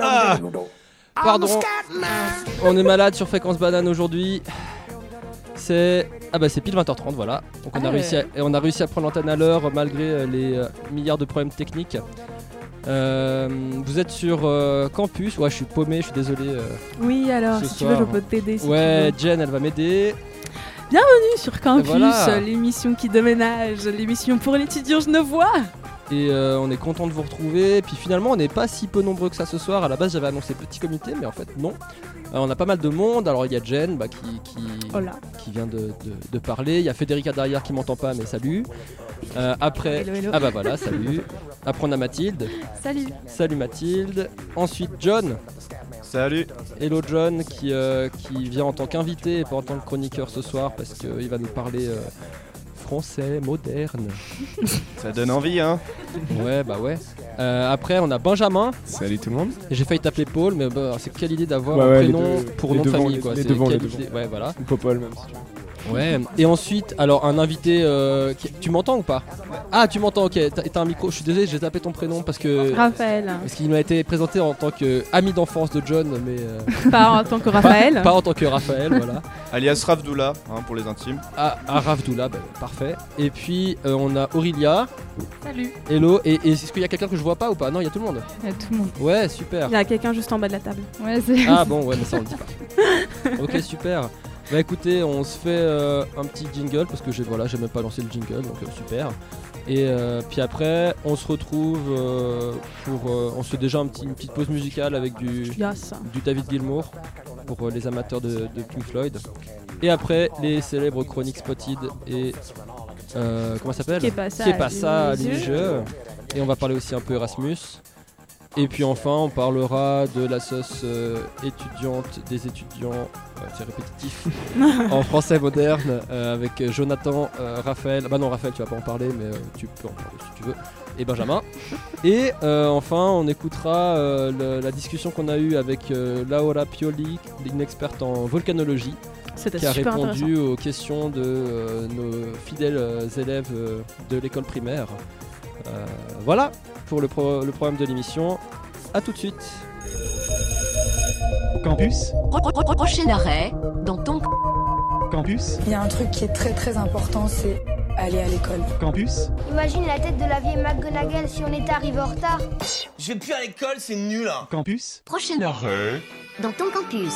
Ah. Pardon. On est malade sur Fréquence Banane aujourd'hui. C'est ah bah c'est pile 20h30 voilà. Donc on a Ah réussi à, et on a réussi à prendre l'antenne à l'heure malgré euh, les euh, milliards de problèmes techniques. Euh, vous êtes sur euh, campus. Ouais, je suis paumé, je suis désolé. euh. Oui, alors, si tu veux, je peux t'aider. Si ouais, Jen, elle va m'aider. veux. sur Campus, l'émission qui déménage, l'émission pour l'étudiant genevois. Et euh, on est content de vous retrouver. Et puis finalement, on n'est pas si peu nombreux que ça ce soir. À la base, j'avais annoncé petit comité, mais en fait, non. Euh, on a pas mal de monde. Alors, il y a Jen bah, qui, qui, là. qui vient de, de- de parler. Il y a Federica derrière qui m'entend pas, mais salut. Euh, après, Hello, hello. ah bah voilà, salut. Après, on a Mathilde. Salut. Salut Mathilde. Ensuite, John. Salut. Hello John, qui, euh, qui vient en tant qu'invité et pas en tant que chroniqueur ce soir parce qu'il va nous parler euh, français moderne. Ça donne envie, hein Ouais, bah ouais. Euh, après, on a Benjamin. Salut tout le monde. J'ai failli t'appeler Paul, mais bah, c'est quelle idée d'avoir Ouais, un ouais, les prénom deux- pour les nom de famille quoi. les C'est quelle idée- Ouais, voilà. Ou Popol même si tu veux. Ouais. Et ensuite, alors un invité. euh, qui- Tu m'entends ou pas? Ah, tu m'entends. Ok. T'as t'as un micro. Je suis désolé, j'ai tapé ton prénom parce que Raphaël. parce qu'il m'a été présenté en tant qu'ami d'enfance de John, mais euh, Pas en tant que Raphaël. pas, pas en tant que Raphaël, voilà. Alias Ravdoula, hein, pour les intimes. Ah, ah Ravdoula, bah, parfait. Et puis euh, on a Aurélia. Salut. Hello. Et, et est-ce qu'il y a quelqu'un que je vois pas ou pas? Non, il y a tout le monde. Il y a tout le monde. Ouais, super. Il y a quelqu'un juste en bas de la table. Ouais, c'est. Ah bon, ouais, mais ça on le dit pas. ok, super. Bah écoutez, on se fait euh, un petit jingle parce que j'ai voilà, j'ai même pas lancé le jingle, donc euh, super. Et euh, puis après, on se retrouve euh, pour, on se fait déjà un petit, une petite pause musicale avec du, Yes. du David Gilmour pour les amateurs de, de Pink Floyd. Et après, les célèbres chroniques Spotted et euh, comment ça s'appelle? Qui est pas ça Qui est pas ça à Lisieux. Lisieux. Et on va parler aussi un peu Erasmus. Et puis enfin, on parlera de la sauce euh, étudiante des étudiants, euh, c'est répétitif, en français moderne, euh, avec Jonathan, Raphaël, bah non Raphaël tu vas pas en parler, mais tu peux en parler si tu veux, et Benjamin. Et enfin, on écoutera le- la discussion qu'on a eue avec Laura Pioli, une experte en volcanologie, qui a répondu aux questions de nos fidèles élèves de l'école primaire. Voilà pour le, pro- le programme de l'émission. A tout de suite. Campus, Pro- pro- pro- Prochain arrêt, dans ton campus, Il y a un truc qui est très très important, c'est aller à l'école. campus. Imagine la tête de la vieille McGonagall si on était arrivé en retard. Je vais plus à l'école, c'est nul hein. Campus, prochain arrêt, dans ton campus.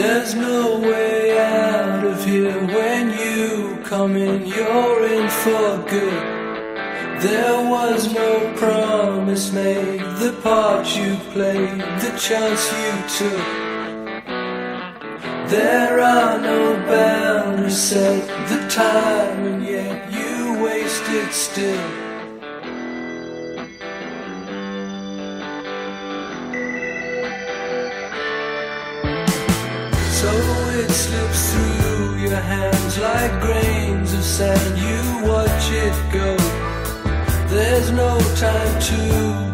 There's no way out of here when you come in, you're in for good. There was no promise made, the part you played, the chance you took. There are no boundaries set, the time, and yet you wasted still. Slips through your hands like grains of sand. You watch it go. There's no time to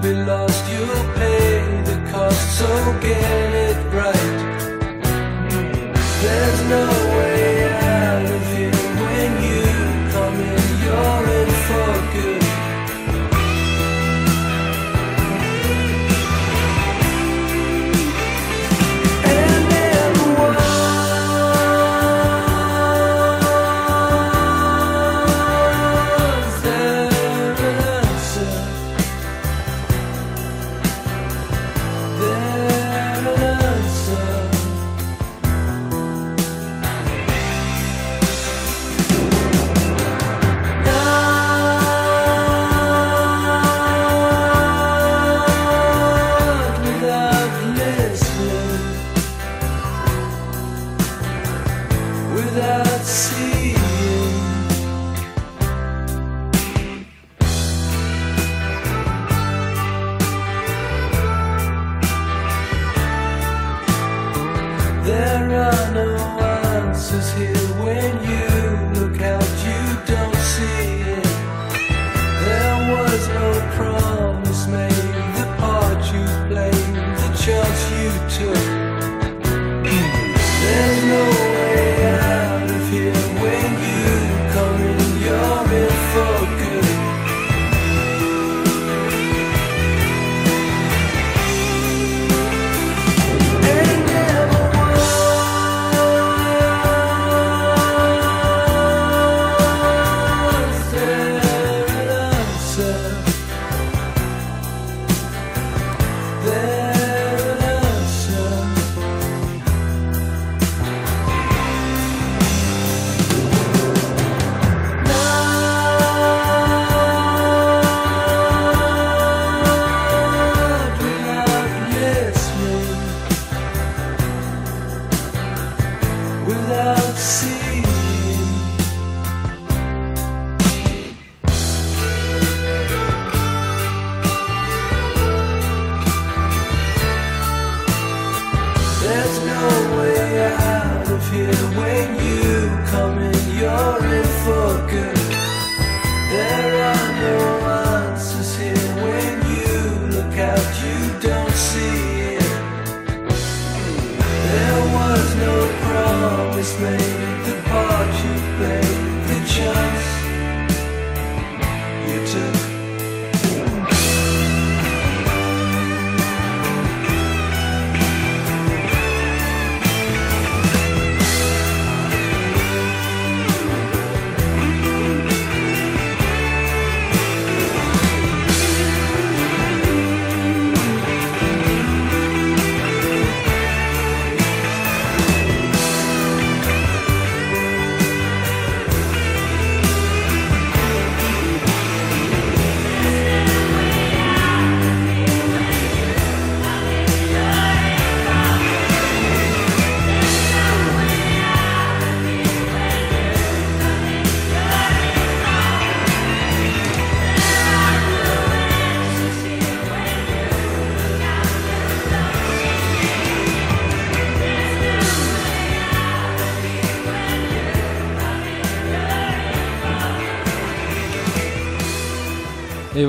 be lost. You'll pay the cost, so get it right.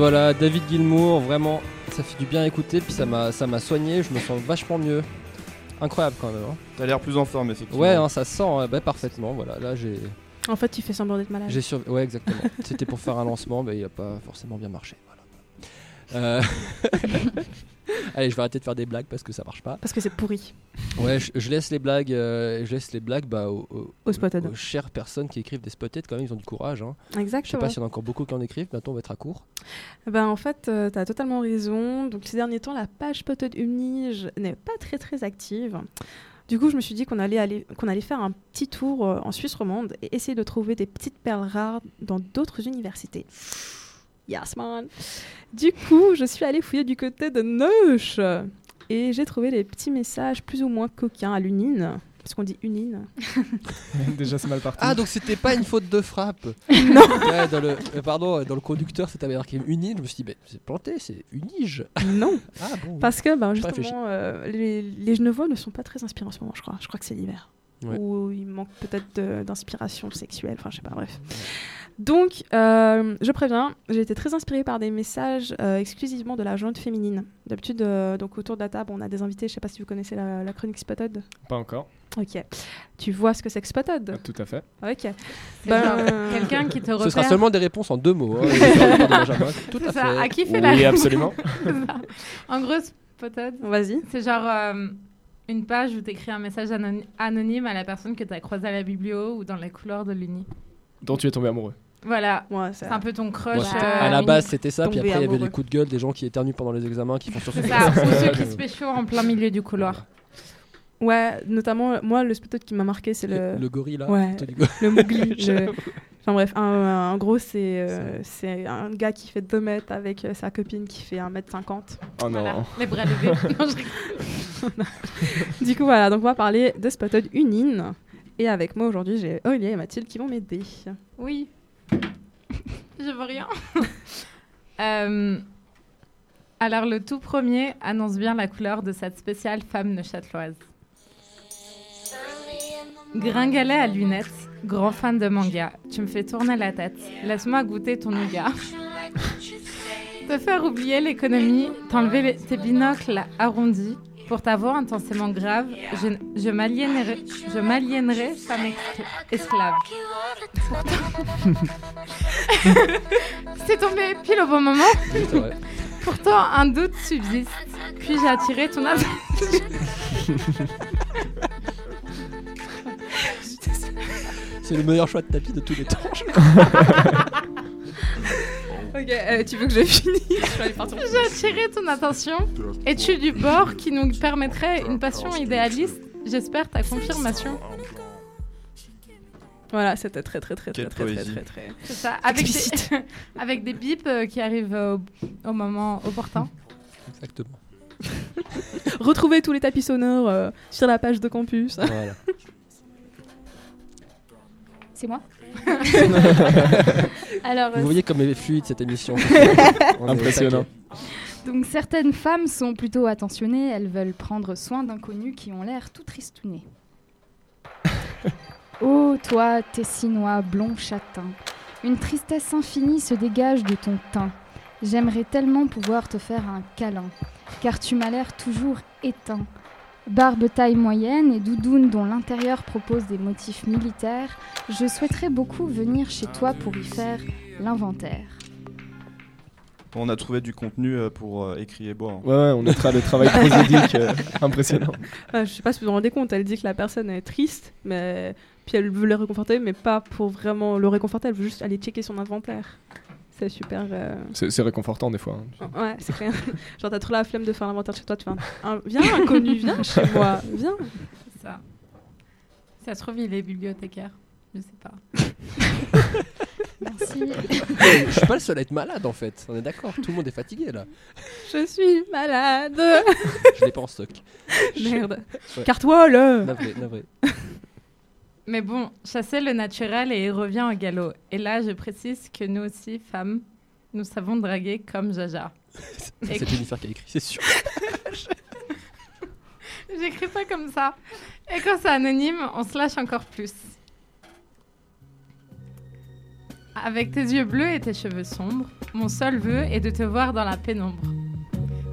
Voilà, David Gilmour, vraiment, ça fait du bien à écouter, puis ça m'a, ça m'a soigné, je me sens vachement mieux. Incroyable quand même. hein. T'as l'air plus en forme, effectivement. Ouais, hein, ça sent euh, bah, parfaitement. Voilà, là j'ai, En fait, tu fais semblant d'être malade. j'ai sur... Ouais, exactement. C'était pour faire un lancement, mais il a pas forcément bien marché. Voilà. Euh, Allez, je vais arrêter de faire des blagues parce que ça marche pas. Parce que c'est pourri. Ouais, je, je laisse les blagues, euh, je laisse les blagues bah, aux, aux- aux chères personnes qui écrivent des spotted. Quand même, ils ont du courage. Hein. Je sais Exactement. pas s'il y en a encore beaucoup qui en écrivent. Bientôt, on va être à court. Ben, en fait, tu as totalement raison. Donc, ces derniers temps, la page Spotted Unige n'est pas très très active. Du coup, je me suis dit qu'on allait, aller, qu'on allait faire un petit tour euh, en Suisse romande et essayer de trouver des petites perles rares dans d'autres universités. Yes, man. Du coup, je suis allée fouiller du côté de Neuch et j'ai trouvé des petits messages plus ou moins coquins à l'unine. Parce qu'on dit unine. Déjà, c'est mal parti. Ah, donc c'était pas une faute de frappe Non. Ouais, dans le, euh, pardon, dans le conducteur, c'était marqué unine. Je me suis dit, mais c'est planté, c'est unige. Non. Ah bon Parce que ben, justement, euh, les, les Genevois ne sont pas très inspirants en ce moment, je crois. Je crois que c'est l'hiver. Ouais. Ou il manque peut-être d'inspiration sexuelle, enfin je sais pas, bref. Donc, euh, je préviens, j'ai été très inspirée par des messages euh, exclusivement de la jante féminine. D'habitude, euh, donc autour de la table, on a des invités, je sais pas si vous connaissez la, la chronique Spotted. Pas encore. Ok. Tu vois ce que c'est que Spotted? Tout à fait. Ok. Ben, euh, quelqu'un qui te Ce sera seulement des réponses en deux mots. hein, de. Tout à ça, fait. à qui fait la Oui, absolument. En gros, Spotted, Vas-y. c'est genre euh, une page où tu écris un message anony- anonyme à la personne que tu as croisée à la biblio ou dans les couloirs de l'uni. Dont tu es tombé amoureux. Voilà, Ouais, c'est un peu ton crush. Bon, c'était- euh, à la base, c'était ça. Puis après, il y avait les coups de gueule des gens qui éternuent pendant les examens, qui font sur C'est ça, ou ceux qui se pécho en plein milieu du couloir. Ouais, notamment, moi, le Spotted qui m'a marqué, c'est Le, le, le gorille là. Ouais. le Mowgli. le-. Enfin bref, un- en gros, c'est euh, c'est un gars qui fait 2 mètres avec euh, sa copine qui fait 1 mètre 50. Oh non. Voilà, les bras levés. Non. Du coup, voilà, donc on va parler de Spotted Unine. Et avec moi aujourd'hui, j'ai Aurélie et Mathilde qui vont m'aider. Oui. Je veux rien. Euh, alors, le tout premier annonce bien la couleur de cette spéciale femme neuchâteloise. Gringalet à lunettes, grand fan de manga. Tu me fais tourner la tête. Laisse-moi goûter ton nougat. Te faire oublier l'économie, t'enlever tes binocles arrondis. Pour ta voix intensément grave, je, m'aliénerai je m'aliénerai femme escl- esclave. C'est tombé pile au bon moment. Oui, c'est vrai. Pourtant, un doute subsiste. Puis-je attirer ton attention C'est le meilleur choix de tapis de tous les temps. Ok, euh, tu veux que je finisse? J'ai attiré ton attention. Es-tu du bord qui nous permettrait une passion idéaliste? J'espère ta confirmation. Voilà, c'était très très très très Quelle très très très très. C'est ça. Avec Explicite. des, avec des bips euh, qui arrivent euh, au, au moment opportun. Exactement. Retrouvez tous les tapis sonores euh, sur la page de campus. Voilà. C'est moi Alors, Vous voyez comme elle est fluide cette émission. On est Impressionnant. donc certaines femmes sont plutôt attentionnées, elles veulent prendre soin d'inconnus qui ont l'air tout oh, toi, tessinois blond châtain, une tristesse infinie se dégage de ton teint. J'aimerais tellement pouvoir te faire un câlin, car tu m'as l'air toujours éteint. Barbe taille moyenne et doudoune dont l'intérieur propose des motifs militaires, je souhaiterais beaucoup venir chez toi pour y faire l'inventaire. On a trouvé du contenu euh, pour euh, écrire et boire. Ouais, ouais, on notera le travail prosédique euh, impressionnant. Ah, je sais pas si vous vous rendez compte, elle dit que la personne est triste, mais puis elle veut le réconforter, mais pas pour vraiment le réconforter, elle veut juste aller checker son inventaire. C'est super. euh, C'est réconfortant des fois. hein. Ouais, c'est clair. Genre, t'as trop la flemme de faire l'inventaire chez toi, tu vas. un- Viens, inconnu, viens chez moi, viens. C'est ça. Ça se trouve, il est bibliothécaire. Je sais pas. Merci. Je suis pas le seul à être malade en fait, on est d'accord, tout le monde est fatigué là. Je suis malade. Je l'ai pas en stock. Merde. Ouais. Carte-toi, là. Navré, navré. Mais bon, chasser le naturel et il revient au galop. Et là, je précise que nous aussi, femmes, nous savons draguer comme Jaja. C'est Jennifer qui a écrit, c'est sûr. J'écris pas comme ça. Et quand c'est anonyme, on se lâche encore plus. Avec tes yeux bleus et tes cheveux sombres, mon seul vœu est de te voir dans la pénombre.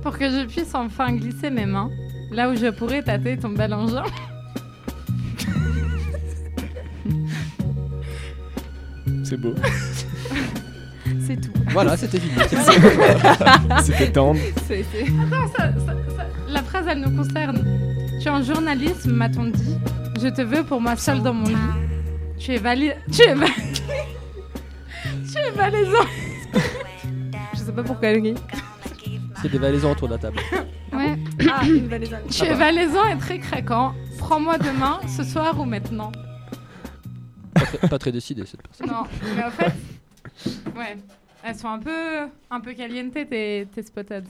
Pour que je puisse enfin glisser mes mains là où je pourrais tâter ton bel engin. C'est beau. C'est tout. Voilà, c'était fini. C'était tendre. Attends, ça- ça- ça- la phrase, elle nous concerne. Tu es en journalisme, m'a-t-on dit. Je te veux pour moi seule dans mon lit. Tu es valide. Tu es valide. tu es valaisant. Je sais pas pourquoi elle rit. C'est des valaisans autour de la table. Ouais. Ah, une valaisanne. Tu es valaisant et très craquant. Prends-moi demain, ce soir ou maintenant. Pas très, pas très décidé cette personne. Non, mais en fait, ouais, elles sont un peu, un peu caliente tes, tes spotted.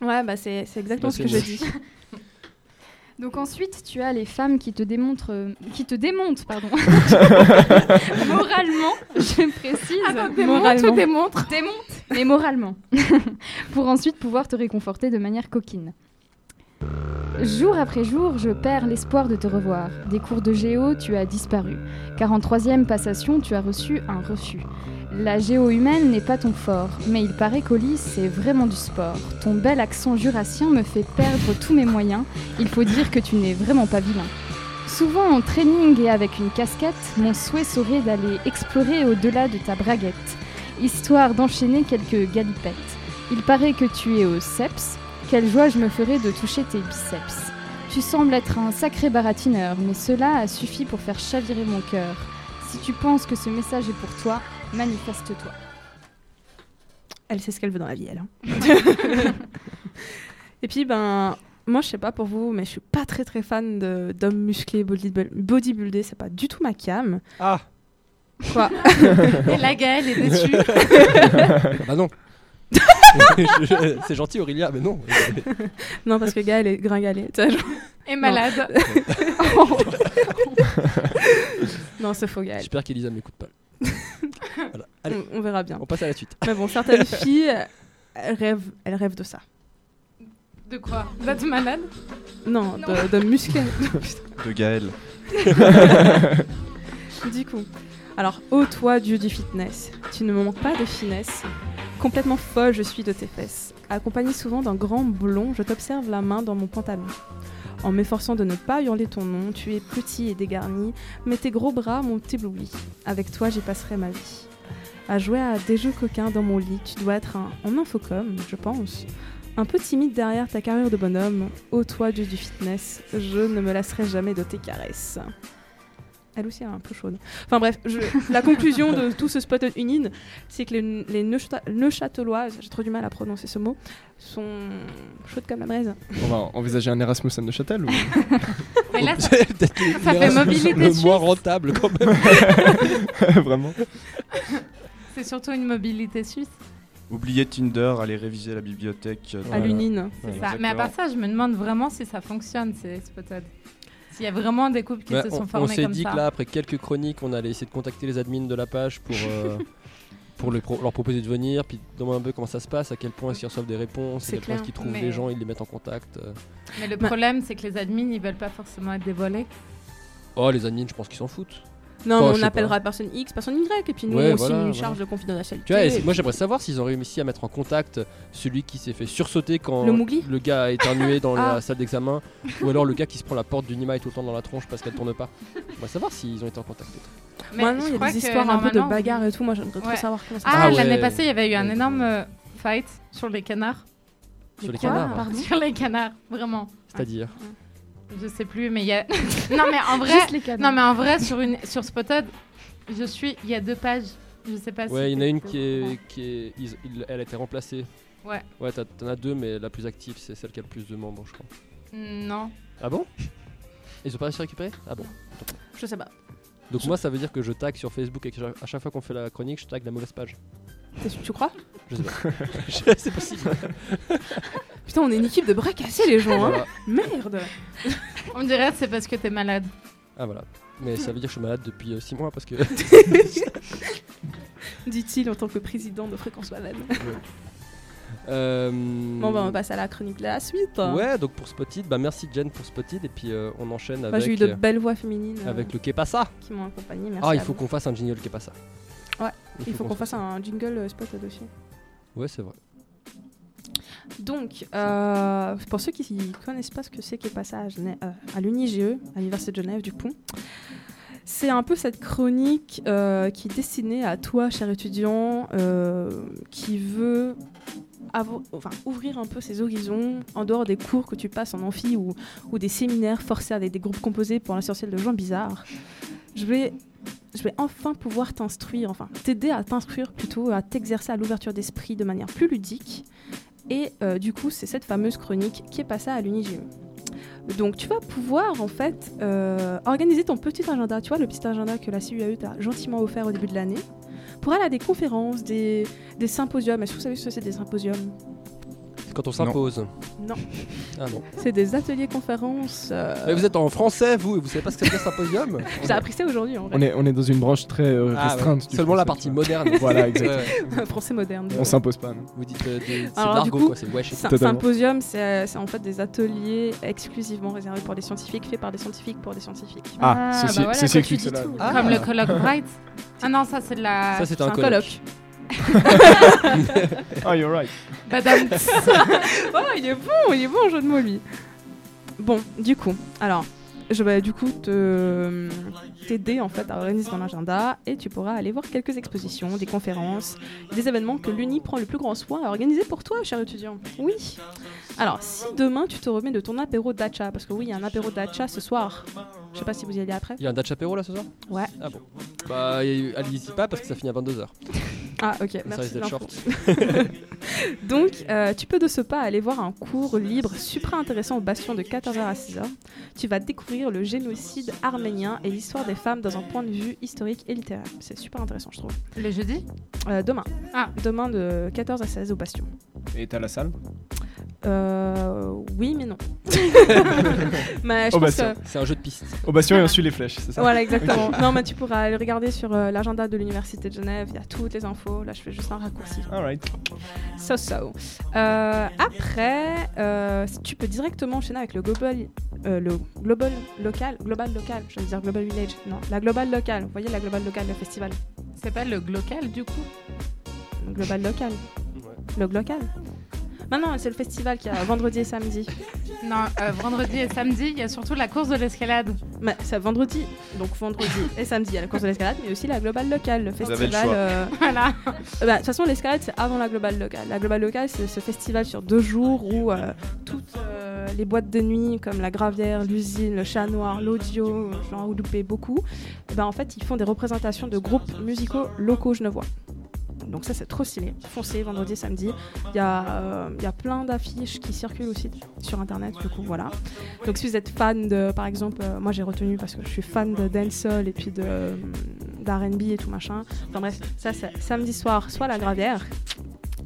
Ouais, bah c'est c'est exactement Bah, ce que moche. dit. Donc ensuite, tu as les femmes qui te démontrent, euh, qui te démontent, pardon. moralement, je précise. Attends, démonte moralement. ou démontre Démonte, mais moralement. Pour ensuite pouvoir te réconforter de manière coquine. Jour après jour, je perds l'espoir de te revoir. Des cours de géo, tu as disparu. 43e passation, tu as reçu un refus. La géo humaine n'est pas ton fort, mais il paraît qu'Oli, c'est vraiment du sport. Ton bel accent jurassien me fait perdre tous mes moyens. Il faut dire que tu n'es vraiment pas vilain. Souvent en training et avec une casquette, mon souhait serait d'aller explorer au-delà de ta braguette, histoire d'enchaîner quelques galipettes. Il paraît que tu es au seps. Quelle joie je me ferais de toucher tes biceps. Tu sembles être un sacré baratineur, mais cela a suffi pour faire chavirer mon cœur. Si tu penses que ce message est pour toi, manifeste-toi. Elle sait ce qu'elle veut dans la vie, elle. hein. Et puis, ben, moi, je sais pas pour vous, mais je suis pas très très fan de- d'hommes musclés, bodybuil- bodybuildés. C'est pas du tout ma cam. Ah Quoi Et la Gaëlle est déçue. Ah Bah non C'est gentil Aurélia, mais non. Non, parce que elle est genre- Et malade. Non, c'est faux, Gaël. J'espère qu'Elisa m'écoute pas. Voilà. Allez, On, on verra bien. on passe à la suite. Mais bon, certaines filles, elles rêvent, elles rêvent de ça. De quoi? D'être malade? Non, de, de musclés. De Gaël. du coup. Alors, ô toi, dieu du fitness, tu ne me manques pas de finesse. Complètement folle, je suis de tes fesses. Accompagnée souvent d'un grand blond, je t'observe la main dans mon pantalon. En m'efforçant de ne pas hurler ton nom, tu es petit et dégarni, mais tes gros bras m'ont ébloui. Avec toi, j'y passerai ma vie. À jouer à des jeux coquins dans mon lit, tu dois être un, en infocom, je pense. Un peu timide derrière ta carrière de bonhomme, ô toi, dieu du fitness, je ne me lasserai jamais de tes caresses. Elle aussi elle est un peu chaude. Enfin bref, je- la conclusion de tout ce Spotted Union, c'est que les, les Neuchâtel- Neuchâteloises, j'ai trop du mal à prononcer ce mot, sont chaudes comme la braise. On va envisager un Erasmus à Neuchâtel ou... Mais là, ça, fait mobilité le suisse. moins rentable quand même. Vraiment c'est surtout une mobilité suisse. Oubliez Tinder, allez réviser la bibliothèque. euh, À l'Unine. C'est Ouais, ça. Mais à part ça, je me demande vraiment si ça fonctionne, ces spotted. S'il y a vraiment des couples qui se on sont on formés s'est comme dit ça. que là, après quelques chroniques, on allait essayer de contacter les admins de la page pour, euh, pour le pro- leur proposer de venir, puis demander un peu comment ça se passe, à quel point est-ce qu'ils reçoivent des réponses, à quel point qu'ils trouvent mais- les gens, ils les mettent en contact. euh. Mais le Bah- problème, c'est que les admins, ils veulent pas forcément être dévoilés. Oh, les admins, je pense qu'ils s'en foutent. Non, mais je on pas. appellera personne X, personne Y, et puis nous, Ouais, on voilà, signe une voilà. charge de confidentialité. Tu vois, et et moi j'aimerais savoir s'ils ont réussi à mettre en contact celui qui s'est fait sursauter quand Le gars a éternué dans Ah. la salle d'examen, ou alors le gars qui se prend la porte du Nima tout le temps dans la tronche parce qu'elle tourne pas. On va savoir s'ils ont été en contact. Mais Moi, non, je il y a des histoires un peu de bagarre et tout. Moi, j'aimerais trop savoir comment ça Ah, Ah l'année ouais. passée, il y avait eu un énorme euh, fight sur les canards. Sur les canards, Sur les canards, vraiment. c'est-à-dire. Je sais plus, mais il y a. non, mais en vrai. Juste les canards. Non, mais en vrai, sur, une, sur Spotted, je suis. Il y a deux pages. Je sais pas si. Ouais, il y en a une qui est, qui est, ils- il- elle a été remplacée. Ouais. Ouais, t'as- t'en as deux, mais la plus active, c'est celle qui a le plus de membres, je crois. Non. Ah bon? Ils ont pas réussi à récupérer? Ah bon. Je sais pas. Donc moi, ça veut dire que je tag sur Facebook et que à chaque fois qu'on fait la chronique, je tag la mauvaise page. Tu crois Je sais pas. C'est possible. Putain, on est une équipe de bras cassés, les gens. Hein. Voilà. Merde. On dirait que c'est parce que t'es malade. Ah voilà. Mais ça veut dire que je suis malade depuis 6 mois parce que. Dit-il en tant que président de Fréquence Banane. Euh, Bon, bah, on passe à la chronique de la suite. Ouais, donc pour Spotted, bah merci Jen pour Spotted et puis euh, on enchaîne Bah, avec, J'ai eu de euh, belles voix féminines euh, avec le Kepasa. qui m'ont accompagné. Merci. Ah, il faut qu'on fasse un jingle Kepasa. Ouais, Il faut qu'on fasse un jingle euh, spot aussi. Ouais, c'est vrai. Donc, euh, pour ceux qui ne connaissent pas ce que c'est qu'est passé à, euh, à l'UNIGE, à l'Université de Genève, du coup, c'est un peu cette chronique euh, qui est destinée à toi, cher étudiant, euh, qui veut enfin, ouvrir un peu ses horizons en dehors des cours que tu passes en amphi ou, ou des séminaires forcés avec des groupes composés pour l'essentiel de gens bizarres. Je vais, je vais enfin pouvoir t'instruire, enfin t'aider à t'instruire plutôt, à t'exercer à l'ouverture d'esprit de manière plus ludique. Et euh, du coup, c'est cette fameuse chronique qui est passée à l'UNIGE. Donc, tu vas pouvoir en fait euh, organiser ton petit agenda. Tu vois, le petit agenda que la CUAE t'a gentiment offert au début de l'année pour aller à des conférences, des, des symposiums. Est-ce que vous savez ce que c'est des symposiums? Quand on s'impose. Non. Ah non. C'est des ateliers conférences. euh, Mais vous êtes en français, vous, et vous savez pas ce que c'est qu'un symposium? J'ai appris ça aujourd'hui en vrai. On est, on est dans une branche très euh, Ah, ouais. restreinte. Seulement la partie moderne. Voilà, exactement. Ouais, ouais. Français moderne. On s'impose pas. non. Vous dites euh, des- c'est Alors, de du l'argot, coup, quoi. C'est wesh. Symposium, c'est c'est en fait des ateliers exclusivement réservés pour des scientifiques, faits par des scientifiques pour des scientifiques. Ah, Ah, ceci, bah voilà, ceci tout. Ah. Comme le colloque Bright. Ah non, ça c'est de la. Ça, c'est un colloque. Ah, you're right. Badam. Oh, il est bon, il est bon, jeu de mots, lui. Bon, du coup, alors, je vais du coup te t'aider en fait à organiser ton agenda et tu pourras aller voir quelques expositions, des conférences, des événements que l'Uni prend le plus grand soin à organiser pour toi, cher étudiant. Oui. Alors, si demain tu te remets de ton apéro dacha, parce que oui, il y a un apéro dacha ce soir. Je sais pas si vous y allez après. Il y a un Dutch apéro là ce soir? Ouais. Ah bon. Bah, y- allez-y pas parce que ça finit à 22h. Ah, ok, Ça merci. l'info. short. Donc, euh, tu peux de ce pas aller voir un cours libre super intéressant au Bastion de 14h à 6h. Tu vas découvrir le génocide arménien et l'histoire des femmes dans un point de vue historique et littéraire. C'est super intéressant, je trouve. Le jeudi? Euh, demain. Ah. Demain de 14 à 16 au Bastion. Et t'as la salle? Euh, oui, mais non. pense Bastion. que... C'est un jeu de piste. Au bastion et on suit les flèches, c'est ça Voilà, exactement. non, mais tu pourras aller regarder sur euh, l'agenda de l'Université de Genève. Il y a toutes les infos. Là, je fais juste un raccourci. Alright. So so. Euh, après, euh, tu peux directement enchaîner avec le global, euh, le global local, global local. Je veux dire global village. Non, la global local. Vous voyez la global local, le festival. C'est pas le glocal du coup? Le global local. Le glocal. Non, non, c'est le festival qui a vendredi et samedi. Non, euh, vendredi et samedi, il y a surtout la course de l'escalade. Mais c'est vendredi, donc vendredi et samedi, il y a la course de l'escalade, mais aussi la global locale, le avez le festival. choix. euh, Voilà. Bah, De toute façon, l'escalade, c'est avant la globale locale. La globale locale, c'est ce festival sur deux jours où euh, toutes euh, les boîtes de nuit, comme la Gravière, l'usine, le Chat Noir, l'Audio, j'en ai loupé beaucoup, ben, en fait, ils font des représentations de groupes musicaux locaux genevois. Donc ça, c'est trop stylé. Foncez vendredi, samedi. Il y, a, euh, y a plein d'affiches qui circulent aussi sur Internet, du coup, voilà. Donc si vous êtes fan de, par exemple, euh, moi j'ai retenu parce que je suis fan de dancehall et puis de euh, d'R&B et tout machin. Enfin bref, ça c'est samedi soir, soit la Gravière.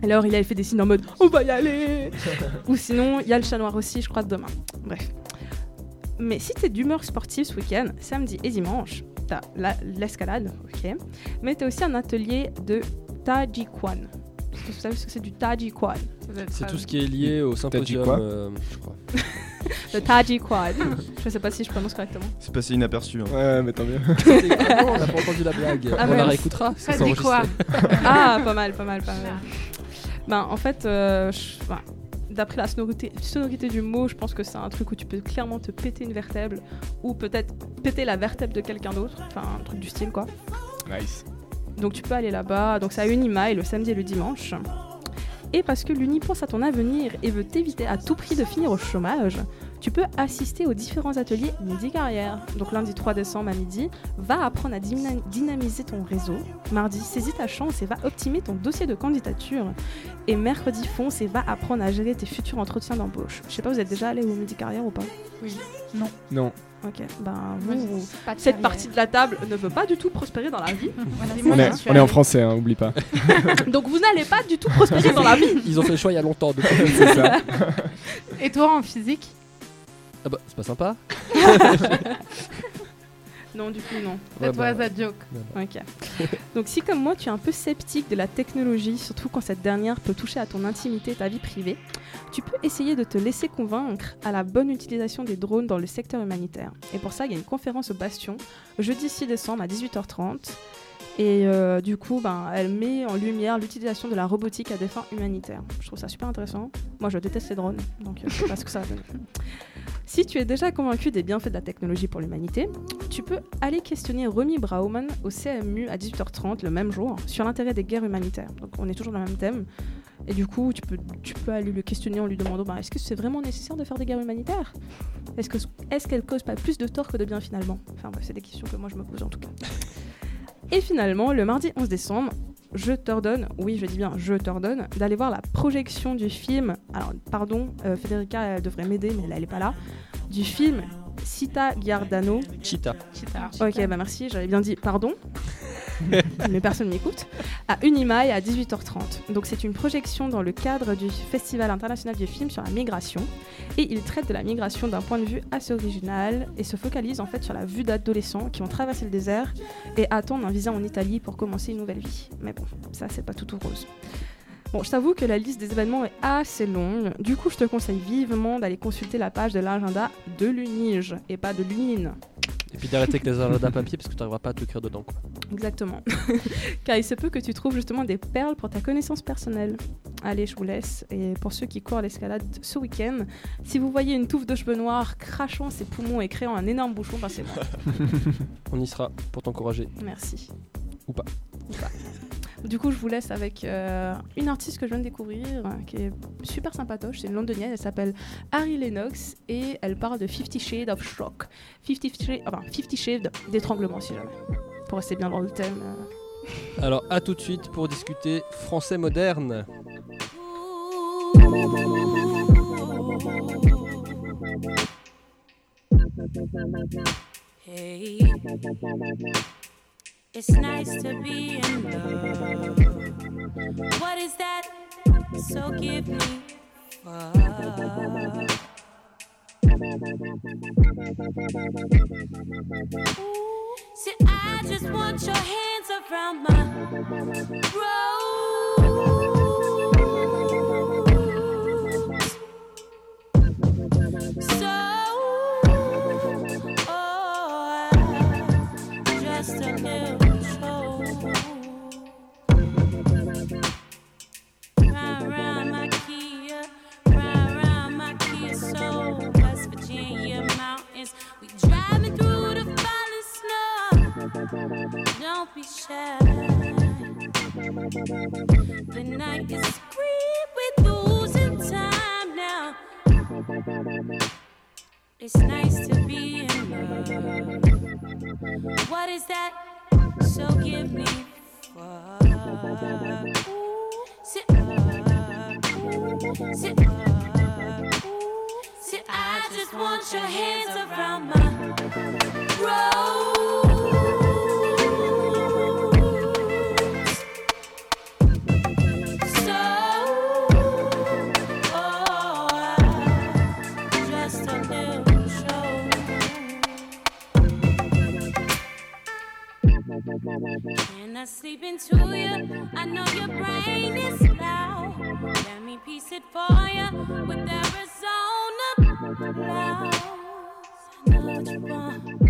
Alors il avait fait des signes en mode on va y aller. Ou sinon il y a le chat noir aussi, je crois demain. Bref. Mais si t'es d'humeur sportive ce week-end, samedi et dimanche, t'as la- l'escalade, ok. Mais t'as aussi un atelier de Tajikwan. Est-ce que vous savez ce que c'est du Tajikwan C'est tout ce qui est lié au symposium, euh, je crois. le Taji Quad. Je sais pas si je prononce correctement. C'est passé inaperçu. hein. Ouais, mais tant mieux. Ah on n'a pas entendu la blague. Ah, on la réécoutera. Enregistré. Ah, pas mal, pas mal, pas mal. Ben, en fait, euh, je- ben, d'après la sonorité, sonorité du mot, je pense que c'est un truc où tu peux clairement te péter une vertèbre ou peut-être péter la vertèbre de quelqu'un d'autre. Enfin, un truc du style, quoi. Nice. Donc tu peux aller là-bas. Donc c'est à Unimail le samedi et le dimanche. Et parce que l'Uni pense à ton avenir et veut t'éviter à tout prix de finir au chômage, tu peux assister aux différents ateliers Midi Carrière. Donc lundi 3 décembre à midi, va apprendre à dyna- dynamiser ton réseau. Mardi, saisis ta chance et va optimiser ton dossier de candidature. Et mercredi, fonce et va apprendre à gérer tes futurs entretiens d'embauche. Je sais pas, vous êtes déjà allé au Midi Carrière ou pas? Oui. Non. Ok, ben vous, cette carrière. partie de la table ne veut pas du tout prospérer dans la vie. On est, on est en français, hein, oublie pas. Donc vous n'allez pas du tout prospérer dans la vie. Ils ont fait le choix il y a longtemps. donc- C'est ça. Et toi en physique? Ah bah, c'est pas sympa. Non, du coup, non. That bah, was a joke. Ok. Donc, si comme moi, tu es un peu sceptique de la technologie, surtout quand cette dernière peut toucher à ton intimité et ta vie privée, tu peux essayer de te laisser convaincre à la bonne utilisation des drones dans le secteur humanitaire. Et pour ça, il y a une conférence au Bastion, jeudi 6 décembre à 18h30. Et euh, du coup, ben, elle met en lumière l'utilisation de la robotique à des fins humanitaires. Je trouve ça super intéressant. Moi, je déteste les drones, donc euh, je sais pas ce que ça va donner. Si tu es déjà convaincu des bienfaits de la technologie pour l'humanité, tu peux aller questionner Remy Brauman au CMU à 18h30 le même jour sur l'intérêt des guerres humanitaires. Donc on est toujours dans le même thème. Et du coup, tu peux, aller le questionner en lui demandant bah, est-ce que c'est vraiment nécessaire de faire des guerres humanitaires? Est-ce que- est-ce qu'elles causent pas plus de tort que de bien finalement? Enfin bref, c'est des questions que moi je me pose en tout cas. Et finalement, le mardi 11 décembre, je t'ordonne, oui je dis bien je t'ordonne, d'aller voir la projection du film, alors pardon, euh, Federica elle devrait m'aider mais elle n'est pas là, du film Cita Giardano, Cheetah. Cheetah. Ok, bah merci, j'avais bien dit pardon, mais personne m'écoute, à Unimail à 18h30. Donc c'est une projection dans le cadre du Festival international du film sur la migration, et il traite de la migration d'un point de vue assez original, et se focalise en fait sur la vue d'adolescents qui ont traversé le désert et attendent un visa en Italie pour commencer une nouvelle vie. Mais bon, ça c'est pas tout tout rose. Bon, je t'avoue que la liste des événements est assez longue. Du coup, je te conseille vivement d'aller consulter la page de l'agenda de l'UNIGE et pas de l'UNINE. Et puis d'arrêter avec les agendas papier parce que tu n'arriveras pas à te l'écrire dedans. Quoi. Exactement. Car il se peut que tu trouves justement des perles pour ta connaissance personnelle. Allez, je vous laisse. Et pour ceux qui courent l'escalade ce week-end, si vous voyez une touffe de cheveux noirs crachant ses poumons et créant un énorme bouchon, ben c'est moi. On y sera pour t'encourager. Merci. Ou pas. Ou pas. Du coup, je vous laisse avec euh, une artiste que je viens de découvrir, euh, qui est super sympatoche. C'est une londonienne, elle s'appelle Harry Lennox et elle parle de Fifty Shades of Shock. Fifty Shades, enfin, Fifty Shades d'étranglement, si jamais. Pour rester bien dans le thème. euh. Alors à tout de suite pour discuter français moderne. Hey, it's nice to be in love. What is that? So give me fuck. See, I just want your hands around my rose. Be shy. The night is free, we're losing time now. It's nice to be in love. What is that? So give me fuck. Sit up, sit up. Sit, I just want your hands around my rose. Can I sleep into you? I know your brain is loud. Let me piece it for you with Arizona clouds. I know what you want. I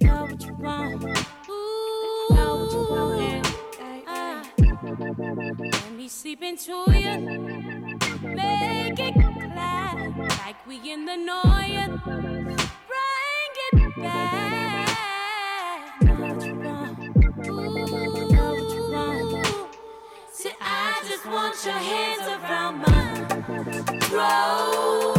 Know what you want. Ooh, know what you want. Yeah. Ah. Let me sleep into you. Make it glad like we in the noise. Bring it back. Just want your hands around my throat.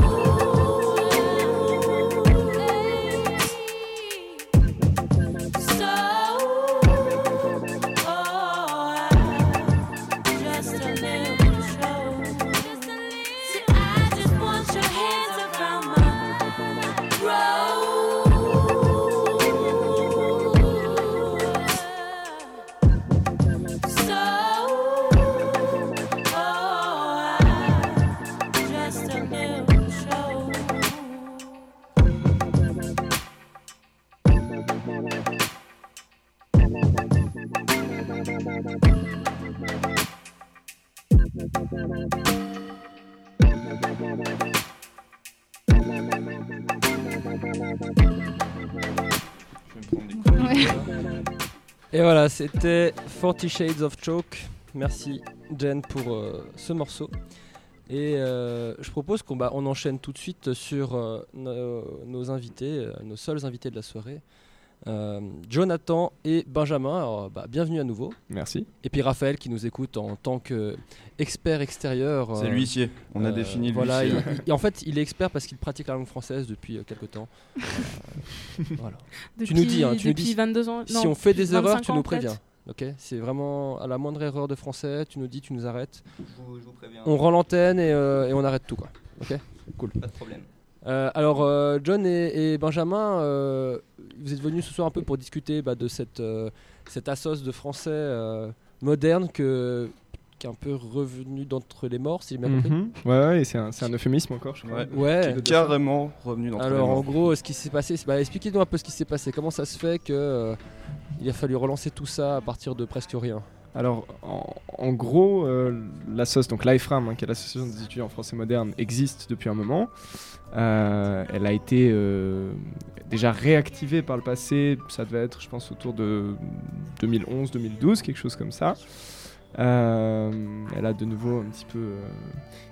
Et voilà, c'était Forty Shades of Choke. Merci Jen pour euh, ce morceau. Et euh, je propose qu'on bah, on enchaîne tout de suite sur euh, nos, invités, nos seuls invités de la soirée. Euh, Jonathan et Benjamin, alors, bah, bienvenue à nouveau. Merci. Et puis Raphaël qui nous écoute en tant qu'expert extérieur. C'est euh, l'huissier. On a défini Voilà, l'huissier. il- il- en fait, il est expert parce qu'il pratique la langue française depuis euh, quelque temps. Euh, voilà. tu nous dis, hein, tu nous dis 22 ans. si non, on fait des erreurs, 25 tu nous préviens. Ok, c'est vraiment à la moindre erreur de français, tu nous dis, tu nous arrêtes. Je vous, je vous préviens. On rend l'antenne et, euh, et on arrête tout quoi. Ok, cool. Pas de problème. Euh, alors euh, John et, et Benjamin, euh, vous êtes venus ce soir un peu pour discuter bah, de cette euh, cette assos de français euh, moderne que qui est un peu revenu d'entre les morts, si j'ai bien compris. Mhm. Ouais, c'est un, c'est un euphémisme encore, je crois. Ouais. Ouais. Qui est carrément revenu dans Alors en gros, ce qui s'est passé, c'est- bah, expliquez-nous un peu ce qui s'est passé. Comment ça se fait que euh, il a fallu relancer tout ça à partir de presque rien? Alors, en, en gros, euh, donc l'IFRAM, hein, qui est l'association des étudiants français modernes, existe depuis un moment. Euh, elle a été euh, déjà réactivée par le passé, ça devait être, je pense, autour de 2011-2012, quelque chose comme ça. Euh, elle a de nouveau un petit peu.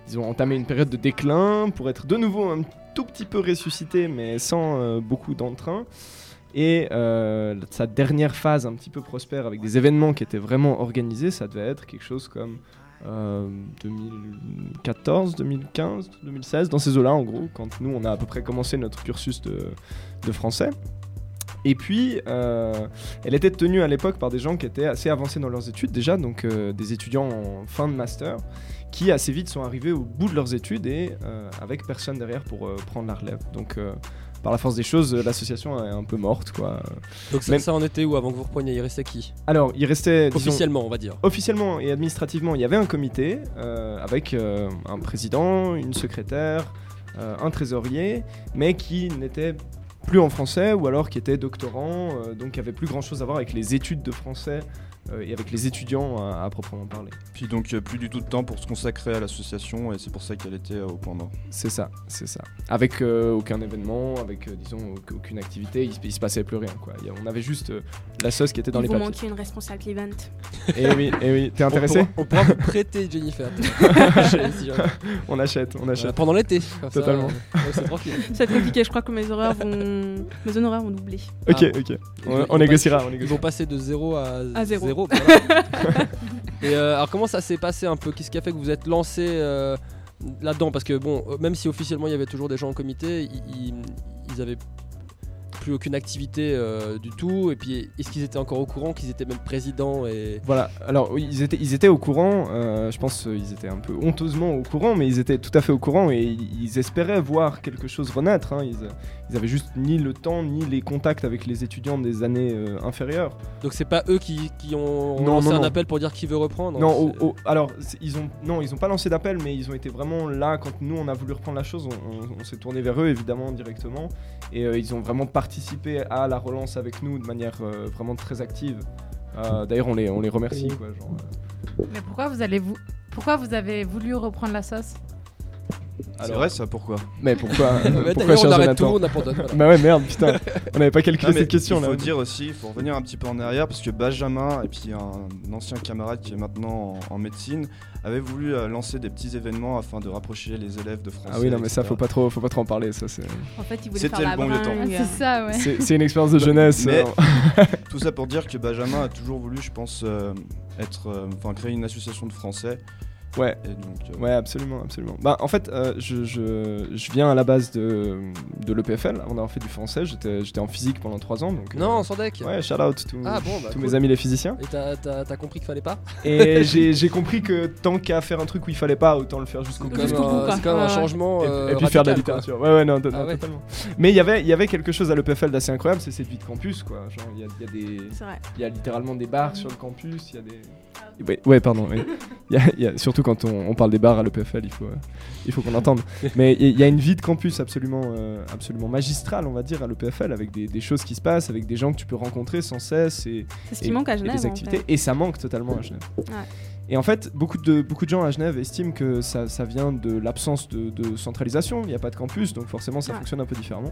ils ont entamé une période de déclin pour être de nouveau un tout petit peu ressuscité, mais sans beaucoup d'entrain. Et euh, sa dernière phase un petit peu prospère avec des événements qui étaient vraiment organisés, ça devait être quelque chose comme euh, 2014, 2015, 2016, dans ces eaux-là en gros, quand nous on a à peu près commencé notre cursus de, français. Et puis, euh, elle était tenue à l'époque par des gens qui étaient assez avancés dans leurs études déjà, donc euh, des étudiants en fin de master, qui assez vite sont arrivés au bout de leurs études et avec personne derrière pour prendre la relève. Par la force des choses, euh, l'association est un peu morte, quoi. Donc ça, Même- ça en était où avant que vous repreniez Il restait qui? Alors, il restait disons, Officiellement, on va dire. Officiellement et administrativement, il y avait un comité euh, avec euh, un président, une secrétaire, euh, un trésorier, mais qui n'était plus en français ou alors qui était doctorant, donc qui avait plus grand chose à voir avec les études de français euh, et avec les étudiants à, proprement parler. Puis donc euh, plus du tout de temps pour se consacrer à l'association et c'est pour ça qu'elle était euh, au point Nord. C'est ça, c'est ça. Avec aucun événement, avec disons aucune activité, il, il, se passait plus rien quoi. On avait juste la sauce qui était dans il les papiers. Vous manquait une responsable event. Et eh oui, et oui, t'es intéressé on pourra, prêter Jennifer. on achète, on achète. pendant l'été. Totalement. Ça, ouais, c'est compliqué, je crois que mes horaires vont, mes honoraires vont doubler. Ok, ah. ok. On, négociera, on négociera. Ils vont passer de 0 à, à 0. et euh, alors comment ça s'est passé un peu? Qu'est-ce qui a fait que vous êtes lancé euh, là-dedans? Parce que bon, euh, même si officiellement il y avait toujours des gens en comité, ils avaient plus aucune activité euh, du tout. Et puis est-ce qu'ils étaient encore au courant qu'ils étaient même présidents et Voilà, alors oui, ils étaient, ils étaient au courant, euh, je pense qu'ils étaient un peu honteusement au courant, mais ils étaient tout à fait au courant et ils, ils espéraient voir quelque chose renaître. hein. Ils, ils avaient juste ni le temps ni les contacts avec les étudiants des années euh, inférieures. Donc c'est pas eux qui, qui ont Non, lancé non, un non. appel pour dire qui veut reprendre Non, au- alors ils ont, non, ils ont pas lancé d'appel, mais ils ont été vraiment là quand nous on a voulu reprendre la chose. On, on- on s'est tourné vers eux évidemment directement et euh, ils ont vraiment participé à la relance avec nous de manière euh, vraiment très active. Euh, D'ailleurs, on les, on les remercie. Quoi, genre, euh. Mais pourquoi vous allez vous pourquoi vous avez voulu reprendre la sauce? C'est vrai ça, pourquoi Mais pourquoi Pourquoi cher on arrête Jonathan tout, on abandonne, voilà. Bah ouais, merde, putain. On n'avait pas calculé Non, cette question Il là. faut dire aussi, il faut revenir un petit peu en arrière parce que Benjamin et puis un ancien camarade qui est maintenant en, en médecine avaient voulu euh, lancer des petits événements afin de rapprocher les élèves de français. Ah oui, non, mais ça, faut pas trop, faut pas trop en parler. Ça, c'est. En fait, il voulait C'était faire le bon vieux temps. Ah, c'est ça, ouais. C'est c'est une expérience de jeunesse. Mais euh, tout ça pour dire que Benjamin a toujours voulu, je pense, euh, être, euh, enfin, créer une association de Français. Ouais. Donc, euh, Ouais, absolument, absolument. Bah, en fait, euh, je, je, je viens à la base de, de l'EPFL. On a fait du français. J'étais j'étais en physique pendant 3 ans. Donc, euh, Non, sans deck. Ouais, shout out tous Ah bon, bah, tous cool. mes amis les physiciens. Et t'as- compris qu'il fallait pas? Et j'ai j'ai compris que tant qu'à faire un truc où il fallait pas, autant le faire jusqu'au bout. C'est quand même un changement. Et, euh, et puis faire de la quoi. littérature. Ouais, ouais, non, non, Ah ouais. totalement. Mais il y avait- il y avait quelque chose à l'EPFL d'assez incroyable, c'est cette vie de campus, quoi. Genre, il y a, y des. Il y a littéralement des bars sur le campus, il y a des. Ouais, ouais, pardon. y a- il y a- surtout quand on, on parle des bars à l'EPFL, il faut, euh, il faut qu'on entende. Mais il y, a- il y a une vie de campus absolument, euh, absolument magistrale, on va dire, à l'EPFL, avec des, des choses qui se passent, avec des gens que tu peux rencontrer sans cesse. Et, C'est ce qui et- manque à et Genève, des en activités. fait. Et ça manque totalement à Genève. Ouais. Et en fait, beaucoup de, beaucoup de gens à Genève estiment que ça, ça vient de l'absence de, de centralisation. Il n'y a pas de campus, donc forcément ça Ouais. fonctionne un peu différemment.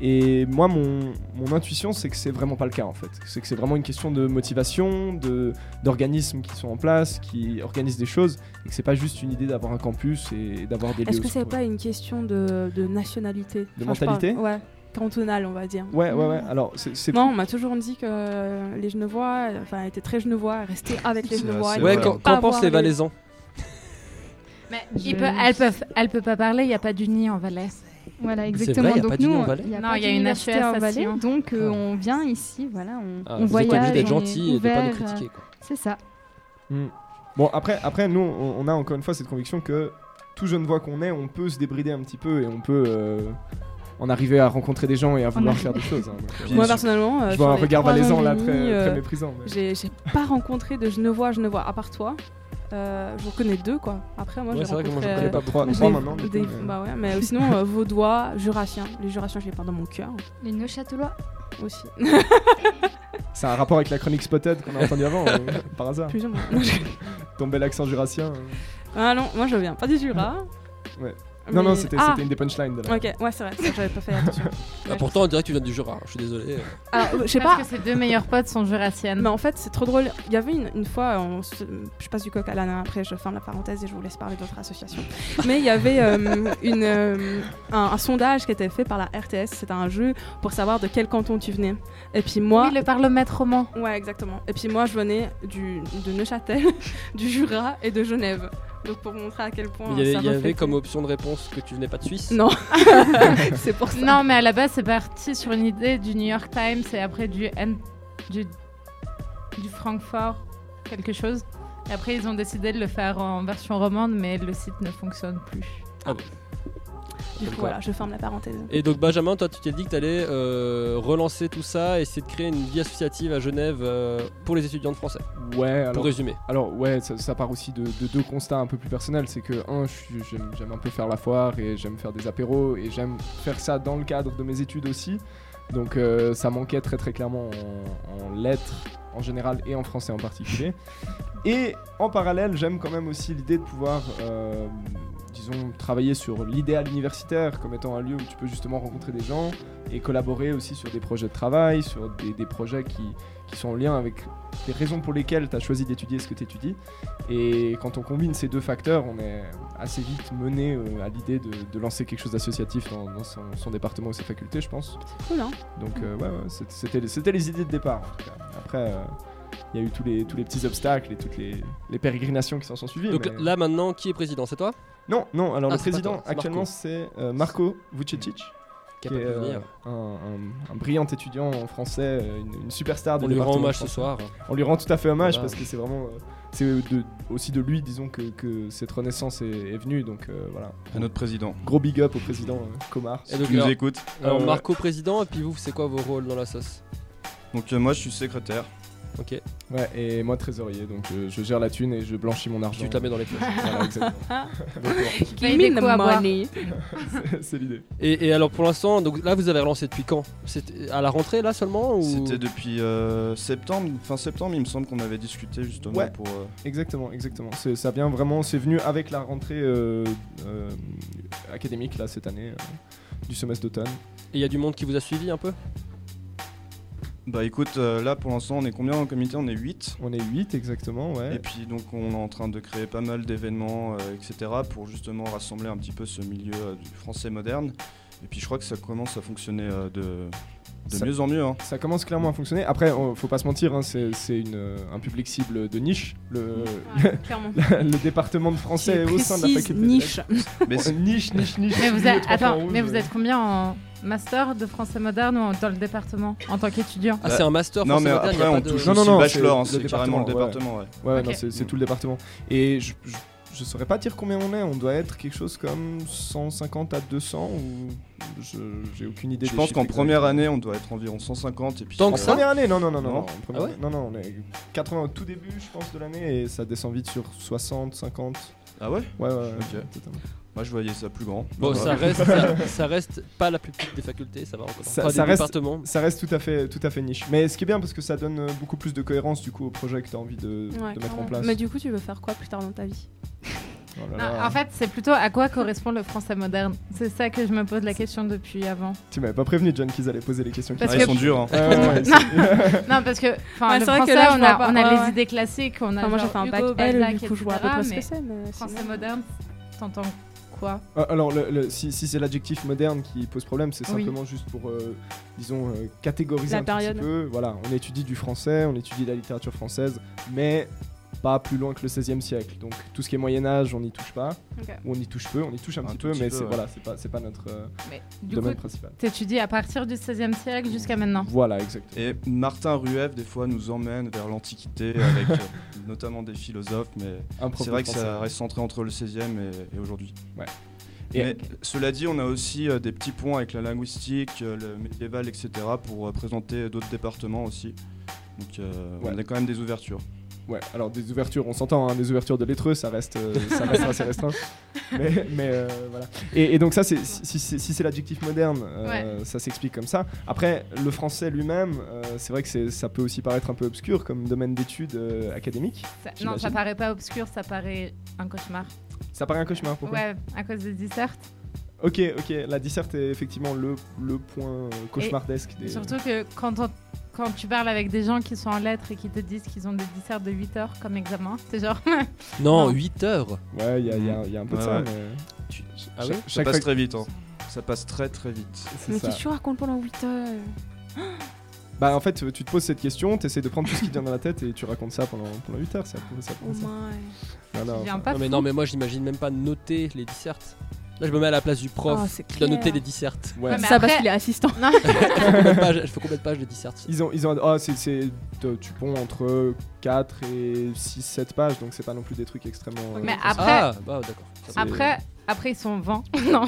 Et moi, mon, mon intuition, c'est que c'est vraiment pas le cas en fait. C'est que c'est vraiment une question de motivation, de d'organismes qui sont en place, qui organisent des choses, et que c'est pas juste une idée d'avoir un campus et d'avoir des lieux. Est-ce que c'est pas une question de, de nationalité? De mentalité? Ouais, cantonale, on va dire. Ouais, ouais, ouais. Alors, c'est. Non, on m'a toujours dit que les Genevois, enfin, étaient très Genevois, restaient avec les Genevois. Ouais, qu'en pensent les Valaisans Mais Je- peut, elle, peut, elle peut pas parler, il n'y a pas d'uni en Valais. Voilà, exactement. vrai, y a donc pas nous, il y a Non, pas il y a une HES en Valais, donc euh, Ah. on vient ici, voilà, on, Ah, on Vous voyage, obligé d'être gentil et de pas nous critiquer. euh, quoi. C'est ça. Hmm. Bon, après, après nous, on, on a encore une fois cette conviction que tout jeune voix qu'on est, on peut se débrider un petit peu et on peut euh, en arriver à rencontrer des gens et à vouloir faire des choses. hein. Donc, euh, Moi, je- personnellement, euh, je vois un regard valaisan là uni, très, euh, très méprisant. mais- J'ai pas rencontré de Genevois, Genevois, à part toi. Euh, J'en connais deux, quoi. Après, moi, Ouais, j'ai c'est vrai que moi, rencontré. j'en connais euh, pas Trois, maintenant. coup, mais- bah ouais, mais sinon, euh, Vaudois, Jurassiens. Les Jurassiens, je les porte dans mon cœur Les Neuchâtelois aussi. C'est un rapport avec la chronique Spotted qu'on a entendu avant, euh, par hasard. Plus ou moins. Ton bel accent jurassien. euh. ah non, moi, je viens pas du Jura. Ouais. Non, non, c'était ah, une des punchlines de la. Ok, ouais, c'est vrai, j'avais pas fait attention. Ah, pourtant, on dirait que tu viens du Jura. Je suis désolé. Alors, je sais Parce pas. que ses deux meilleurs potes sont jurassiennes. Mais en fait, c'est trop drôle. Il y avait une, une fois, on se- je passe du coq à l'âne, après je ferme la parenthèse et je vous laisse parler d'autres associations. Mais il y avait euh, une, euh, un, un sondage qui était fait par la RTS. C'était un jeu pour savoir de quel canton tu venais. Et puis moi. Oui, le parlemètre roman. Ouais, exactement. Et puis moi, je venais du, de Neuchâtel, du Jura et de Genève. Donc pour montrer à quel point. Il y avait, ça il y avait comme option de réponse que tu venais pas de Suisse. Non, c'est pour ça. Non, mais à la base, c'est parti sur une idée du New York Times et après du, N- du, du Francfort, quelque chose. Et après, ils ont décidé de le faire en version romande, mais le site ne fonctionne plus. Du coup, voilà, je ferme la parenthèse. Et donc Benjamin, toi tu t'es dit que tu allais relancer tout ça, essayer de créer une vie associative à Genève euh, pour les étudiants de français. Ouais, alors. Pour résumer. Alors ouais, ça, ça part aussi de, de deux constats un peu plus personnels. C'est que un, j'aime j'aime un peu faire la foire et j'aime faire des apéros et j'aime faire ça dans le cadre de mes études aussi. Donc euh, ça manquait très très clairement en, en lettres en général et en français en particulier. Et en parallèle, j'aime quand même aussi l'idée de pouvoir, euh, disons, travailler sur l'idéal universitaire comme étant un lieu où tu peux justement rencontrer des gens et collaborer aussi sur des projets de travail, sur des, des projets qui, qui sont en lien avec les raisons pour lesquelles tu as choisi d'étudier ce que tu étudies. Et quand on combine ces deux facteurs, on est assez vite mené euh, à l'idée de, de lancer quelque chose d'associatif dans, dans son, son département ou ses facultés, je pense. Cool, hein Donc euh, ouais, ouais, c'est- c'était les- c'était les idées de départ en tout cas. Après, euh, il y a eu tous les, tous les petits obstacles et toutes les, les pérégrinations qui s'en sont suivies. Donc mais- là maintenant, qui est président? C'est toi? Non, non, alors Ah, le président toi, c'est actuellement Marco. c'est euh, Marco Vucecic. Qui est, euh, venir. un, un- un brillant étudiant en français, euh, une, une superstar On lui rend hommage ce soir. On lui rend tout à fait hommage Voilà. parce que c'est vraiment. euh, c'est de- aussi de lui, disons, que, que cette renaissance est, est venue. Donc euh, voilà. À notre président. Gros big up au président euh, Comar. Et donc, Qui nous écoute. Alors Euh, Marco président, et puis vous, c'est quoi vos rôles dans la sauce? Donc euh, moi je suis secrétaire. Ok. Ouais, et moi trésorier, donc euh, je gère la thune et je blanchis mon argent. Tu te la mets dans les poches. Voilà, exactement. C'est- l'idée. Et, et alors pour l'instant, donc là vous avez relancé depuis quand? C'était à la rentrée là seulement ou... C'était depuis euh, septembre, fin septembre, il me semble qu'on avait discuté justement Ouais. pour. euh, Exactement, exactement. C'est- Ça vient vraiment, c'est venu avec la rentrée euh, euh, académique là cette année euh, du semestre d'automne. Et il y a du monde qui vous a suivi un peu? Bah écoute, euh, là pour l'instant on est combien dans le comité? On est 8. On est 8 exactement, ouais. Et puis donc on est en train de créer pas mal d'événements, euh, etc. pour justement rassembler un petit peu ce milieu euh, du français moderne. Et puis je crois que ça commence à fonctionner euh, de, de Ça- mieux en mieux. hein. Ça commence clairement à fonctionner. Après, on- faut pas se mentir, hein, c'est c'est une, un public cible de niche. Le, clairement. le département de français au sein de la faculté. de niche. lettres. Mais niche, niche, niche. Mais vous êtes, attends, mais vous êtes combien en master de français moderne ou en- dans le département en tant qu'étudiant Ah c'est un master Non mais français moderne, il y après a on de- touche Non, non, aussi non, bachelor, hein, c'est le carrément le département, département. Ouais. Ouais, Ok. non, c'est c'est tout le département. Et je, je, je saurais pas dire combien on est. On doit être quelque chose comme 150 à 200 ou je j'ai aucune idée. Je des pense chiffres qu'en exacts. première année on doit être environ 150 et puis Tant En que ça première année, non, non, non, non, Non. non. En première Ah ouais année- non, non, on est 80 au tout début, je pense, de l'année et ça descend vite sur 60, 50. Ah ouais Ouais, ouais, ouais. Ok. totalement. Moi je voyais ça plus grand. Bon, ça reste, ça, ça reste pas la plus petite des facultés, ça va encore. Ça- Enfin, ça des reste-. Ça reste tout à fait, tout à fait niche. Mais ce qui est bien parce que ça donne euh, beaucoup plus de cohérence du coup au projet que tu as envie de, Ouais, de mettre en place. Mais du coup, tu veux faire quoi plus tard dans ta vie? Oh là Non, là. en fait, c'est plutôt à quoi correspond le français moderne? C'est ça que je me pose la question depuis avant. Tu m'avais pas prévenu, John, qu'ils allaient poser les questions. qui Parce Ah, que- ils sont durs. Hein. Ouais, ouais, ouais, Non. parce que enfin, Ouais, le c'est vrai que français, là, on a, pas. on a Ouais, les idées classiques, on a Enfin, Moi, j'ai fait un bac L, du coup, je vois à peu près ce que c'est. Français moderne, t'entends quoi Ah, Alors, le- le- si, si c'est l'adjectif moderne qui pose problème, c'est Oui. simplement juste pour, euh, disons, euh, catégoriser La un période. petit peu. Voilà, on étudie du français, on étudie la littérature française, mais pas plus loin que le 16e siècle. Donc, tout ce qui est Moyen-Âge, on n'y touche pas. Ou on y touche peu, on y touche un, Un petit peu, petit mais peu, c'est ouais. voilà, c'est pas, c'est pas notre euh, Mais du coup, domaine principal. t'étudies à partir du 16e siècle jusqu'à maintenant. Voilà, exactement. Et Martin Rueff des fois nous emmène vers l'Antiquité avec euh, notamment des philosophes, mais c'est vrai que français. ça reste centré entre le 16e et, et aujourd'hui. Ouais. Et- Mais cela dit, on a aussi euh, des petits ponts avec la linguistique, euh, le médiéval, etc. pour euh, présenter d'autres départements aussi. Donc euh, Ouais. on a quand même des ouvertures. Ouais, alors des ouvertures, on s'entend, hein, des ouvertures de lettreux, ça reste, euh, ça reste assez restreint. Mais, mais, euh, voilà. Et, et donc ça, si, si- si c'est l'adjectif moderne, euh, ça s'explique comme ça. Après, le français lui-même, c'est vrai que ça peut aussi paraître un peu obscur comme domaine d'études académique. Ça- non, ça paraît pas obscur, ça paraît un cauchemar. Ça paraît un cauchemar, pourquoi? Ouais, à cause des dissertes. Ok, ok, la disserte est effectivement le, le point cauchemardesque des... Surtout que quand, on- quand tu parles avec des gens qui sont en lettres et qui te disent qu'ils ont des dissertes de 8 heures comme examen, c'est genre. Non, Non. 8 heures. Ouais, il y a, y y un peu de ça, ouais. mais... Tu- Ça- Ah oui ça passe très vite. hein. Ça passe très très vite. Mais ça. qu'est-ce que tu racontes pendant 8 heures Bah en fait, tu te poses cette question, tu essaies de prendre tout ce qui te vient dans la tête et tu racontes ça pendant, pendant 8 heures, ça, ça, Oh ça. my. Non, non, enfin, non, mais non, mais moi j'imagine même pas noter les dissertes. Là, je me mets à la place du prof Oh, qui doit noter les dissertes. ouais. Ouais, mais Ça parce qu'il est assistant. Non, je, fais combien de pages, de dissertes? Ils ont, ils ont, c'est, c'est, te- tu ponds entre 4 et 6, 7 pages, donc c'est pas non plus des trucs extrêmement. euh, Mais après- Ah, bah d'accord. Après, après, ils sont 20. non.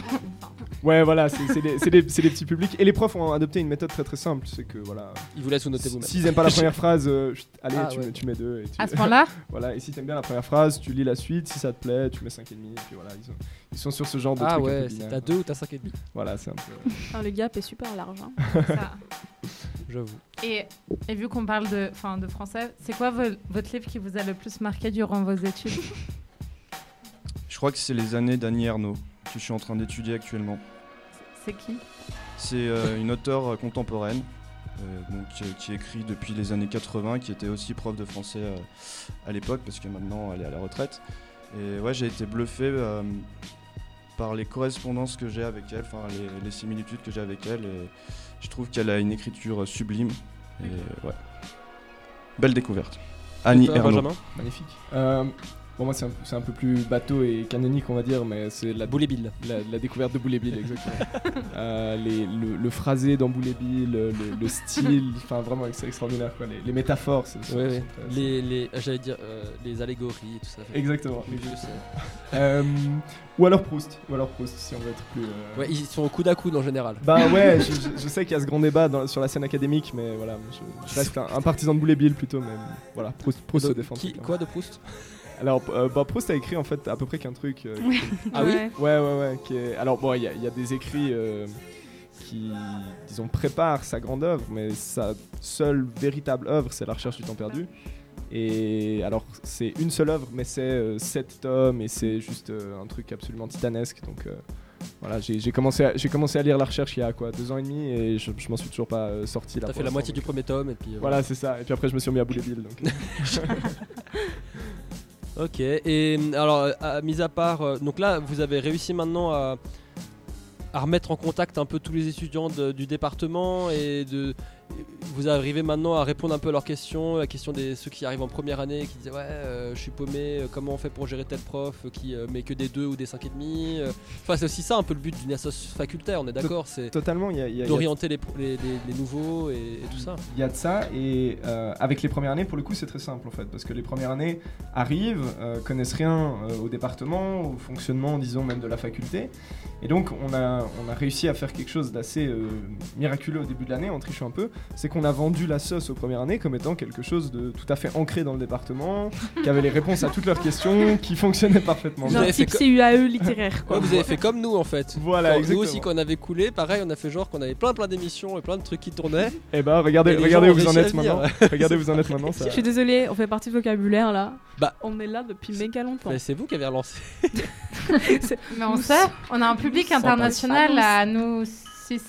Ouais, voilà, c'est, c'est, des, c'est, des, c'est des petits publics. Et les profs ont adopté une méthode très très simple, c'est que voilà. Ils vous laissent vous noter vous-même. S'ils aiment pas la première phrase, euh, chut, allez, Ah, tu, ouais. mets, tu mets deux. Et tu... À ce point-là, voilà, et si t'aimes bien la première phrase, tu lis la suite. Si ça te plaît, tu mets 5,5. Et puis voilà, ils, ont- ils sont sur ce genre de Ah truc un ouais, peu c'est binaire. t'as 2 ou t'as 5 et demi, Voilà, c'est un peu. Enfin, le gap est super large. hein. ça. j'avoue. Et, et vu qu'on parle de, enfin, de français, c'est quoi vo- votre livre qui vous a le plus marqué durant vos études? Crois que c'est les années d'Annie Ernaux que je suis en train d'étudier actuellement. C'est qui? C'est euh, une auteure euh, contemporaine euh, donc, qui écrit depuis les années 80, qui était aussi prof de français euh, à l'époque, parce que maintenant elle est à la retraite. Et ouais, j'ai été bluffé euh, par les correspondances que j'ai avec elle, enfin les, les similitudes que j'ai avec elle. Et je trouve qu'elle a une écriture sublime. Et ouais, belle découverte. Annie Toi, Ernaux. Benjamin? Magnifique. Euh, Bon, moi, c'est un, peu plus bateau et canonique, on va dire, mais c'est la, Boule et Bill. la, la découverte de Boule Bill, exactement. Euh, les- le, le phrasé dans Boule Bill, le, le- le style, enfin, vraiment, c'est extraordinaire, quoi. Les, les métaphores, c'est Ouais, Les, les, j'allais dire euh, les allégories et tout ça. Exactement. Euh, ou alors Proust, ou alors Proust, si on veut être plus. euh, Ouais, ils sont au coude à coude en général. Bah ouais, je, je- je sais qu'il y a ce grand débat dans- sur la scène académique, mais voilà, je, je reste un, un partisan de Boule Bill plutôt, mais voilà, Proust, Proust se défend. qui- quoi de Proust? Alors, euh, bah, Proust a écrit en fait à peu près qu'un truc. euh, Oui. Ah oui Ouais. Ouais, ouais, ouais. Qui est... Alors, bon, il y, a- il y a des écrits euh, qui, disons, préparent sa grande œuvre, mais sa seule véritable œuvre, c'est La recherche du temps perdu. Et alors, c'est une seule œuvre, mais c'est euh, sept tomes et c'est juste euh, un truc absolument titanesque. Donc, euh, voilà, j'ai commencé, j'ai commencé à lire La recherche il y a quoi, deux ans et demi et je, je m'en suis toujours pas euh, sorti là. T'as fait la moitié donc- du premier tome et puis. euh, Voilà, c'est ça. Et puis après, je me suis remis à bouler Bill. Donc... Ok, et alors, à- mis à part. euh, donc là, vous avez réussi maintenant à, à remettre en contact un peu tous les étudiants de- du département et de. Vous arrivez maintenant à répondre un peu à leurs questions, à la question des ceux qui arrivent en première année qui disaient ouais euh, je suis paumé, euh, comment on fait pour gérer tel prof euh, qui euh, met que des 2 ou des 5 et demi. Enfin c'est aussi ça un peu le but d'une association facultaire, on est d'accord, c'est Totalement, d'orienter les, les, les- les nouveaux et, et tout ça. Il y a de ça, et euh, avec les premières années, pour le coup, c'est très simple en fait, parce que les premières années arrivent, connaissent rien au département, au fonctionnement, disons, même de la faculté, et donc on a, on a réussi à faire quelque chose d'assez euh, miraculeux au début de l'année, en trichant un peu, c'est qu'on a vendu la sauce aux premières années comme étant quelque chose de tout à fait ancré dans le département, qui avait les réponses à toutes leurs questions, qui fonctionnait parfaitement type co- CUAE littéraire, quoi. Ouais, vous avez fait comme nous en fait. Voilà, Quand exactement. Nous aussi quand on avait coulé, pareil, on a fait genre qu'on avait plein plein d'émissions et plein de trucs qui tournaient. Et bah regardez, Et les regardez gens où vous en êtes maintenant. regardez où vous en êtes maintenant. Ça... Je suis désolée, on fait partie du vocabulaire là. Bah. On est là depuis méga longtemps. Mais c'est vous qui avez relancé. Mais on sait, on a un public international à nous six.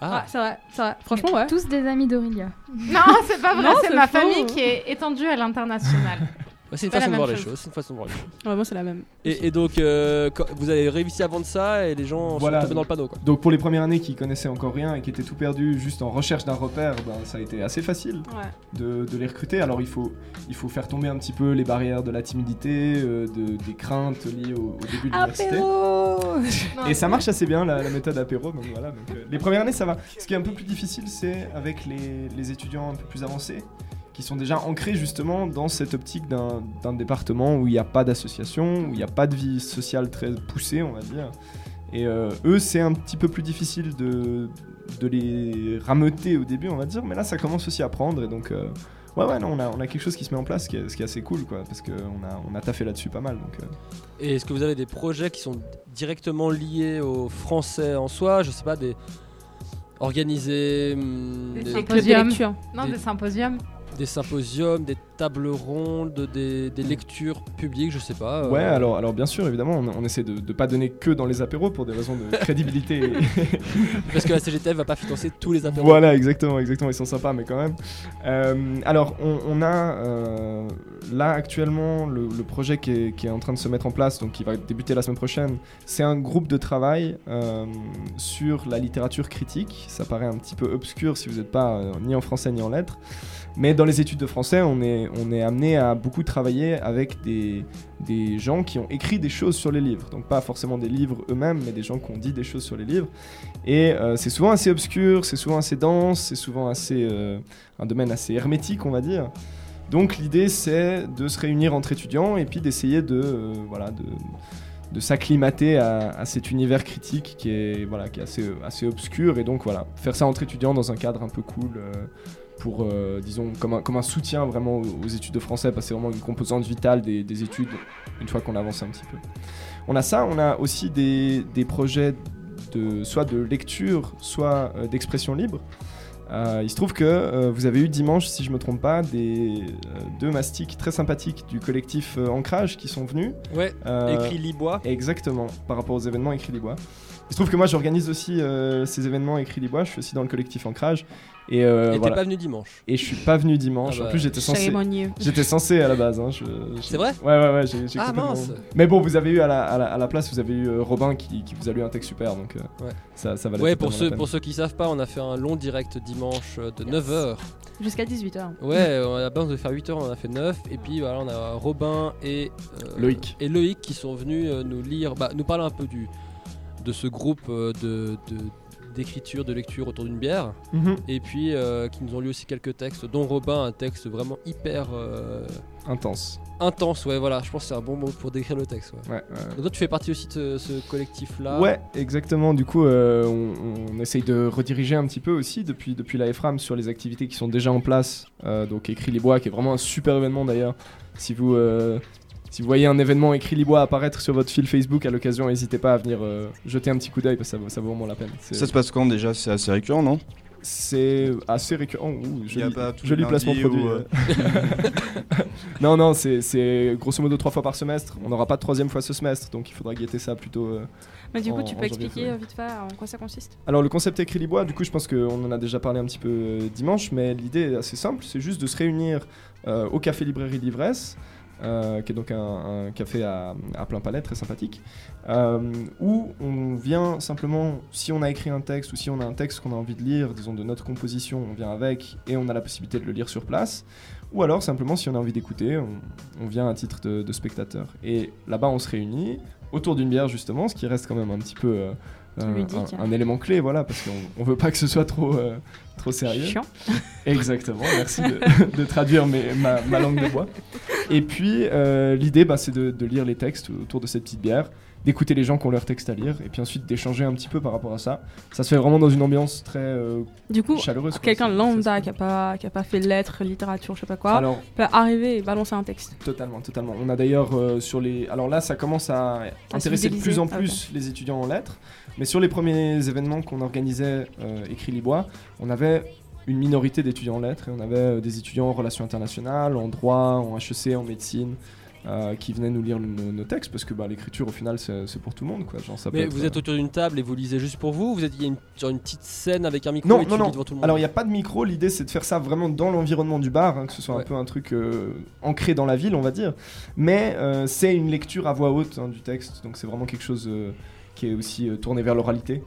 Ah, c'est vrai, c'est vrai. Franchement, ouais. Tous des amis d'Aurélia. Non, c'est pas vrai, c'est c'est ma faux. famille qui est étendue à l'international. Bah, c'est une façon de voir les chose. choses. C'est une façon de voir les choses. Moi, c'est la même. Et, et donc, euh, quand- vous avez réussi à vendre ça et les gens Voilà. sont tombés dans le panneau quoi. Donc pour les premières années qui connaissaient encore rien et qui étaient tout perdus juste en recherche d'un repère, ben, ça a été assez facile Ouais. de, de les recruter. Alors il faut, il faut faire tomber un petit peu les barrières de la timidité, euh, de- des craintes liées au, au début de l'université. Et ça marche assez bien la, la méthode apéro. Donc voilà, donc, euh, les premières années ça va. Ce qui est un peu plus difficile c'est avec les, les étudiants un peu plus avancés qui sont déjà ancrés justement dans cette optique d'un d'un département où il n'y a pas d'association, où il n'y a pas de vie sociale très poussée on va dire. Et euh, eux c'est un petit peu plus difficile de, de les rameuter au début on va dire, mais là ça commence aussi à prendre et donc... euh, Ouais ouais non, on a, on a quelque chose qui se met en place qui est, ce qui est assez cool quoi parce qu'on a, on a taffé là-dessus pas mal donc euh, Et est-ce que vous avez des projets qui sont directement liés aux Français en soi? Je sais pas, des. Organiser hum, Des des, symposiums. Non, Des- des symposiums. Des symposiums, des tables rondes, des, des lectures publiques, je sais pas. euh, Ouais, alors, alors bien sûr, évidemment, on, on essaie de ne pas donner que dans les apéros pour des raisons de crédibilité. Parce que la CGTF va pas financer tous les apéros. voilà, exactement, exactement, ils sont sympas, mais quand même. Euh, alors, on, on a euh, là actuellement le, le projet qui est, qui est en train de se mettre en place, donc qui va débuter la semaine prochaine. C'est un groupe de travail sur la littérature critique. Ça paraît un petit peu obscur si vous n'êtes pas ni en français ni en lettres. Mais dans les études de français, on est, on est amené à beaucoup travailler avec des, des gens qui ont écrit des choses sur les livres. Donc pas forcément des livres eux-mêmes, mais des gens qui ont dit des choses sur les livres. Et euh, c'est souvent assez obscur, c'est souvent assez dense, c'est souvent assez, euh, un domaine assez hermétique, on va dire. Donc l'idée, c'est de se réunir entre étudiants et puis d'essayer de, euh, voilà, de, de s'acclimater à, à cet univers critique qui est, voilà, qui est assez, assez obscur. Et donc voilà, faire ça entre étudiants dans un cadre un peu cool. Pour, euh, disons, comme un, comme un soutien vraiment aux, aux études de français, parce que c'est vraiment une composante vitale des, des études une fois qu'on avance un petit peu. On a ça, on a aussi des, des projets de, soit de lecture, soit euh, d'expression libre. Euh, il se trouve que euh, vous avez eu dimanche, si je me trompe pas, des euh, deux mastiques très sympathiques du collectif Ancrage qui sont venus. Ouais, écrit Libois. Exactement, par rapport aux événements Écrit Libois. Il se trouve que moi j'organise aussi euh, ces événements Écrit Libois, je suis aussi dans le collectif Ancrage. Et, euh, Et t'es voilà. pas venu dimanche. Et je suis pas venu dimanche. Ah bah, en plus, j'étais censé. J'étais censé à la base. hein, je- je- C'est vrai Ouais, ouais, ouais. J'ai, j'ai Ah, complètement- mince. Mais bon, vous avez eu à la, à la, à la place, vous avez eu euh, Robin qui, qui vous a lu un texte super, donc euh, Ouais. ça, ça valait Ouais, pour ceux, pour ceux qui savent pas, on a fait un long direct dimanche de 9h. Jusqu'à 18h. Ouais, on a la base de faire 8h, on en a fait 9. Et puis voilà, on a Robin et, euh, Loïc. et Loïc qui sont venus nous lire, bah, nous parler un peu du, de ce groupe euh, de, de- d'écriture, de lecture autour d'une bière. Mhm. Et puis euh, qui nous ont lu aussi quelques textes, dont Robin, un texte vraiment hyper euh, Intense. intense. Ouais, voilà, je pense que c'est un bon mot pour décrire le texte. Ouais. Ouais, ouais. Donc toi, tu fais partie aussi de ce, collectif-là? Ouais, exactement. Du coup, euh, on, on essaye de rediriger un petit peu aussi depuis, depuis la FRAM sur les activités qui sont déjà en place. Donc, Écrit les Bois, qui est vraiment un super événement d'ailleurs. Si vous, si vous voyez un événement Écrit les Bois apparaître sur votre fil Facebook à l'occasion, n'hésitez pas à venir euh, jeter un petit coup d'œil parce que ça, vaut- ça vaut vraiment la peine. Ça se passe quand déjà? C'est assez récurrent, non? C'est assez récurrent. Ouh, Il y a joli, pas tous joli les placement produit. ou, euh. non, non, c'est- grosso modo trois fois par semestre. On n'aura pas de troisième fois ce semestre, donc il faudra guetter ça plutôt. euh, Mais du coup, tu peux expliquer février. euh, vite fait en quoi ça consiste? Alors le concept écrit Libois, du coup je pense qu'on en a déjà parlé un petit peu euh, dimanche, mais l'idée est assez simple, c'est juste de se réunir euh, au café librairie Livresse, euh, qui est donc un, café à, plein palais, très sympathique, euh, où on vient simplement, si on a écrit un texte ou si on a un texte qu'on a envie de lire, disons de notre composition, on vient avec et on a la possibilité de le lire sur place, ou alors simplement si on a envie d'écouter, on, vient à titre de, spectateur. Et là-bas on se réunit autour d'une bière justement, ce qui reste quand même un petit peu... euh. Un, un élément clé, voilà, parce qu'on on veut pas que ce soit trop, euh, trop sérieux. Chiant. Exactement, merci de, de traduire mes- ma, ma langue de bois. Et puis, euh, l'idée, bah, c'est de, de lire les textes autour de cette petite bière, d'écouter les gens qui ont leurs textes à lire, et puis ensuite d'échanger un petit peu par rapport à ça. Ça se fait vraiment dans une ambiance très euh, Du coup, chaleureuse. quelqu'un de lambda qui a pas qui a pas fait lettres, littérature, je sais pas quoi, Alors, peut arriver et balancer un texte. Totalement, totalement. On a d'ailleurs euh, sur les. Alors là, ça commence à intéresser de plus en Ah, plus les étudiants en lettres. Mais sur les premiers événements qu'on organisait, euh, écrit Libois, on avait une minorité d'étudiants en lettres et on avait euh, des étudiants en relations internationales, en droit, en HEC, en médecine. euh, qui venaient nous lire nos, nos textes parce que bah, l'écriture au final c'est pour tout le monde quoi. Genre, ça peut Mais vous êtes autour d'une table et vous lisez juste pour vous Vous êtes il y a une, genre une petite scène avec un micro Non, et tu non, lis non. devant tout le monde Alors il n'y a pas de micro, l'idée c'est de faire ça vraiment dans l'environnement du bar, hein, que ce soit Ouais. un peu un truc euh, ancré dans la ville, on va dire. Mais euh, c'est une lecture à voix haute hein, du texte, donc c'est vraiment quelque chose qui est aussi euh, tourné vers l'oralité.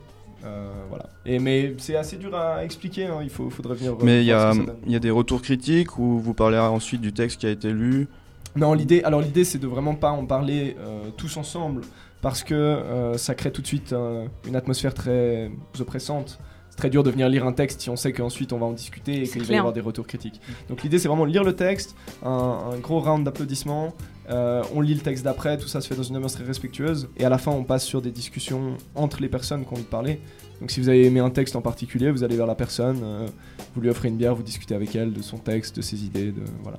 Euh, voilà. Et, mais c'est assez dur à expliquer, hein, il faut, faudrait venir. euh, Mais il y, a, y des retours critiques où vous parlez ensuite du texte qui a été lu? Non, l'idée, alors l'idée, c'est de vraiment pas en parler euh, tous ensemble parce que euh, ça crée tout de suite euh, une atmosphère très oppressante. C'est très dur de venir lire un texte si on sait qu'ensuite on va en discuter et qu'il va y avoir des retours critiques. Donc l'idée, c'est vraiment lire le texte, un, un gros round d'applaudissements. Euh, on lit le texte d'après, tout ça se fait dans une ambiance très respectueuse. Et à la fin, on passe sur des discussions entre les personnes qui ont envie de parler. Donc si vous avez aimé un texte en particulier, vous allez vers la personne, euh, vous lui offrez une bière, vous discutez avec elle de son texte, de ses idées, de voilà.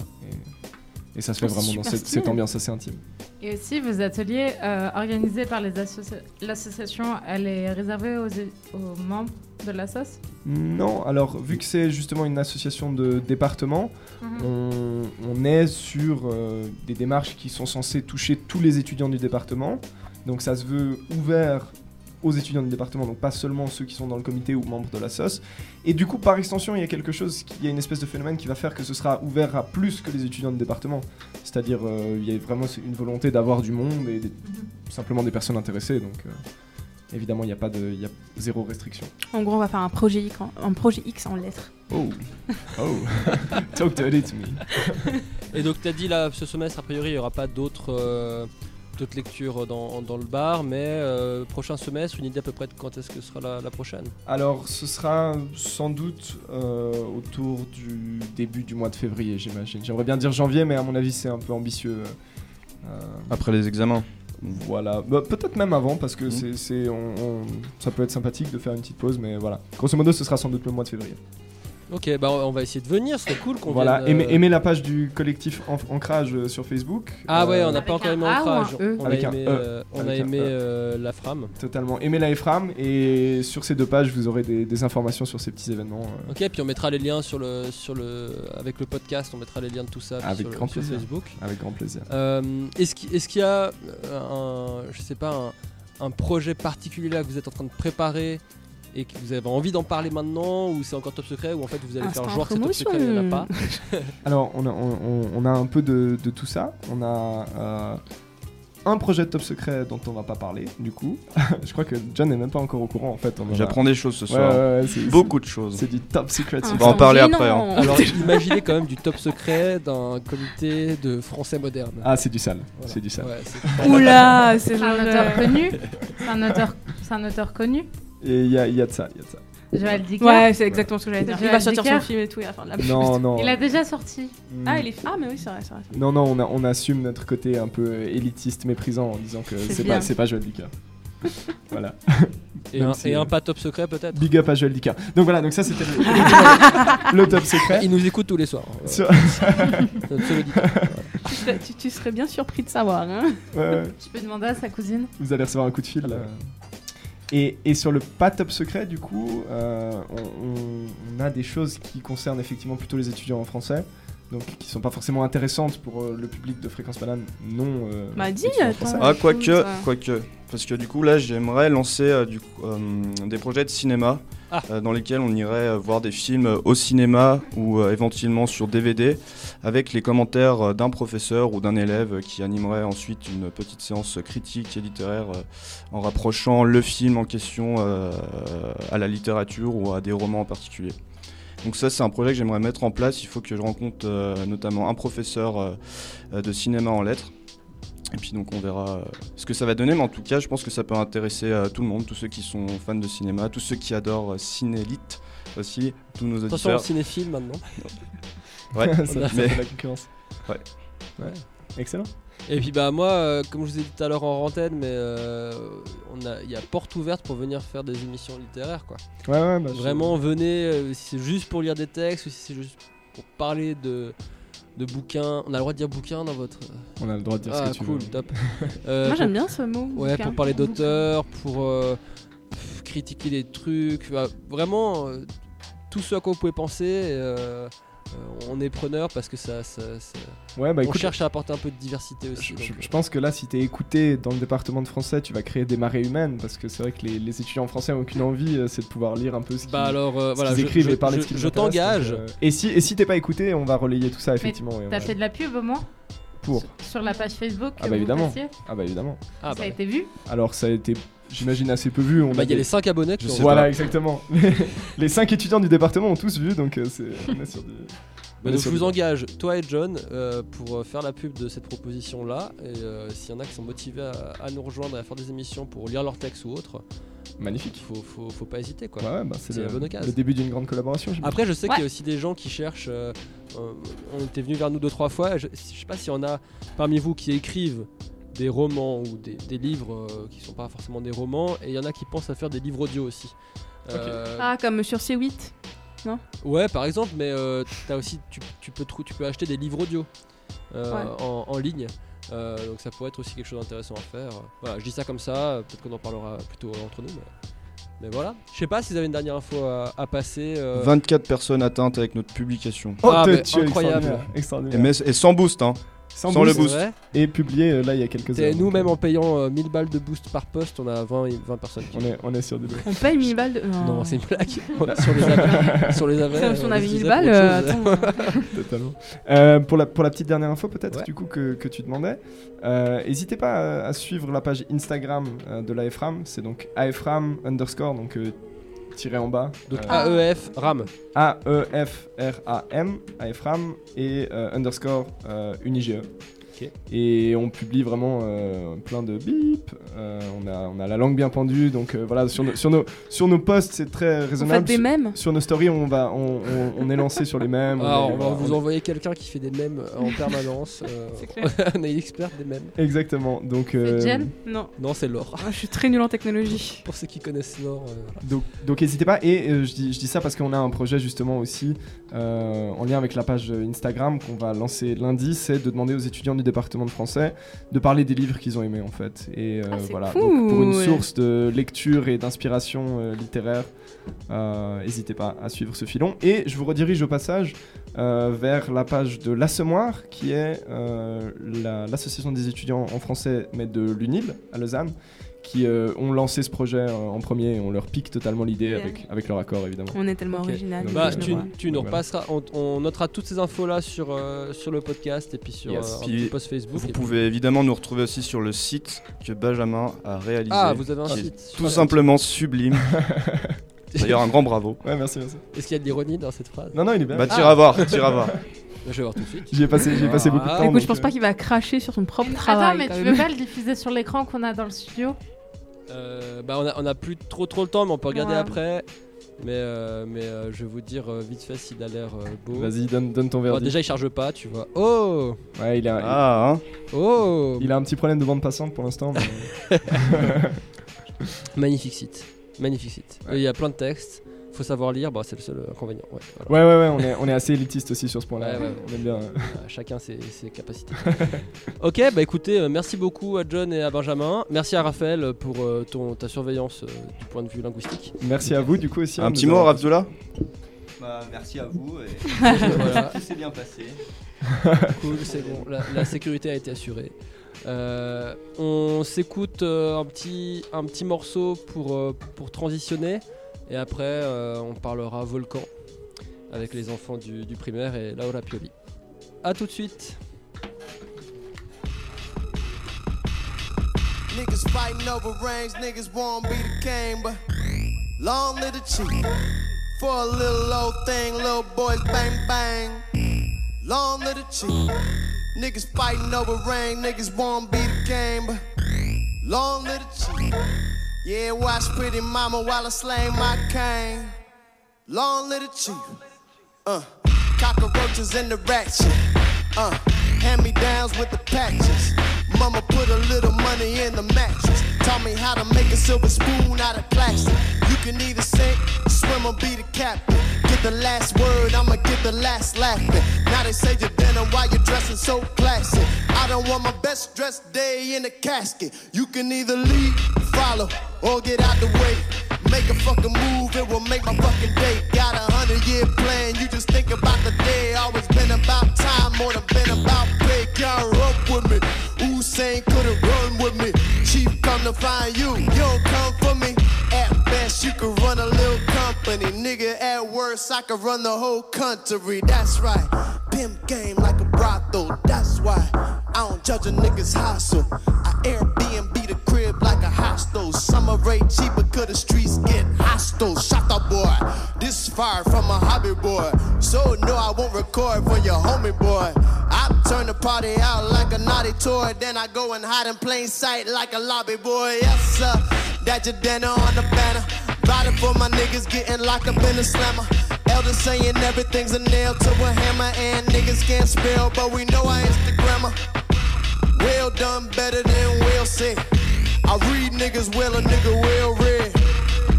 Et ça se fait vraiment dans cette, cette ambiance assez intime. Et aussi, vos ateliers euh, organisés par l'association, elle est réservée aux, aux membres de l'assos? Non, alors vu que c'est justement une association de département, Mhm. on, on est sur euh, des démarches qui sont censées toucher tous les étudiants du département. Donc ça se veut ouvert aux étudiants du département, donc pas seulement ceux qui sont dans le comité ou membres de la SOS. Et du coup, par extension, il y a quelque chose, qui- il y a une espèce de phénomène qui va faire que ce sera ouvert à plus que les étudiants du département. C'est-à-dire, euh, il y a vraiment une volonté d'avoir du monde et des- simplement des personnes intéressées. Donc, euh, évidemment, il n'y a pas de, il y a zéro restriction. En gros, on va faire un projet X en, un projet X en lettres. Oh, oh, talk dirty to me. Et donc tu as dit là, ce semestre, a priori, il n'y aura pas d'autres euh, d'autres lectures dans, dans le bar, mais euh, prochain semestre, une idée à peu près de quand est-ce que sera la, la prochaine Alors, ce sera sans doute euh, autour du début du mois de février, j'imagine. J'aimerais bien dire janvier, mais à mon avis, c'est un peu ambitieux. Euh, Après les examens. Voilà, Bah, peut-être même avant, parce que c'est, c'est- on- on- ça peut être sympathique de faire une petite pause, mais voilà. Grosso modo, ce sera sans doute le mois de février. Ok, bah on va essayer de venir, c'est cool qu'on Voilà, vienne, euh, aimez, aimez la page du collectif Ancrage euh, sur Facebook. Ah ouais, Euh, on n'a pas encore aimé Ancrage. E On a Avec un aimé, E. euh, on a aimé E. la frame. Totalement. Aimez la FRAM et sur ces deux pages, vous aurez des, des informations sur ces petits événements. euh. Ok, puis on mettra les liens sur le, sur le, avec le podcast, on mettra les liens de tout ça Avec sur, le- grand sur plaisir. Facebook. Avec grand plaisir. Euh, est-ce qu'il est-ce qu'il y a un, je sais pas, un, un projet particulier là que vous êtes en train de préparer et que vous avez envie d'en parler maintenant ou c'est encore top secret ou en fait vous allez Instant faire genre que c'est top secret, il n'y en a pas. Alors, on a, on, on- on a un peu de, de tout ça. On a euh, un projet de top secret dont on va pas parler, du coup. Je crois que John n'est même pas encore au courant, en fait. a- J'apprends des choses ce soir. ouais, ouais, c'est- Beaucoup de choses. C'est du top secret. On va en parler après. hein. Alors imaginez quand même du top secret d'un comité de français moderne. Ah, c'est du sale. Voilà. C'est du sale. Ouais, c'est- Oula, c'est C'est un auteur connu C'est un auteur, c'est un auteur connu Et il y a, il y a de ça, il y a de ça. Joël Dicker Ouais, c'est exactement ce que j'allais dire. Il va sortir Dicker. son film et tout, il va faire de la. Non, non. Il a déjà sorti. Ah, il est... ah, mais oui, c'est vrai, c'est vrai. Non, non, on, a- on assume notre côté un peu élitiste, méprisant en disant que C'est pas, c'est pas Joël Dicker. voilà. Et, un, et euh, un pas top secret peut-être? Big up à Joël Dicker. Donc voilà, donc ça c'était le, le top secret. Il nous écoute tous les soirs. Sur- seul auditeur. Tu serais, tu- tu serais bien surpris de savoir. Hein Ouais, ouais. Je peux demander à sa cousine Vous allez recevoir un coup de fil. euh. Et, sur le pas top secret, du coup, euh, on a des choses qui concernent effectivement plutôt les étudiants en français, donc qui sont pas forcément intéressantes pour euh, le public de Fréquence Banane non. euh, Bah, dis, attends. Ah, quoique. Parce que du coup, là, j'aimerais lancer euh, du coup, euh, des projets de cinéma Ah. euh, dans lesquels on irait euh, voir des films euh, au cinéma ou euh, éventuellement sur DVD avec les commentaires euh, d'un professeur ou d'un élève euh, qui animerait ensuite une petite séance critique et littéraire euh, en rapprochant le film en question euh, à la littérature ou à des romans en particulier. Donc ça, c'est un projet que j'aimerais mettre en place. Il faut que je rencontre euh, notamment un professeur euh, de cinéma en lettres. Et puis donc on verra euh, ce que ça va donner, mais en tout cas je pense que ça peut intéresser tout le monde, tous ceux qui sont fans de cinéma, tous ceux qui adorent Cinélite aussi, tous nos Attention au auditeurs. cinéphile maintenant. Ouais, ça, ça mais- fait la concurrence. Ouais. Ouais. Excellent. Et puis bah moi, euh, comme je vous ai dit tout à l'heure en antenne, mais euh, on a, il y a porte ouverte pour venir faire des émissions littéraires quoi. Ouais, ouais, bah, je- Vraiment venez, euh, si c'est juste pour lire des textes ou si c'est juste pour parler de, de bouquins. On a le droit de dire bouquins dans votre. On a le droit de dire ah, ce que tu cool, veux. top. Euh, Moi, j'aime bien ce mot. Ouais, bouquin. pour parler d'auteurs, pour euh, pff, critiquer des trucs, bah, vraiment euh, tout ce à quoi vous pouvez penser. On est preneur parce que ça, ça- ça- Ouais, bah on écoute, cherche à apporter un peu de diversité aussi. Je, donc, je- euh, je pense que là, si t'es écouté dans le département de français, tu vas créer des marées humaines parce que c'est vrai que les, les étudiants français ont aucune envie, euh, c'est de pouvoir lire un peu ce qu'ils Bah alors, euh, ce voilà, qu'ils je- écrivent je- et parler de ce qu'ils je t'engage. euh, Et si et si t'es pas écouté, on va relayer tout ça effectivement. T'as fait de la pub au moins Pour. Sur la page Facebook Ah bah évidemment. Ah bah évidemment. Ah Ça bah, a été vu Alors ça a été, j'imagine assez peu vu. On bah, il y a les 5 abonnés qui Voilà pas. exactement. les 5 étudiants du département ont tous vu, donc euh, c'est on est sur du. Bah, donc je vous engage, toi et John, euh, pour euh, faire la pub de cette proposition-là. Et euh, s'il y en a qui sont motivés à, à nous rejoindre et à faire des émissions pour lire leurs textes ou autre, Magnifique. faut, faut, faut pas hésiter quoi. Ouais, bah, c'est le, la bonne occasion. le début d'une grande collaboration. Après, je sais Ouais. qu'il y a aussi des gens qui cherchent. euh, euh, on était venu vers nous deux trois fois. Je, je sais pas s'il y en a parmi vous qui écrivent des romans ou des, des livres euh, qui sont pas forcément des romans, et il y en a qui pensent à faire des livres audio aussi. Euh, Ah, comme sur C8. Ouais, par exemple, mais euh, t'as aussi, tu, tu peux tu peux acheter des livres audio euh, Ouais. en, en ligne. Euh, donc ça pourrait être aussi quelque chose d'intéressant à faire. Voilà, je dis ça comme ça. Peut-être qu'on en parlera plutôt entre nous. Mais, mais voilà. Je sais pas si vous avez une dernière info à, à passer. euh, 24 personnes atteintes avec notre publication. Oh, Ah, tu es incroyable. extraordinaire, Et, mais- et sans boost, hein. Sans sans le boost. boost. c'est vrai Et publié euh, là il y a quelques Et heures. nous, même euh, en payant euh, 1000 balles de boost par poste, on a 20, et 20 personnes qui. on est, on est sur des On paye 1000 balles de. Non, c'est une blague. On a sur les avais. sur les avais. Si on avait les 1000 utilisait balles, pour euh. Totalement. Euh, pour, la, pour la petite dernière info, peut-être, Ouais. du coup, que, que tu demandais, euh, n'hésitez pas à, à suivre la page Instagram euh, de l'AFRAM. C'est donc AFRAM underscore, donc euh, tiré en bas. Donc euh, AEF, RAM. A-E-F-R-A-M, AFRAM, et euh, underscore euh, Unige. Et on publie vraiment euh, plein de bip. euh, on, a, on a la langue bien pendue, donc euh, voilà, sur nos, sur nos, sur nos posts, c'est très Vous raisonnable. faites des mèmes Sur nos stories, on, va, on, on- on est lancé sur les mêmes. Ah, on va vous on- envoyer quelqu'un qui fait des mèmes en permanence. euh, C'est clair. on est expert des mèmes. Exactement. Donc, euh, Jen Non. Non, c'est l'or. Ah, je suis très nul en technologie. Pour ceux qui connaissent l'or. euh, voilà. donc, donc n'hésitez pas. Et euh, je, dis, je dis ça parce qu'on a un projet justement aussi euh, en lien avec la page Instagram qu'on va lancer lundi. C'est de demander aux étudiants du département de français de parler des livres qu'ils ont aimés en fait. Et euh, Ah, voilà. cool. Donc, pour une source de lecture et d'inspiration euh, littéraire, euh, n'hésitez pas à suivre ce filon. Et je vous redirige au passage vers la page de l'Assommoir, qui est la- l'association des étudiants en français, mais de l'UNIL à Lausanne, qui euh, ont lancé ce projet euh, en premier. On leur pique totalement l'idée avec, avec leur accord, évidemment. On est tellement original. Bah, tu, nous repasseras, on, on notera toutes ces infos là sur, euh, sur le podcast et puis sur Yes. euh, Puis, post Facebook. Vous puis- pouvez évidemment nous retrouver aussi sur le site que Benjamin a réalisé. Ah, vous avez un site. Tout simplement sublime. D'ailleurs, un grand bravo. Ouais, merci, merci. Est-ce qu'il y a de l'ironie dans cette phrase? Non, non, il est bien. Bah, t'iras voir, t'iras voir. Je vais voir tout de suite. J'y ai passé, j'y ai passé beaucoup de Ah. temps. Écoute, je pense pas qu'il va cracher sur son propre Attends, travail. mais quand tu même. veux pas le diffuser sur l'écran qu'on a dans le studio? Euh, bah, on, a, on a plus trop trop le temps, mais on peut regarder Ouais. après. Mais, euh, mais euh, je vais vous dire euh, vite fait s'il a l'air euh, beau. Vas-y, donne, donne ton Bon, verdict. déjà, il charge pas, tu vois. Oh Ouais, il a, Ah, hein. Oh il a un petit problème de bande passante pour l'instant. mais- Magnifique site. Magnifique site. Ouais. Il y a plein de textes. Faut savoir lire, bah, c'est le seul inconvénient. Ouais, voilà. Ouais, ouais, ouais, on est, on est assez élitiste aussi sur ce point-là. Ouais, ouais, On aime bien. euh, Euh, chacun ses, ses capacités. ok, bah écoutez, euh, merci beaucoup à John et à Benjamin. Merci à Raphaël pour euh, ton, ta surveillance euh, du point de vue linguistique. Merci à vous, du coup, aussi. hein, Un petit mot, avoir- Abdullah Bah, merci à vous. Et... Voilà. Tout s'est bien passé. Cool, c'est bon, la, la sécurité a été assurée. Euh, on s'écoute euh, un, petit, un petit morceau pour, euh, pour transitionner et après euh, on parlera volcan avec les enfants du, du primaire et Laura Pioli. A tout de suite Niggas fighting over rings, niggas won't be the king, but long live the chief. For a little old thing, little boys bang bang. Long live the chief. Niggas fighting over ring, niggas won't be the king, but long live the chief. Yeah, watch pretty mama while I slay my cane. Long little chief. Uh, cockroaches in the ratchet. Uh, hand me downs with the patches. Mama put a little money in the mattress. Taught me how to make a silver spoon out of plastic. You can either sink, swim, or be the captain. Get the last word, I'ma get the last laughing. Now they say your dinner while you're dressing so classy. I don't want my best dressed day in a casket. You can either lead, follow, or get out the way. Make a fucking move, it will make my fucking day. Got a hundred year plan, you just think about the day. Always been about time, more than been about pay. Up with me. Usain couldn't run with me. Chief come to find you, you don't come for me. At best, you could run a little company. Nigga, at worst, I could run the whole country. That's right. Pimp game like a brothel. That's why I don't judge a nigga's hustle. I Airbnb crib like a hostel. Summer rate cheaper, cause the streets get hostile. Shut up, boy. This is fire from a hobby boy. So no, I won't record for your homie boy. I turn the party out like a naughty toy. Then I go and hide in plain sight like a lobby boy. Yes, sir. That your dinner on the banner. Riding for my niggas getting locked up in a slammer. Elders saying everything's a nail to a hammer. And niggas can't spell, but we know I Instagrammer. Well done, better than we'll said. I read niggas well, a nigga well read.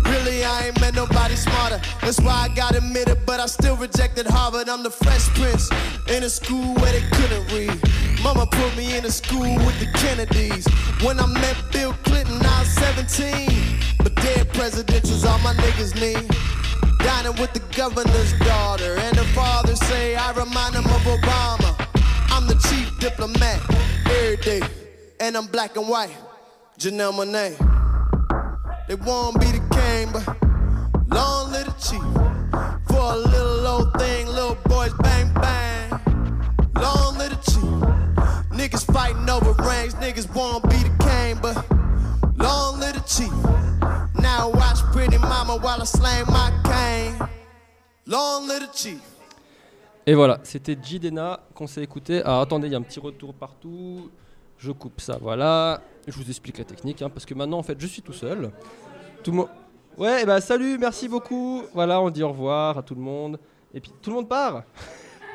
Really, I ain't met nobody smarter. That's why I got admitted, but I still rejected Harvard. I'm the Fresh Prince in a school where they couldn't read. Mama put me in a school with the Kennedys. When I met Bill Clinton, I was 17. But dead presidentials, all my niggas need. Dining with the governor's daughter, and her father say I remind him of Obama. I'm the chief diplomat every day, and I'm black and white. Janelle Monae. They won't be the king, but long live the chief. For a little old thing, little boys bang bang. Long live the chief. Niggas fighting over rings, niggas won't be the king, but long live the chief. Now watch pretty mama while I slang my cane. Long live the chief. Et voilà, c'était Jidena qu'on s'est écouté. Alors attendez, il y a un petit retour partout. Je coupe ça, voilà. Je vous explique la technique, hein, parce que maintenant, en fait, je suis tout seul. Tout le monde. Ouais, bah salut, merci beaucoup. Voilà, on dit au revoir à tout le monde. Et puis tout le monde part.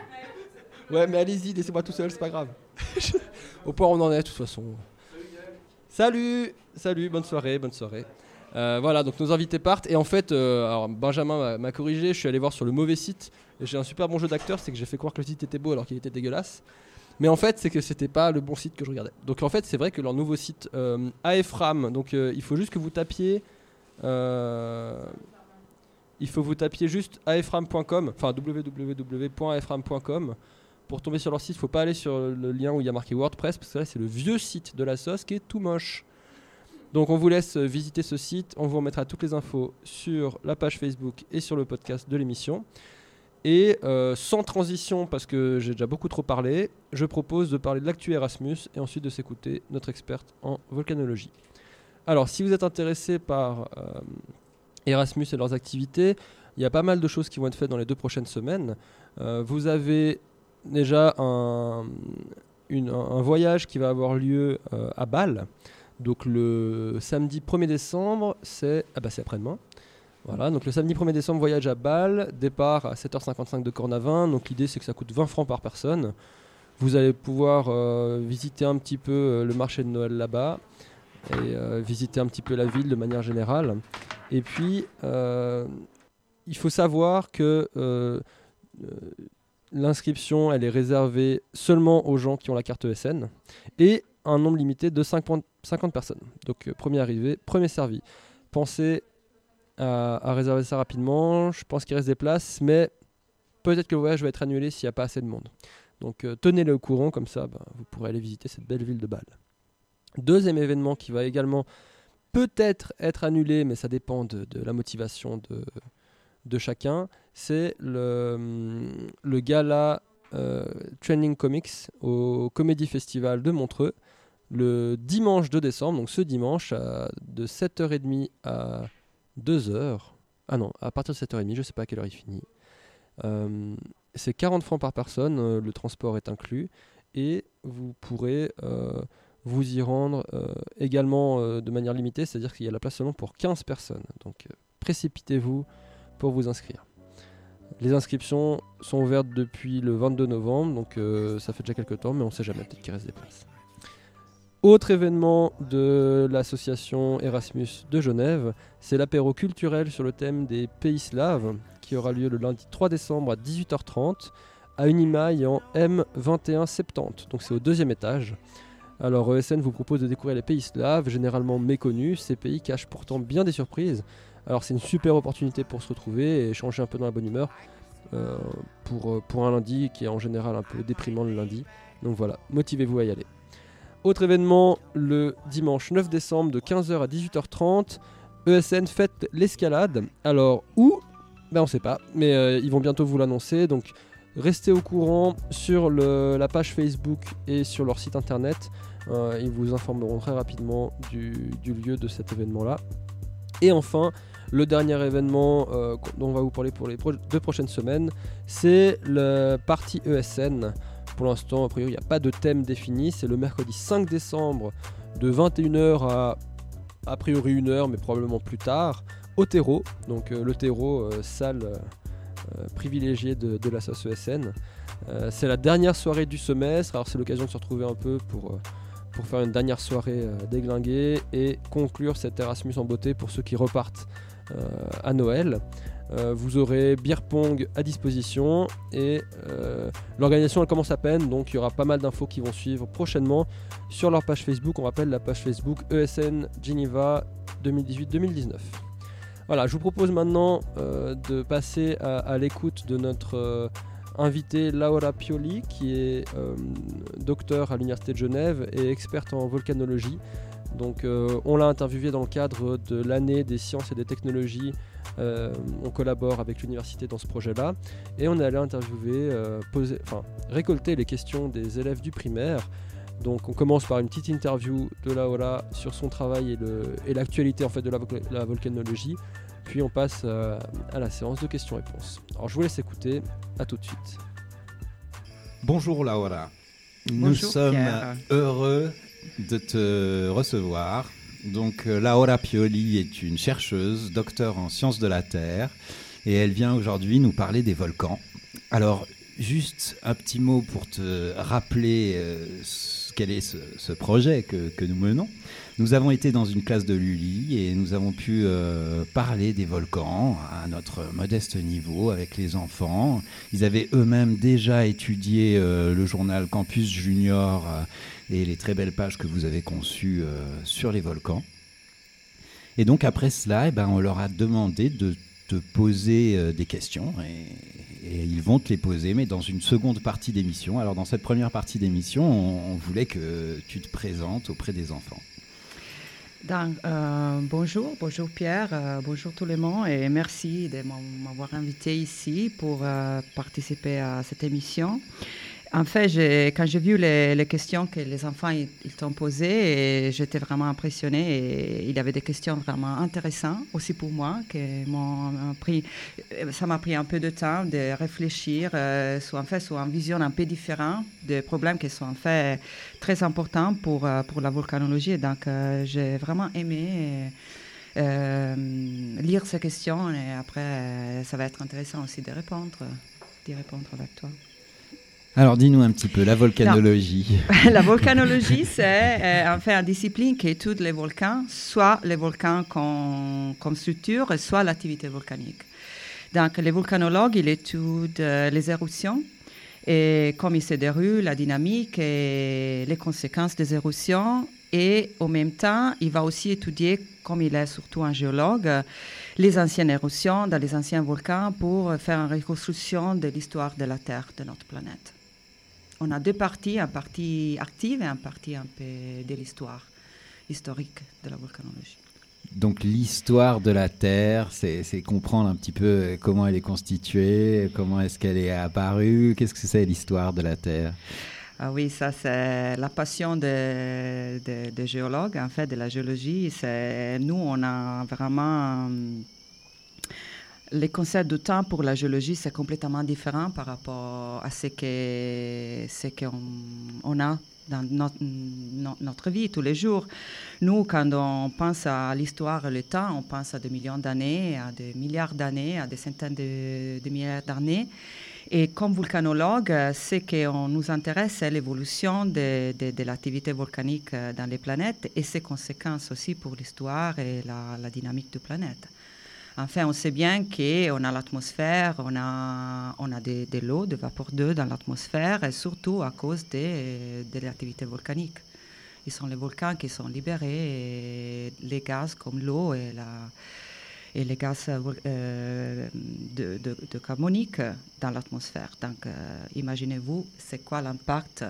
ouais, mais allez-y, laissez-moi tout seul, c'est pas grave. Au point où on en est, de toute façon. Salut, salut, bonne soirée, bonne soirée. Euh, voilà, donc nos invités partent. Et en fait, euh, Benjamin m'a- corrigé, je suis allé voir sur le mauvais site. Et j'ai un super bon jeu d'acteur, c'est que j'ai fait croire que le site était beau alors qu'il était dégueulasse. Mais en fait, c'est que c'était pas le bon site que je regardais. Donc en fait, c'est vrai que leur nouveau site euh, AFRAM, donc euh, il faut juste que vous tapiez. euh, il faut vous tapiez juste afram.com, enfin www.afram.com. Pour tomber sur leur site, il faut pas aller sur le lien où il y a marqué WordPress, parce que là, c'est le vieux site de la sauce qui est tout moche. Donc on vous laisse visiter ce site, on vous remettra toutes les infos sur la page Facebook et sur le podcast de l'émission. Et euh, sans transition, parce que j'ai déjà beaucoup trop parlé, je propose de parler de l'actu Erasmus et ensuite de s'écouter notre experte en volcanologie. Alors si vous êtes intéressé par euh, Erasmus et leurs activités, il y a pas mal de choses qui vont être faites dans les deux prochaines semaines. Euh, vous avez déjà un, voyage qui va avoir lieu à Bâle. Donc le samedi 1er décembre, c'est ah bah après-demain. Voilà, donc le samedi 1er décembre, voyage à Bâle, départ à 7h55 de Cornavin. Donc l'idée c'est que ça coûte 20 francs par personne. Vous allez pouvoir euh, visiter un petit peu euh, le marché de Noël là-bas et euh, visiter un petit peu la ville de manière générale. Et puis, il faut savoir que l'inscription, elle est réservée seulement aux gens qui ont la carte ESN et un nombre limité de 50, 50 personnes. Donc, premier arrivé, premier servi. Pensez à, réserver ça rapidement. Je pense qu'il reste des places, mais peut-être que le voyage va être annulé s'il n'y a pas assez de monde. Donc, euh, tenez-le au courant, comme ça, bah, vous pourrez aller visiter cette belle ville de Bâle. Deuxième événement qui va également peut-être être annulé, mais ça dépend de, la motivation de, chacun, c'est le, gala euh, Training Comics au Comedy Festival de Montreux le dimanche 2 décembre, donc ce dimanche, de 7h30 à 2h. Ah non, à partir de 7h30, je sais pas à quelle heure il finit. Euh, c'est 40 francs par personne, euh, le transport est inclus, et vous pourrez euh, vous y rendre également de manière limitée, c'est-à-dire qu'il y a la place seulement pour 15 personnes. Donc précipitez-vous pour vous inscrire. Les inscriptions sont ouvertes depuis le 22 novembre, donc ça fait déjà quelques temps, mais on ne sait jamais, peut-être qu'il reste des places. Autre événement de l'association Erasmus de Genève, c'est l'apéro culturel sur le thème des pays slaves qui aura lieu le lundi 3 décembre à 18h30 à Unimail en M2170. Donc c'est au deuxième étage. Alors ESN vous propose de découvrir les pays slaves, généralement méconnus. Ces pays cachent pourtant bien des surprises. Alors c'est une super opportunité pour se retrouver et changer un peu dans la bonne humeur euh, pour, euh, pour un lundi qui est en général un peu déprimant le lundi. Donc voilà, motivez-vous à y aller. Autre événement, le dimanche 9 décembre de 15h à 18h30, ESN fête l'escalade. Alors où? Ben on sait pas, mais euh, ils vont bientôt vous l'annoncer. Donc restez au courant sur la page Facebook et sur leur site internet. Euh, ils vous informeront très rapidement du, lieu de cet événement-là. Et enfin, le dernier événement euh, dont on va vous parler pour les deux prochaines semaines, c'est le parti ESN. Pour l'instant, a priori, il n'y a pas de thème défini. C'est le mercredi 5 décembre de 21h à a priori 1h, mais probablement plus tard, au terreau. Donc euh, le terreau, euh, salle euh, privilégiée de, la sauce ESN. C'est la dernière soirée du semestre, alors c'est l'occasion de se retrouver un peu pour, pour faire une dernière soirée euh, déglinguée et conclure cet Erasmus en beauté pour ceux qui repartent à Noël. Euh, vous aurez beer pong à disposition et euh, l'organisation commence à peine donc il y aura pas mal d'infos qui vont suivre prochainement sur leur page Facebook. On rappelle la page Facebook ESN Geneva 2018-2019. Voilà, je vous propose maintenant euh, de passer à, l'écoute de notre invitée Laura Pioli, qui est docteur à l'Université de Genève et experte en volcanologie. Donc, euh, on l'a interviewée dans le cadre de l'année des sciences et des technologies. Euh, on collabore avec l'université dans ce projet-là et on est allé interviewer, euh, poser, enfin, récolter les questions des élèves du primaire. Donc on commence par une petite interview de Laura sur son travail et le- et l'actualité en fait de la, volcanologie. Puis on passe euh, à la séance de questions-réponses. Alors je vous laisse écouter, à tout de suite. Bonjour Laura. Nous Bonjour, sommes Pierre. heureux de te recevoir. Donc euh, Laura Pioli est une chercheuse, docteur en sciences de la Terre, et elle vient aujourd'hui nous parler des volcans. Alors, juste un petit mot pour te rappeler euh, quel est ce, projet que, nous menons. Nous avons été dans une classe de Lully et nous avons pu euh, parler des volcans à notre modeste niveau avec les enfants. Ils avaient eux-mêmes déjà étudié le journal Campus Junior et les très belles pages que vous avez conçues euh, sur les volcans. Et donc après cela, eh ben, on leur a demandé de te poser euh, des questions et, ils vont te les poser, mais dans une seconde partie d'émission. Alors dans cette première partie d'émission, on, voulait que tu te présentes auprès des enfants. Donc, euh, bonjour, bonjour Pierre, bonjour tout le monde et merci de m'avoir invité ici pour participer à cette émission. En fait, quand j'ai vu les, questions que les enfants t'ont posées, j'étais vraiment impressionnée il y avait des questions vraiment intéressantes aussi pour moi pris, ça m'a pris un peu de temps de réfléchir euh, sur en fait sur une vision un peu différente des problèmes qui sont en fait très importants pour euh, pour la volcanologie. Donc euh, j'ai vraiment aimé. euh, lire ces questions et après ça va être intéressant aussi de répondre, d'y répondre avec toi. Alors dis-nous un petit peu la volcanologie. la volcanologie, c'est euh, en fait une discipline qui étudie les volcans, soit les volcans comme, comme structure, soit l'activité volcanique. Donc, les volcanologues, ils étudient euh, les éruptions et comment ils se déroulent, la dynamique et les conséquences des éruptions. Et en même temps, il va aussi étudier, comme il est surtout un géologue, les anciennes éruptions dans les anciens volcans pour faire une reconstruction de l'histoire de la Terre, de notre planète on a deux parties, un partie active et un partie un peu de l'histoire historique de la volcanologie. Donc l'histoire de la Terre, c'est comprendre un petit peu comment elle est constituée, comment est-ce qu'elle est apparue, qu'est-ce que c'est l'histoire de la Terre? Ah oui, ça c'est la passion des de, de géologues, en fait, de la géologie. Nous, on a vraiment les concepts de temps pour la géologie, c'est complètement différent par rapport à ce que ce qu'on on a dans notre, no- notre vie tous les jours. Nous, quand on pense à l'histoire et le temps, on pense à des millions d'années, à des milliards d'années, à des centaines de, milliards d'années. Et comme volcanologue, ce qui nous intéresse, c'est l'évolution de, l'activité volcanique dans les planètes et ses conséquences aussi pour l'histoire et la, la dynamique de planète. Enfin, on sait bien qu'on a l'atmosphère, on a, on a de, l'eau, de vapeur d'eau dans l'atmosphère, et surtout à cause de, de l'activité volcanique. Ils sont les volcans qui sont libérés, les gaz comme l'eau et, et les gaz euh, euh, de, de, de carbonique dans l'atmosphère. Donc, euh, imaginez-vous, c'est quoi l'impact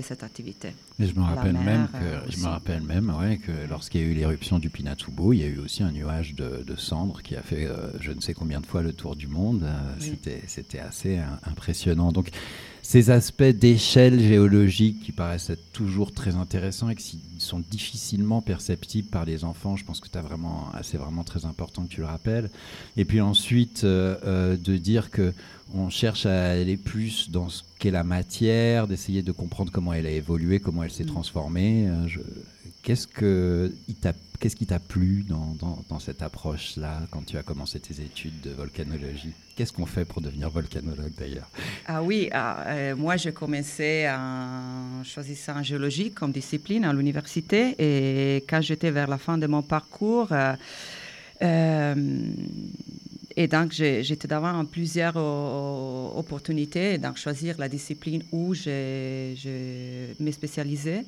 de cette activité je me La rappelle mer, même euh, je me rappelle même ouais, que lorsqu'il y a eu l'éruption du Pinatubo, il y a eu aussi un nuage de, de cendres qui a fait euh, je ne sais combien de fois le tour du monde. Euh, Oui. C'était, c'était assez impressionnant. Donc ces aspects d'échelle géologique qui paraissent être toujours très intéressants et qui sont difficilement perceptibles par les enfants, je pense que vraiment, ah, c'est vraiment très important que tu le rappelles. Et puis ensuite euh, de dire que on cherche à aller plus dans ce qu'est la matière, d'essayer de comprendre comment elle a évolué, comment elle s'est Mm. transformée. Euh, je- Qu'est-ce que qu'est-ce qui t'a plu dans, dans- dans cette approche-là quand tu as commencé tes études de volcanologie? Qu'est-ce qu'on fait pour devenir volcanologue d'ailleurs? Ah oui, ah, euh, moi j'ai commencé en choisissant géologie comme discipline à l'université et quand j'étais vers la fin de mon parcours, euh, euh, et donc j'étais devant plusieurs o- opportunités, donc choisir la discipline où je, me spécialisais.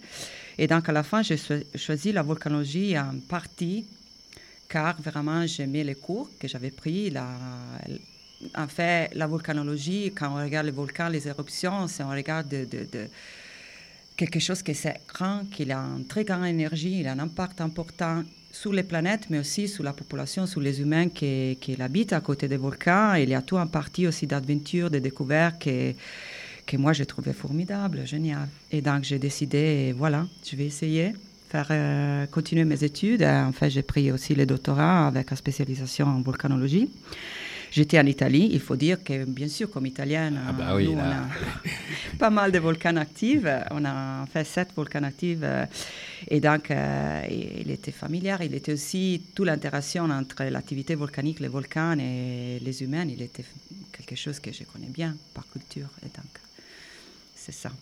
Et donc à la fin, j'ai cho- choisi la volcanologie en partie car vraiment j'aimais les cours que j'avais pris, en fait, la volcanologie, quand on regarde les volcans, les éruptions, c'est on regarde de, de- de quelque chose qui est grand, qui a une très grande énergie, il a un impact important sur les planètes, mais aussi sur la population, sur les humains qui, qui habitent à côté des volcans. Il y a tout un parti aussi d'aventure, de découvertes que, que moi j'ai trouvé formidable, génial. Et donc j'ai décidé, voilà, je vais essayer faire euh, continuer mes études. Euh, En fait, j'ai pris aussi le doctorat avec une spécialisation en volcanologie. J'étais en Italie. Il faut dire que, bien sûr, comme italienne, bah euh, oui, nous, on a pas mal de volcans actifs. On a fait sept volcans actifs. Et donc, euh, il était familier. Il était aussi toute l'interaction entre l'activité volcanique, les volcans et les humains. Il était quelque chose que je connais bien par culture. Et donc, c'est ça.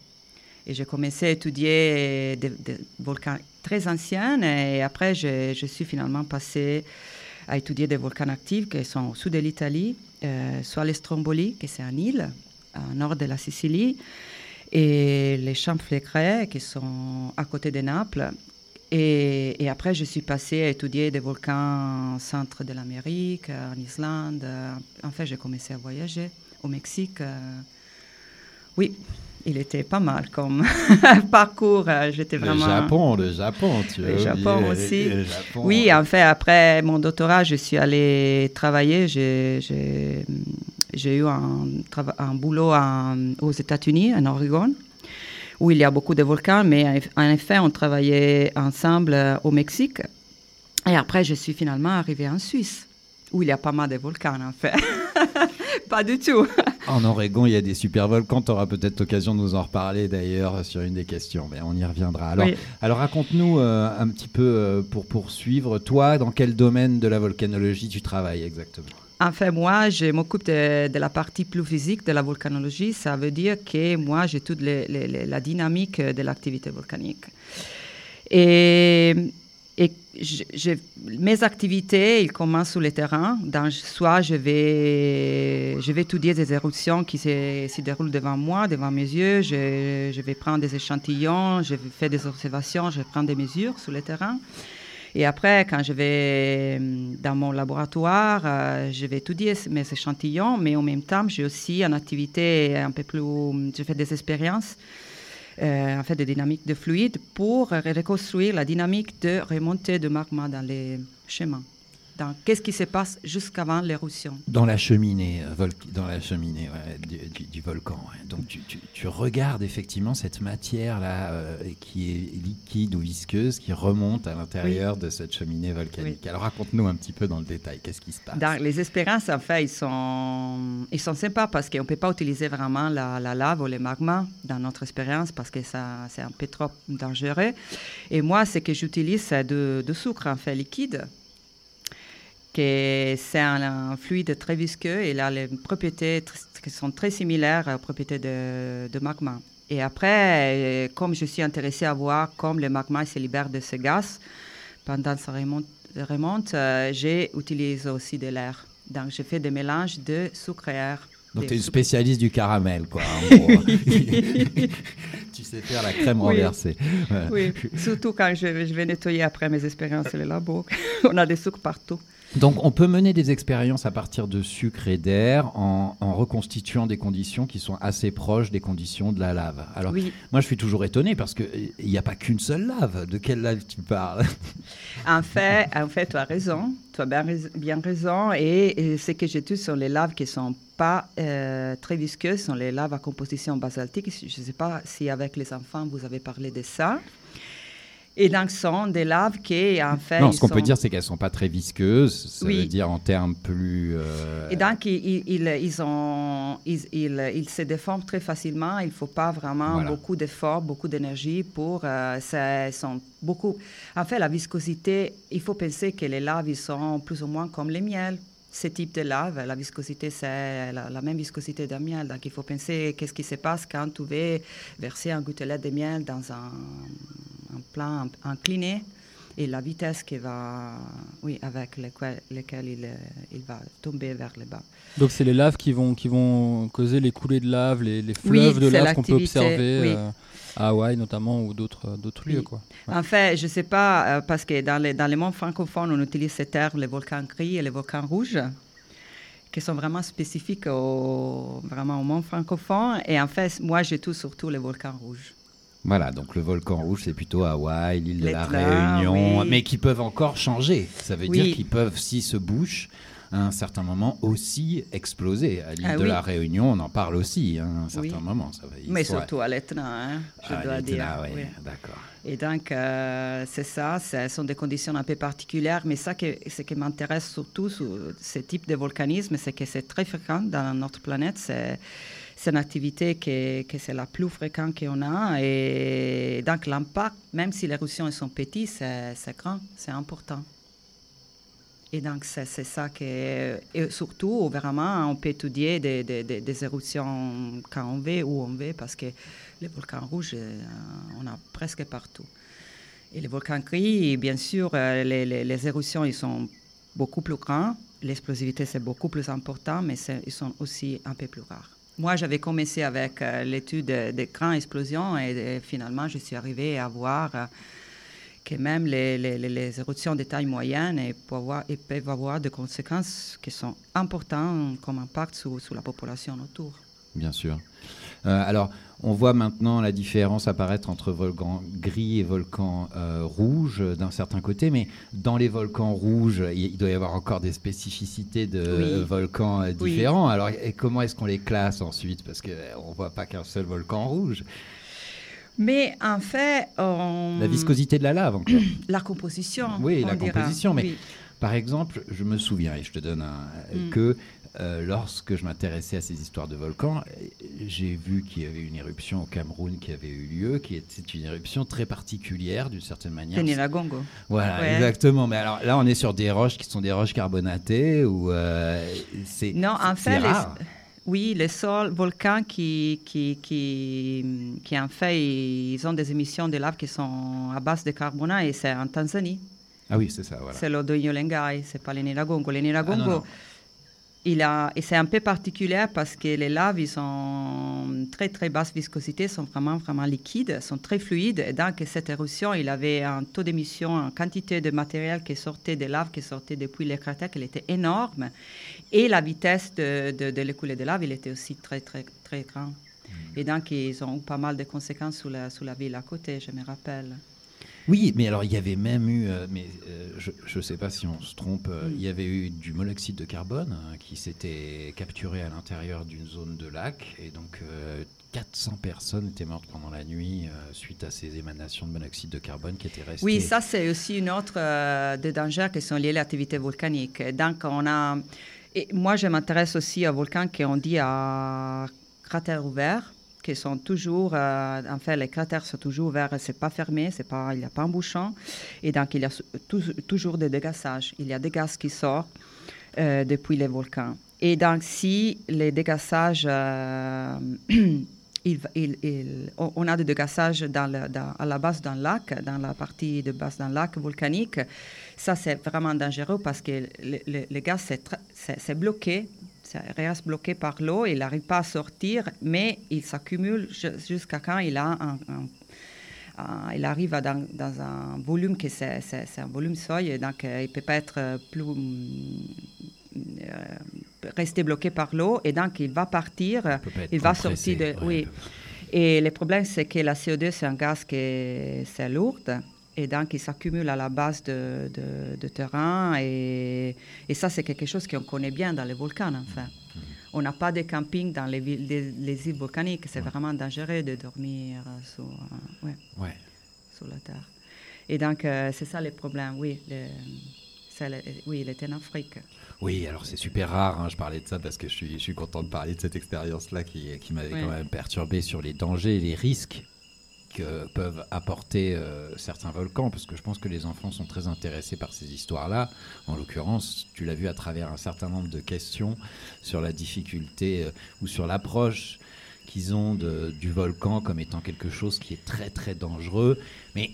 Et j'ai commencé à étudier des, volcans très anciens et après je, suis finalement passée à étudier des volcans actifs qui sont au sud de l'Italie, euh, soit les Stromboli, qui c'est une île au nord de la Sicile, et les Champflécrets, qui sont à côté de Naples. Et, et après, je suis passée à étudier des volcans au centre de l'Amérique, en Islande. En fait, j'ai commencé à voyager au Mexique. euh, oui, il était pas mal comme parcours. euh, J'étais Le vraiment. Japon, le Japon, tu Le Japon aussi. le Japon. Oui, en fait, après mon doctorat, je suis allée travailler. J'ai- eu un, boulot en- aux États-Unis, en Oregon, où il y a beaucoup de volcans, mais en effet, on travaillait ensemble euh, au Mexique. Et après, je suis finalement arrivée en Suisse, où il y a pas mal de volcans, en fait. pas du tout. En Oregon, il y a des super volcans. Tu auras peut-être l'occasion de nous en reparler d'ailleurs sur une des questions, mais on y reviendra. Alors, Oui. alors raconte-nous euh, un petit peu euh, pour poursuivre. Toi, dans quel domaine de la volcanologie tu travailles exactement? En fait, moi, je m'occupe de, de la partie plus physique de la volcanologie. Ça veut dire que moi, j'ai toute les- les- les- la dynamique de l'activité volcanique. Et, et mes activités, ils commencent sur le terrain. Dans, soit je vais, je vais étudier des éruptions qui se, déroulent devant moi, devant mes yeux. Je, vais prendre des échantillons, je faire des observations, je prendre des mesures sur le terrain. Et après, quand je vais hum, dans mon laboratoire, euh, je vais étudier mes échantillons, mais en même temps, j'ai aussi une activité un peu plus. Je fais des expériences, en fait, de dynamique de fluide pour euh, reconstruire la dynamique de remontée de magma dans les chemins. Qu'est-ce qui se passe jusqu'avant l'éruption Dans la cheminée, euh, dans la cheminée ouais, du, du- du volcan. ouais. Donc tu, tu- tu regardes effectivement cette matière-là euh, qui est liquide ou visqueuse qui remonte à l'intérieur de cette cheminée volcanique. Alors raconte-nous un petit peu dans le détail, qu'est-ce qui se passe? Dans les expériences, en fait, ils sont, ils sont sympas parce qu'on ne peut pas utiliser vraiment la, la lave ou le magma dans notre expérience parce que ça, c'est un peu trop dangereux. Et moi, ce que j'utilise, c'est de, de sucre, en fait, liquide. Que C'est un, un fluide très visqueux et il a les propriétés qui sont très similaires aux propriétés de, de magma. Et après, euh, comme je suis intéressée à voir comment le magma se libère de ce gaz pendant sa remonte, remonte euh, j'ai utilisé aussi de l'air. Donc, j'ai fait des mélanges de sucre et air. Donc tu es une spécialiste du caramel, quoi. en gros. tu sais faire la crème Oui. renversée. Voilà. Oui, surtout quand je, je vais nettoyer après mes expériences le labo. On a des sucres partout. Donc on peut mener des expériences à partir de sucre et d'air en, en reconstituant des conditions qui sont assez proches des conditions de la lave. Alors Oui. moi je suis toujours étonné parce qu'il n'y a pas qu'une seule lave. De quelle lave tu parles? En fait, en fait, tu as raison. Tu as bien, rais- bien raison. Et, et ce que j'étudie sont les laves qui ne sont pas euh, très visqueuses, sont les laves à composition basaltique. Je ne sais pas si avec les enfants vous avez parlé de ça. Et donc, ce sont des laves qui, en fait. Non, ce qu'on peut dire c'est qu'elles sont pas très visqueuses. Ça Oui. veut dire en termes plus... euh, Et donc, ils, ils, ils- ils ont, se déforment très facilement. Il ne faut pas vraiment Voilà. beaucoup d'efforts, beaucoup d'énergie pour. euh, ça, sont beaucoup. En fait, la viscosité, il faut penser que les laves, ils sont plus ou moins comme les miels. Ce type de lave, la viscosité, c'est la, la même viscosité d'un miel. Donc, il faut penser qu'est-ce qui se passe quand tu veux verser un gouttelet de miel dans un, un plan incliné et la vitesse qui va, oui, avec lequel, lequel il, il va tomber vers le bas. Donc c'est les laves qui vont, qui vont causer les coulées de lave, les, les Oui, fleuves de lave qu'on peut observer oui. euh, à Hawaï notamment ou d'autres d'autres lieux. Quoi. Ouais. En fait, je ne sais pas, euh, parce que dans les, dans les mondes francophones, on utilise ces termes, les volcans gris et les volcans rouges, qui sont vraiment spécifiques au, vraiment au monde francophone. Et en fait, moi, j'étudie surtout les volcans rouges. Voilà, donc le volcan rouge, c'est plutôt Hawaï, l'île de la Réunion, oui. mais qui peuvent encore changer. Ça veut Oui. dire qu'ils peuvent, s'ils se bouchent, à un certain moment aussi exploser. À l'île Ah de oui. la Réunion, on en parle aussi hein, à un certain Oui. moment. Ça va, ils Mais surtout à l'Etna, hein, je Ah, dois dire. oui. d'accord. Et donc, euh, c'est ça, ce sont des conditions un peu particulières, mais ça, que, ce qui m'intéresse surtout sur ce type de volcanisme, c'est que c'est très fréquent dans notre planète. C'est, c'est une activité que, que c'est la plus fréquente qu'on a. Et donc, l'impact, même si les éruptions sont petites, c'est, grand, c'est important. Et donc, c'est, ça que. Et surtout, vraiment, on peut étudier des, des, éruptions quand on veut, où on veut, parce que les volcans rouges, euh, on a presque partout. Et les volcans gris, bien sûr, euh, les, les, éruptions, ils sont beaucoup plus grands. L'explosivité, c'est beaucoup plus important, mais ils sont aussi un peu plus rares. Moi, j'avais commencé avec euh, l'étude des des grandes explosions et, finalement, je suis arrivée à voir euh, que même les, les, les- éruptions de taille moyenne peuvent avoir des conséquences qui sont importantes comme impact sur, sur la population autour. Bien sûr. Euh, alors, on voit maintenant la différence apparaître entre volcan gris et volcan euh, rouge euh, d'un certain côté, mais dans les volcans rouges, il, doit y avoir encore des spécificités de Oui. volcans euh, Oui. différents. Alors, et comment est-ce qu'on les classe ensuite? Parce qu'on ne voit pas qu'un seul volcan rouge. Mais en fait, on- La viscosité de la lave encore. la composition. Oui, la dira. composition. Mais Oui. par exemple, je me souviens, et je te donne un, Mm. que euh, lorsque je m'intéressais à ces histoires de volcans, j'ai vu qu'il y avait une éruption au Cameroun qui avait eu lieu, qui était une éruption très particulière d'une certaine manière. Peniragongo. Voilà, Ouais. exactement. Mais alors là, on est sur des roches qui sont des roches carbonatées ou euh, c'est Non, en fait, les- oui, les sols volcans qui, qui, qui, qui, en fait, ils ont des émissions de lave qui sont à base de carbonate et c'est en Tanzanie. Ah oui, c'est ça. Voilà. C'est l'Odoyo Lengai, c'est pas le Niragongo. Le Ah, Niragongo, non. Il a, et c'est un peu particulier parce que les laves, ils sont très très basse viscosité, sont vraiment vraiment liquides, sont très fluides. Et donc cette éruption, il avait un taux d'émission, une quantité de matériel qui sortait des laves, qui sortait depuis les cratères, qui était énorme. Et la vitesse de, de, de l'écoulée de lave, il était aussi très très très grand. Et donc ils ont eu pas mal de conséquences sur la, sur la ville à côté, je me rappelle. Oui, mais alors il y avait même eu, euh, mais euh, je ne sais pas si on se trompe, euh, Mm. il y avait eu du monoxyde de carbone hein, qui s'était capturé à l'intérieur d'une zone de lac et donc euh, 400 personnes étaient mortes pendant la nuit suite à ces émanations de monoxyde de carbone qui étaient restées. Oui, ça c'est aussi une autre des dangers qui sont liés à l'activité volcanique. Donc on a, et moi je m'intéresse aussi aux volcans qu'on dit à cratères ouverts, qui sont toujours, euh, en fait les cratères sont toujours ouverts, c'est pas fermé, c'est pas, il n'y a pas un bouchon, et donc il y a toujours des dégassages, il y a des gaz qui sortent euh, depuis les volcans. Et donc si les dégassages euh, on a des dégassages à la base d'un lac, dans la partie de base d'un lac volcanique. Ça, c'est vraiment dangereux parce que le, gaz, c'est bloqué, ça reste bloqué par l'eau, il n'arrive pas à sortir, mais il s'accumule ju- jusqu'à quand il a un- un- un- il arrive dans, dans un volume que c'est un volume seuil, donc euh, il ne peut pas être euh, plus euh, rester bloqué par l'eau et donc il va partir, il va sortir de... ouais, oui. Et le problème, c'est que la CO2, c'est un gaz qui est, c'est lourd et donc il s'accumule à la base de, de, de terrain et, et ça, c'est quelque chose qu'on connaît bien dans les volcans, enfin. On n'a pas de camping dans les, villes, les, les îles volcaniques, c'est vraiment dangereux de dormir euh, sur, euh, ouais, Ouais. sur la terre. Et donc, euh, c'est ça le problème, oui. le- oui, il était en Afrique. Oui, alors c'est super rare, hein, je parlais de ça parce que je suis, je suis content de parler de cette expérience-là qui, qui m'avait Ouais. quand même perturbé sur les dangers et les risques que peuvent apporter euh, certains volcans, parce que je pense que les enfants sont très intéressés par ces histoires-là. En l'occurrence, tu l'as vu à travers un certain nombre de questions sur la difficulté euh, ou sur l'approche qu'ils ont de- du volcan comme étant quelque chose qui est très très dangereux, mais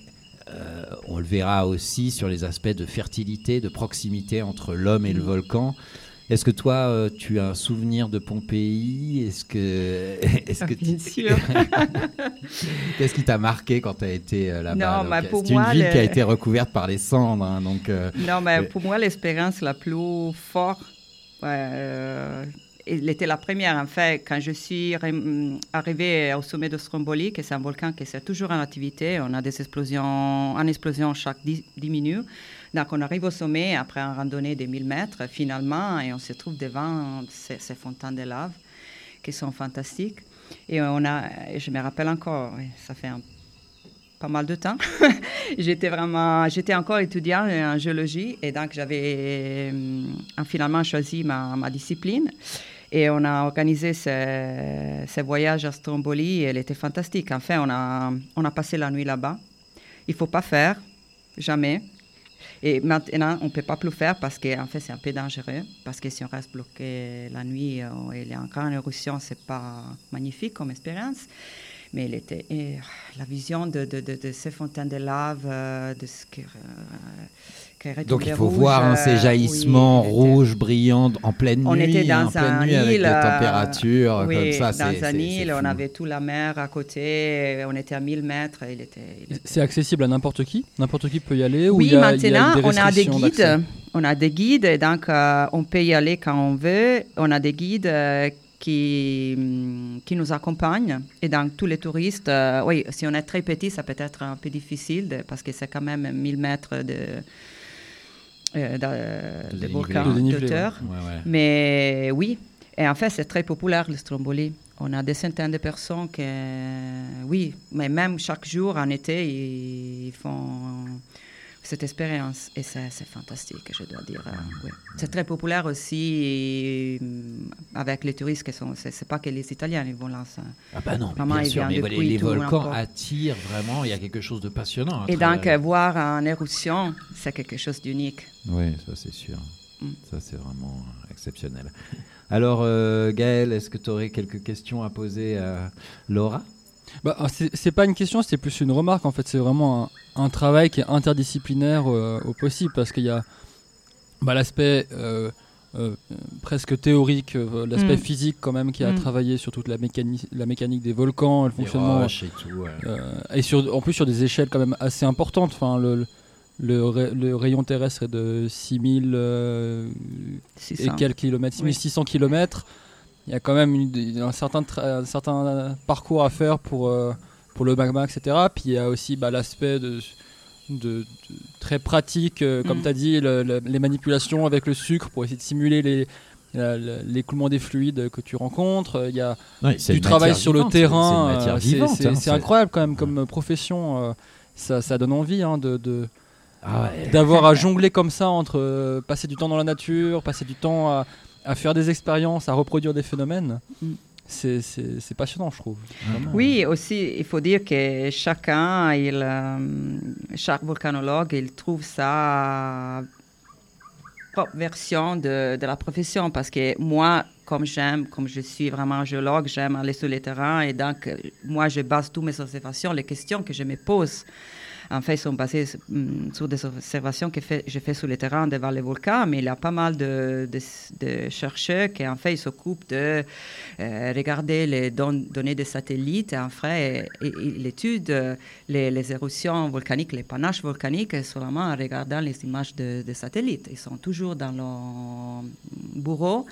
euh, on le verra aussi sur les aspects de fertilité, de proximité entre l'homme et le Mm. volcan. Est-ce que toi, euh, tu as un souvenir de Pompéi? Est-ce que, est-ce que Bien sûr. Qu'est-ce qui t'a marqué quand tu as été euh, là-bas? Mais pour C'est une ville le- qui a été recouverte par les cendres, hein, donc. euh, Non, mais euh, pour moi, l'expérience la plus forte, euh, elle était la première. En fait, quand je suis rem- arrivée au sommet de Stromboli, que c'est un volcan qui est toujours en activité, on a des explosions, une explosion chaque 10, 10 minutes. Donc, on arrive au sommet après une randonnée de 1000 mètres, finalement, et on se trouve devant ces, fontaines de lave qui sont fantastiques. Et on a, je me rappelle encore, ça fait un pas mal de temps. j'étais vraiment, j'étais encore étudiant en géologie et donc j'avais euh, finalement choisi ma, ma discipline. Et on a organisé ce, ce voyage à Stromboli et elle était fantastique. Enfin, on a, on a passé la nuit là-bas. Il ne faut pas faire, jamais. Et maintenant, on ne peut pas plus faire parce que en fait, c'est un peu dangereux. Parce que si on reste bloqué la nuit et il a une grande éruption, ce n'est pas magnifique comme expérience. Mais la vision de, ces fontaines de lave, euh, de ce qui, euh, est Donc il faut rouge, voir hein, ces euh, jaillissements oui, rouges brillants en pleine nuit, on était dans en pleine un avec île, des euh, températures oui, comme ça. dans c'est- un île, on avait tout la mer à côté, on était à 1000 mètres. Il était, il était- C'est accessible à n'importe qui? N'importe qui peut y aller ou Oui, il y a- il y a maintenant, on a des guides. On a des guides, et donc euh, on peut y aller quand on veut. On a des guides euh, qui, hum, qui nous accompagne. Et donc, tous les touristes, euh, oui, si on est très petit, ça peut être un peu difficile de- parce que c'est quand même 1000 mètres de, euh, de, De d'auteur. ouais. Ouais, ouais. Mais oui, et en fait, c'est très populaire le Stromboli. On a des centaines de personnes qui, oui, mais même chaque jour en été, ils, ils font cette expérience. Et c'est fantastique, je dois dire. euh, oui. C'est très populaire aussi euh, avec les touristes qui sont. C'est c'est pas que les Italiens ils vont là. ça- Ah bah non, Vraiment, bien ils sûr, mais les, les volcans attirent vraiment, il y a quelque chose de passionnant. à Et donc, euh, voir en éruption, c'est quelque chose d'unique. Oui, ça c'est sûr. Mm. Ça c'est vraiment exceptionnel. Alors euh, Gaël, est-ce que tu aurais quelques questions à poser à Laura? Bah, ah, c'est c'est pas une question, c'est plus une remarque. En fait, c'est vraiment un, un travail qui est interdisciplinaire euh, au possible parce qu'il y a bah, l'aspect euh, euh, presque théorique, euh, l'aspect Mm. physique quand même qui a Mm. travaillé sur toute la, mécani- la mécanique des volcans, le fonctionnement. et tout, ouais. euh, et sur, en plus sur des échelles quand même assez importantes. Enfin, le, le- le, ra- le rayon terrestre est de 6000 euh, et 600. quelques kilomètres, Oui. 6600 kilomètres. Il y a quand même une- un, certain un certain parcours à faire pour, euh, pour le magma, etc. Puis il y a aussi bah, l'aspect de, de- de- très pratique, euh, comme Mm. tu as dit, le- le- les manipulations avec le sucre pour essayer de simuler les, l'écoulement des fluides que tu rencontres. Il y a c'est du travail sur le vivante, terrain. c'est euh, hein, c'est incroyable quand même comme profession. ça, ça donne envie hein, de, Ah ouais. d'avoir à jongler comme ça entre passer du temps dans la nature, passer du temps à, à faire des expériences, à reproduire des phénomènes. Mm. C'est- passionnant, je trouve. Vraiment. Oui, aussi, il faut dire que chacun, il, euh, chaque volcanologue, il trouve sa propre version de, de la profession. Parce que moi, comme j'aime, comme je suis vraiment géologue, j'aime aller sur le terrain. Et donc, moi, je base toutes mes observations, les questions que je me pose. En fait, sont basées hum, sur des observations que fait, je fais sur le terrain devant les volcans, mais il y a pas mal de, de, de chercheurs qui, en fait, ils s'occupent de euh, regarder les don- données des satellites en fait, ils étudient euh, les, les éruptions volcaniques, les panaches volcaniques, seulement en regardant les images de, des satellites. Ils sont toujours dans leur bureau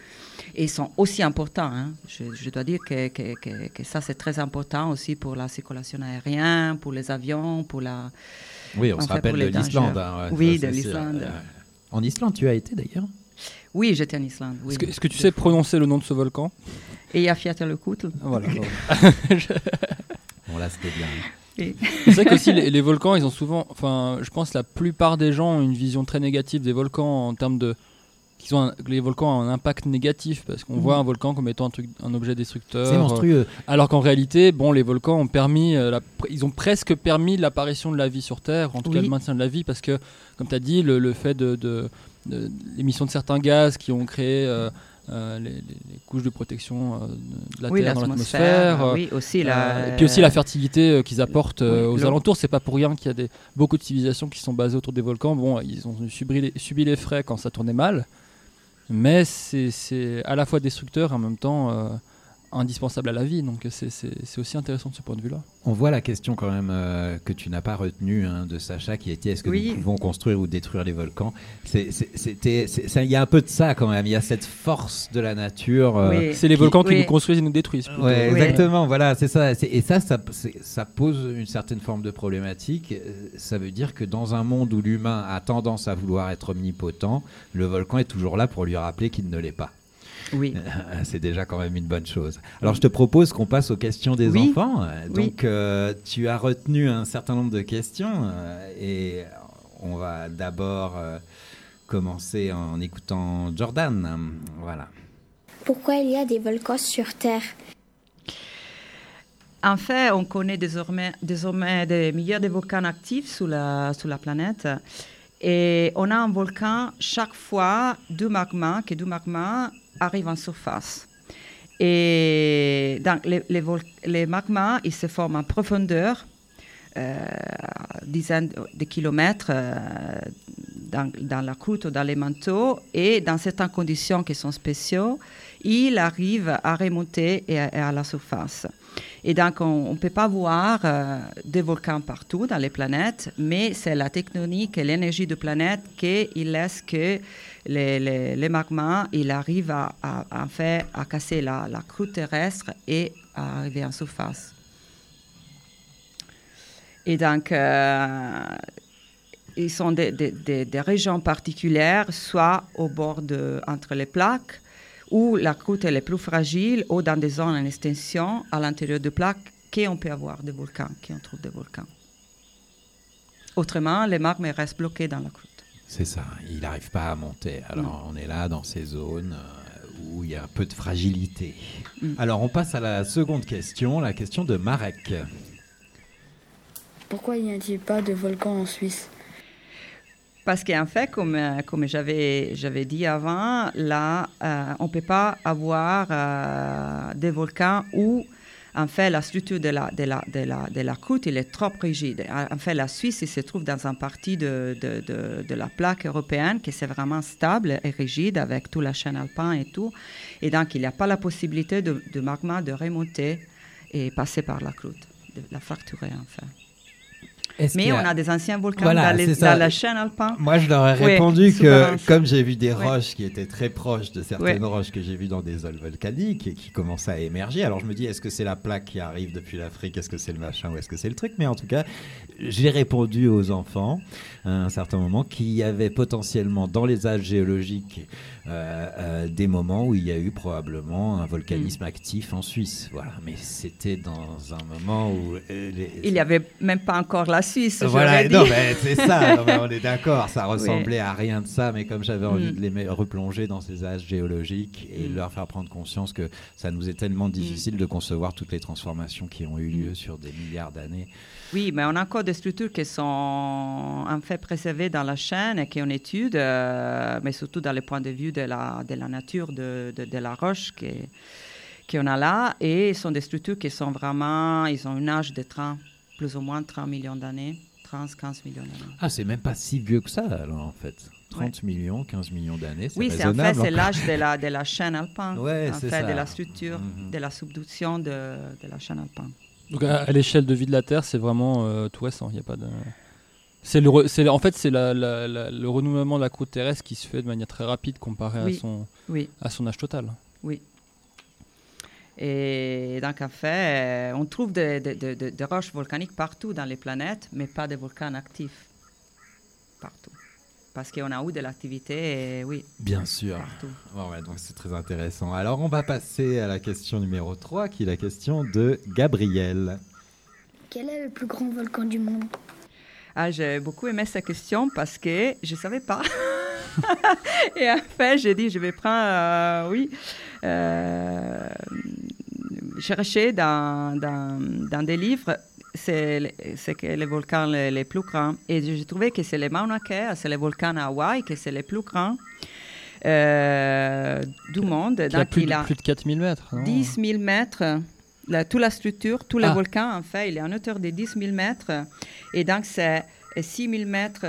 et ils sont aussi importants. hein. Je, dois dire que ça, c'est très important aussi pour la circulation aérienne, pour les avions, pour la... Oui, on se rappelle de l'Islande. hein, ouais, oui, ça, de l'Islande. Euh, En Islande, tu as été d'ailleurs Oui, j'étais en Islande. oui. Est-ce que, est-ce que tu sais prononcer le nom de ce volcan? Et il y a Fiatalokutl. Voilà. Bon là, c'était bien. Et- C'est vrai qu'aussi les, les volcans, ils ont souvent, enfin, je pense que la plupart des gens ont une vision très négative des volcans en termes de qu'ils ont un- que les volcans ont un impact négatif parce qu'on voit un volcan comme étant un, truc, un objet destructeur. C'est monstrueux. euh, alors qu'en réalité, bon, les volcans ont permis, euh, la ils ont presque permis l'apparition de la vie sur Terre, en tout cas le maintien de la vie, parce que, comme tu as dit, le, le fait de, de- de l'émission de certains gaz qui ont créé euh, les, les- les couches de protection euh, de la Oui, Terre dans l'atmosphère, l'atmosphère. oui, aussi la- et puis aussi la fertilité qu'ils apportent Oui, aux alentours. C'est pas pour rien qu'il y a des, beaucoup de civilisations qui sont basées autour des volcans. Bon, ils ont subi les, subi les frais quand ça tournait mal, mais c'est à la fois destructeur en même temps euh, indispensable à la vie. Donc c'est- aussi intéressant de ce point de vue-là. On voit la question quand même euh, que tu n'as pas retenue hein, de Sacha qui était est-ce que Oui. nous pouvons construire ou détruire les volcans? Il y a un peu de ça quand même, il y a cette force de la nature. euh, Oui. C'est les volcans qui oui. nous construisent et nous détruisent. plutôt. Ouais, Oui. exactement, voilà, c'est ça. Et ça, ça pose une certaine forme de problématique. Euh, Ça veut dire que dans un monde où l'humain a tendance à vouloir être omnipotent, le volcan est toujours là pour lui rappeler qu'il ne l'est pas. Oui. C'est déjà quand même une bonne chose. Alors je te propose qu'on passe aux questions des Oui. enfants. Euh, Oui. Donc euh, tu as retenu un certain nombre de questions euh, et on va d'abord euh, commencer en écoutant Jordan. Voilà. Pourquoi il y a des volcans sur Terre? En fait, on connaît désormais, désormais des milliards de volcans actifs sur la, sur la planète. Et on a un volcan chaque fois du magma, que du magma arrive en surface. Et donc, les, les, magmas, ils se forment en profondeur, euh, dizaines de kilomètres euh, dans, la croûte ou dans les manteaux, et dans certaines conditions qui sont spéciaux, il arrive à remonter et à la surface. Et donc, on ne peut pas voir euh, des volcans partout dans les planètes, mais c'est la tectonique et l'énergie de planète qui laisse que les, les, les magmas, il arrive à, à, fait, à casser la, croûte terrestre et à arriver en surface. Et donc, euh, ils sont des- des régions particulières, soit au bord de, entre les plaques, où la croûte elle est plus fragile, ou dans des zones en extension à l'intérieur de plaques, qu'on peut avoir des volcans, qu'on trouve des volcans. Autrement, les magmes restent bloqués dans la croûte. C'est ça, il n'arrive pas à monter. Alors on est là dans ces zones euh, où il y a un peu de fragilité. Mm. Alors on passe à la seconde question, la question de Marek. Pourquoi n'y a-t-il pas de volcan en Suisse? Parce qu'en fait, comme, euh, comme j'avais, j'avais dit avant, là, euh, on ne peut pas avoir euh, des volcans où, en fait, la structure de la, de la, de la, de la croûte il est trop rigide. En fait, la Suisse se trouve dans un partie de, de, de, la plaque européenne qui est vraiment stable et rigide avec toute la chaîne alpine et tout. Et donc, il n'y a pas la possibilité de magma de remonter et passer par la croûte, de la fracturer, en fait. Mais on a- des anciens volcans Voilà, dans, les- la chaîne alpine. Moi, je leur ai Oui, répondu que, comme j'ai vu des roches qui étaient très proches de certaines roches que j'ai vues dans des zones volcaniques et qui commençaient à émerger, alors je me dis, est-ce que c'est la plaque qui arrive depuis l'Afrique? Est-ce que c'est le machin ou est-ce que c'est le truc? Mais en tout cas, j'ai répondu aux enfants à un certain moment qu'il y avait potentiellement dans les âges géologiques euh, euh, des moments où il y a eu probablement un volcanisme Mm. actif en Suisse. Voilà, mais c'était dans un moment où euh, les- Il n'y avait même pas encore la Suisse. voilà, non, mais c'est ça, non, mais on est d'accord, ça ressemblait à rien de ça, mais comme j'avais envie Mm. de les replonger dans ces âges géologiques et de leur faire prendre conscience que ça nous est tellement difficile de concevoir toutes les transformations qui ont eu lieu sur des milliards d'années. Oui, mais on a encore des structures qui sont en fait préservées dans la chaîne et qu'on étude, euh, mais surtout dans le point de vue de la, de la nature de, de, de la roche qui- qu'on a là. Et ce sont des structures qui sont vraiment, ils ont un âge de 30, plus ou moins 30 millions d'années, 30, 15 millions d'années. Ah, c'est même pas si vieux que ça, alors, en fait. 30 millions, 15 millions d'années, c'est Oui, c'est en fait c'est encore. l'âge de la, de la chaîne alpine, Ouais, en c'est fait, ça. de la structure, Mhm. de la subduction de, de la chaîne alpine. Donc à, à l'échelle de vie de la Terre, c'est vraiment euh, tout récent. Il y a pas de. C'est le, en fait c'est le renouvellement de la croûte terrestre qui se fait de manière très rapide comparé Oui, à son oui. à son âge total. Oui. Et donc, en fait, euh, on trouve des roches volcaniques partout dans les planètes, mais pas des volcans actifs. Partout. Parce qu'on a eu de l'activité, et oui. Bien sûr. Partout. Ouais, donc c'est très intéressant. Alors on va passer à la question numéro 3, qui est la question de Gabriel. Quel est le plus grand volcan du monde? Ah, j'ai beaucoup aimé cette question parce que je ne savais pas. et en fait, j'ai dit, je vais prendre, euh, oui, euh, chercher dans, dans, dans des livres, c'est le- que les volcans les, les plus grands. Et j'ai trouvé que c'est les Mauna Kea, c'est les volcans à Hawaï, que c'est les plus grands euh, du monde. A Donc, plus, il de, a plus de 4000 mètres. non? 10 000 mètres. La, toute la structure, tous les Ah. volcans, en fait, il est en hauteur de 10 000 mètres. Et donc, c'est 6 000 mètres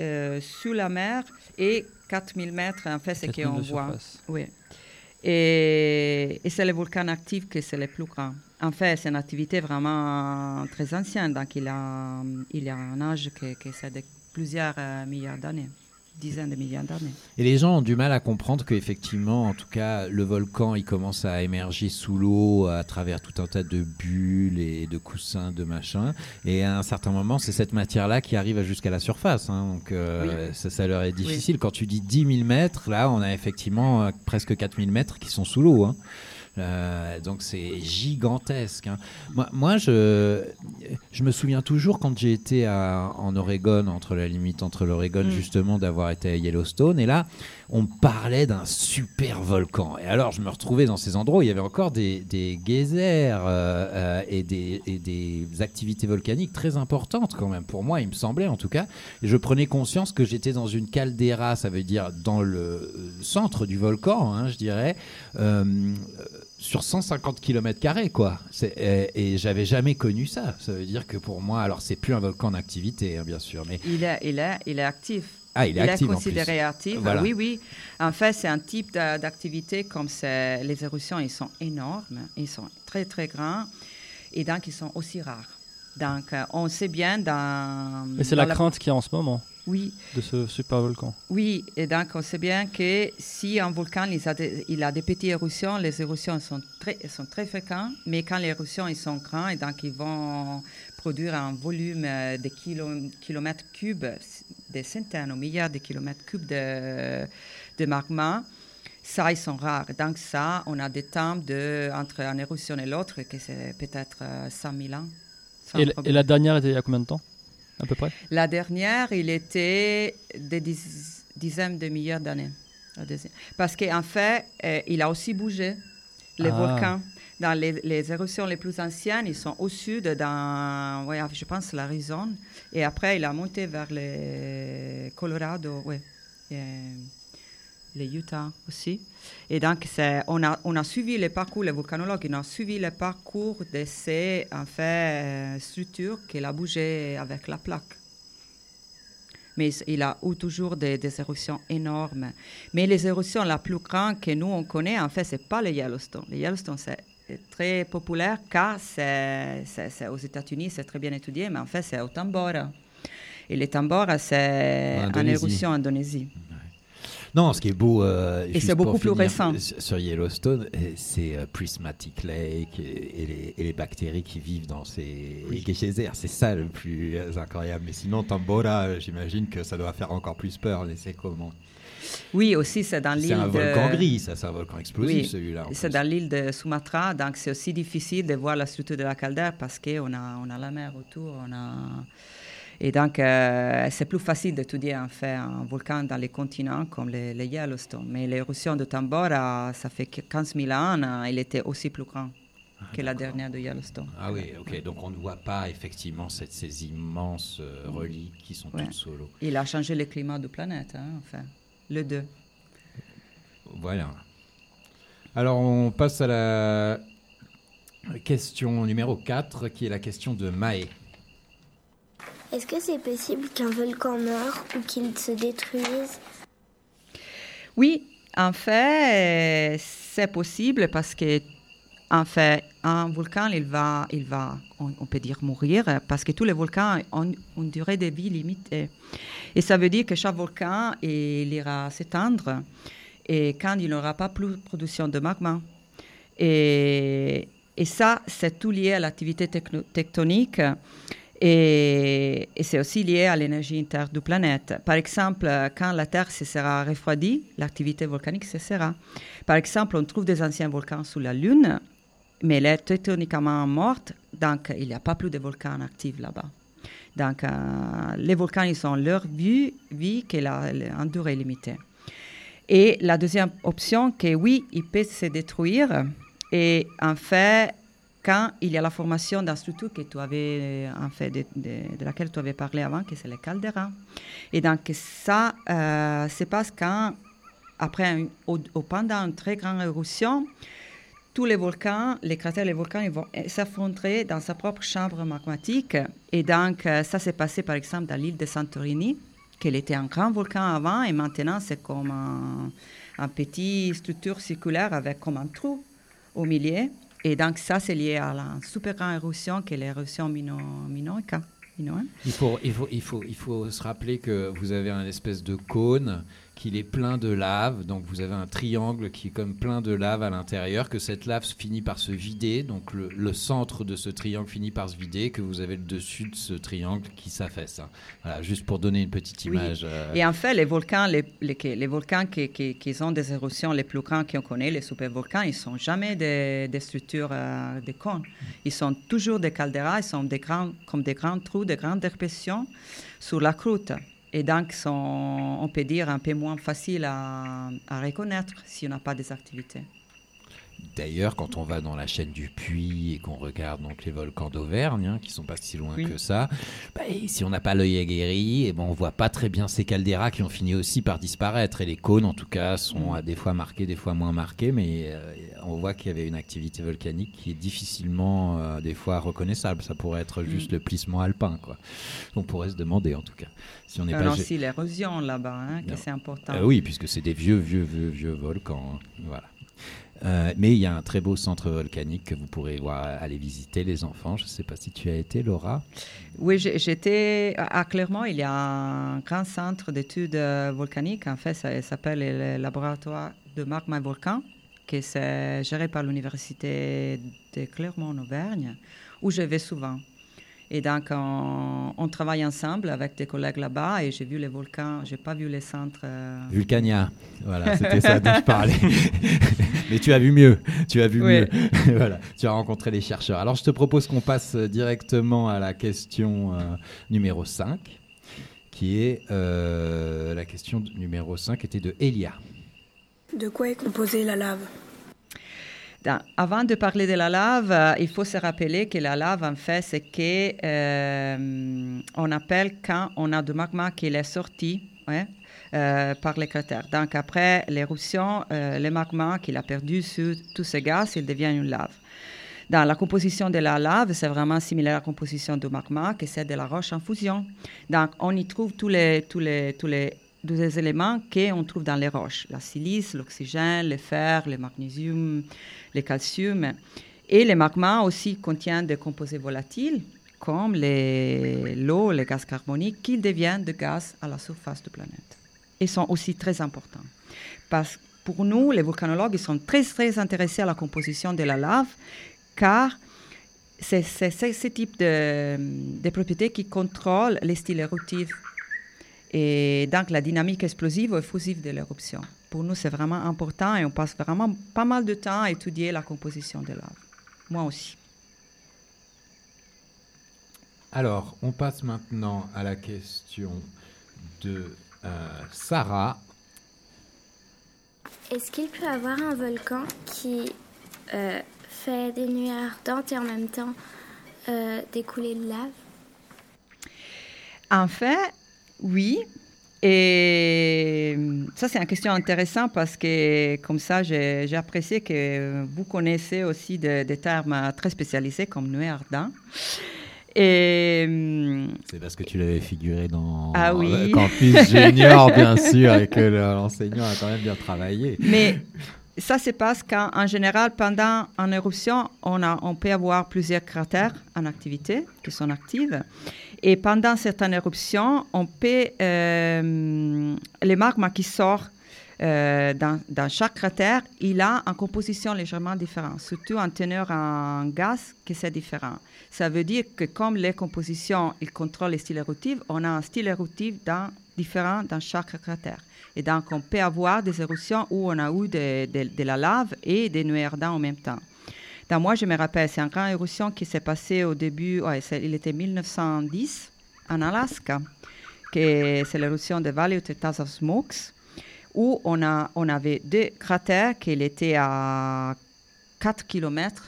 euh, sous la mer et 4 000 mètres, en fait, c'est 4 000 qu'on voit. Oui. Et, c'est les volcans actifs que c'est les plus grands. En fait, c'est une activité vraiment très ancienne. Donc, il a, il a un âge que, que de plusieurs euh, milliards d'années, dizaines de d'années. Et les gens ont du mal à comprendre qu'effectivement, en tout cas, le volcan, il commence à émerger sous l'eau à travers tout un tas de bulles et de coussins, de machins. Et à un certain moment, c'est cette matière-là qui arrive jusqu'à la surface. hein. Donc, euh, ça, ça leur est difficile. Quand tu dis 10 000 mètres, là, on a effectivement euh, presque 4 000 mètres qui sont sous l'eau. hein. Euh, donc c'est gigantesque. hein. Moi, moi je, je me souviens toujours quand j'ai été à- en Oregon, entre la limite entre l'Oregon Mm. justement d'avoir été à Yellowstone, et là on parlait d'un super volcan. Et alors je me retrouvais dans ces endroits où il y avait encore des, des geysers euh, euh, et, des, et des activités volcaniques très importantes quand même. Pour moi, il me semblait en tout cas. Et je prenais conscience que j'étais dans une caldeira, ça veut dire dans le centre du volcan, hein, je dirais. euh, sur 150 km quoi. Et, et j'avais jamais connu ça. Ça veut dire que pour moi, alors c'est plus un volcan en activité, hein, bien sûr, mais Il est, il est, il est actif. Ah, il est actif considéré plus. actif. Voilà. Oui, oui. En fait, c'est un type d'a- d'activité comme c'est- les éruptions, ils sont énormes, ils sont très, très grands. et donc ils sont aussi rares. Donc euh, on sait bien dans... Et c'est dans la crainte qu'il y a en ce moment Oui. de ce super volcan. Oui, et donc on sait bien que si un volcan il a des, il a des petites éruptions, les éruptions sont très, sont très fréquentes, mais quand les éruptions ils sont grandes, et donc ils vont produire un volume euh, de kilo- kilomètres cubes, des centaines ou milliards de kilomètres cubes de, de magma, ça ils sont rares. Donc ça, on a des temps de, entre une éruption et l'autre que c'est peut-être euh, 100 000 ans. Et, la dernière était il y a combien de temps? À peu près? La dernière, il était des dizaines de milliards d'années. Parce qu'en fait, euh, il a aussi bougé. Les Ah. volcans, dans les, les éruptions les plus anciennes, ils sont au sud, dans, ouais, je pense, l'Arizona. Et après, il a monté vers le Colorado, ouais. Et, les Utah aussi. Et donc, on a, on a suivi le parcours, les volcanologues, ils ont suivi le parcours de ces en fait, euh, structures qu'il a bougé avec la plaque. Mais il a eu toujours des, des éruptions énormes. Mais les éruptions la plus grande que nous, on connaît, en fait, ce n'est pas le Yellowstone. Le Yellowstone, c'est très populaire car c'est aux États-Unis, c'est très bien étudié, mais en fait, c'est au Tambora. Et le Tambora, c'est En Indonésie. éruption en Indonésie. Non, ce qui est beau, euh, Et c'est beaucoup plus récent. Sur Yellowstone, euh, c'est euh, Prismatic Lake et, et les, et les bactéries qui vivent dans ces geysers. C'est ça le plus incroyable. Mais sinon, Tambora, j'imagine que ça doit faire encore plus peur. Mais c'est comment Oui, aussi, c'est dans l'île C'est un de... volcan gris, ça, c'est un volcan explosif Oui, celui-là. C'est dans l'île de Sumatra, donc c'est aussi difficile de voir la structure de la caldaire parce qu'on a, on a la mer autour. On a... Et donc, euh, c'est plus facile d'étudier en fait un volcan dans les continents comme le, le Yellowstone. Mais l'éruption de Tambora, ça fait que 15 000 ans, euh, il était aussi plus grand que la dernière de Yellowstone. Ah oui, ok. Donc on ne voit pas effectivement cette- ces immenses euh, reliques qui sont Ouais. toutes solo. Il a changé le climat de la planète, hein, enfin, le deux. Voilà. Alors on passe à la question numéro 4 qui est la question de Maë. Est-ce que c'est possible qu'un volcan meure ou qu'il se détruise? Oui, en fait, c'est possible parce que, en fait, un volcan, il va, il va on, peut dire mourir parce que tous les volcans ont une durée de vie limitée. Et ça veut dire que chaque volcan, il ira s'éteindre et quand il n'aura pas plus de production de magma. Et, et ça, c'est tout lié à l'activité tectonique. Et, c'est aussi lié à l'énergie interne la planète. Par exemple, quand la Terre se sera refroidie, l'activité volcanique cessera. Par exemple, on trouve des anciens volcans sous la Lune, mais elle est tectoniquement morte, donc il n'y a pas plus de volcans actifs là-bas. Donc, euh, les volcans, ils ont leur vie, vie la, la- en durée limitée. Et la deuxième option, que oui, il peut se détruire. Et en fait, quand il y a la formation d'une structure que tu avais, euh, en fait, de, laquelle tu avais parlé avant, que c'est le caldeira. Et donc, ça euh, se passe quand, après, ou pendant une très grande éruption, tous les volcans, les cratères, les volcans, ils vont euh, s'effondrer dans sa propre chambre magmatique. Et donc, euh, ça s'est passé, par exemple, dans l'île de Santorini, qu'elle était un grand volcan avant, et maintenant, c'est comme un, un petit structure circulaire avec comme un trou au milieu. Et donc, ça, c'est lié à la super grande éruption qui est l'éruption mino. Il faut, il, faut, il, faut, il faut se rappeler que vous avez un espèce de cône qu'il est plein de lave, donc vous avez un triangle qui est comme plein de lave à l'intérieur, que cette lave finit par se vider, donc le, le centre de ce triangle finit par se vider, que vous avez le dessus de ce triangle qui s'affaisse. hein. Voilà, juste pour donner une petite Oui. image. euh, Et en fait, les volcans, les, les, que- les volcans qui, qui, qui ont des éruptions les plus grandes qu'on connaît, les supervolcans, ils ne sont jamais des, des structures euh, de cônes. Ils sont toujours des calderas, ils sont des grands, comme des grands trous, des grandes dépressions sur la croûte. Et donc, on peut dire, un peu moins faciles à, à reconnaître si on n'a pas des activités. D'ailleurs, quand on va dans la chaîne du Puy et qu'on regarde donc les volcans d'Auvergne, hein, qui sont pas si loin Oui. que ça, bah, et si on n'a pas l'œil aguerri, et ben on voit pas très bien ces calderas qui ont fini aussi par disparaître. Et les cônes, en tout cas, sont Mm. à des fois marqués, des fois moins marqués, mais euh, on voit qu'il y avait une activité volcanique qui est difficilement euh, des fois reconnaissable. Ça pourrait être juste Mm. le plissement alpin, quoi. On pourrait se demander, en tout cas, si on n'est pas. aussi l'érosion là-bas, hein, que c'est important. Euh, oui, puisque c'est des vieux, vieux, vieux, vieux volcans. hein. Voilà. Euh, mais il y a un très beau centre volcanique que vous pourrez voir, aller visiter, les enfants. Je ne sais pas si tu as été, Laura. Oui, j'étais à Clermont. Il y a un grand centre d'études euh, volcaniques. En fait, ça, s'appelle le laboratoire de magma volcan, qui est géré par l'université de Clermont en Auvergne, où je vais souvent. Et donc, on, on travaille ensemble avec des collègues là-bas et j'ai vu les volcans. J'ai pas vu les centres. euh, Vulcania, voilà, c'était ça dont je parlais. Mais tu as vu mieux, tu as vu Oui. mieux. voilà, tu as rencontré les chercheurs. Alors je te propose qu'on passe directement à la question euh, numéro 5, qui est euh, la question numéro 5 était de Elia. De quoi est composée la lave? Avant de parler de la lave, euh, il faut se rappeler que la lave, en fait, c'est que euh, on appelle quand on a du magma qui est sorti euh, par les cratères. Donc après l'éruption, euh, le magma qu'il a perdu sur tous ces gaz, il devient une lave. Dans la composition de la lave, c'est vraiment similaire à la composition du magma, que c'est de la roche en fusion. Donc, on y trouve tous les, tous les, tous les, les éléments qu'on trouve dans les roches. La silice, l'oxygène, le fer, le magnésium, le calcium. Et le magma aussi contient des composés volatiles, comme les- l'eau, les gaz carboniques, qui deviennent de gaz à la surface de la planète. Ils sont aussi très importants. Parce que pour nous, les volcanologues, ils sont très, très intéressés à la composition de la lave, car c'est ce type de propriétés qui contrôlent les styles éruptifs et donc la dynamique explosive ou effusive de l'éruption. Pour nous, c'est vraiment important et on passe vraiment pas mal de temps à étudier la composition de lave. Moi aussi. Alors, on passe maintenant à la question de euh, Sarah. Est-ce qu'il peut y avoir un volcan qui euh, fait des nuées ardentes et en même temps euh, des coulées de lave? En fait, oui. Et ça, c'est une question intéressante parce que, comme ça, j'ai apprécié que vous connaissez aussi des, des termes très spécialisés comme nuée ardent. Et hum, C'est parce que tu l'avais figuré dans Ah oui. le campus junior, bien sûr, et que le- l'enseignant a quand même bien travaillé. Mais ça se passe quand, en général, pendant une éruption, on, a, on peut avoir plusieurs cratères en activité, qui sont actifs. Et pendant certaines éruptions, on peut, euh, les magmas qui sortent euh, dans, chaque cratère, il a une composition légèrement différente, surtout en teneur en gaz, que c'est différent. Ça veut dire que comme les compositions, ils contrôlent les styles éruptifs, on a un style éruptif dans, différent dans chaque cratère. Et donc, on peut avoir des éruptions où on a eu de, la lave et des nuées ardentes en même temps. Donc, moi, je me rappelle, c'est une grande éruption qui s'est passée au début, il était 1910, en Alaska, c'est l'éruption de Valley of the Thousand Smokes, où on, avait deux cratères qui étaient à 4 km.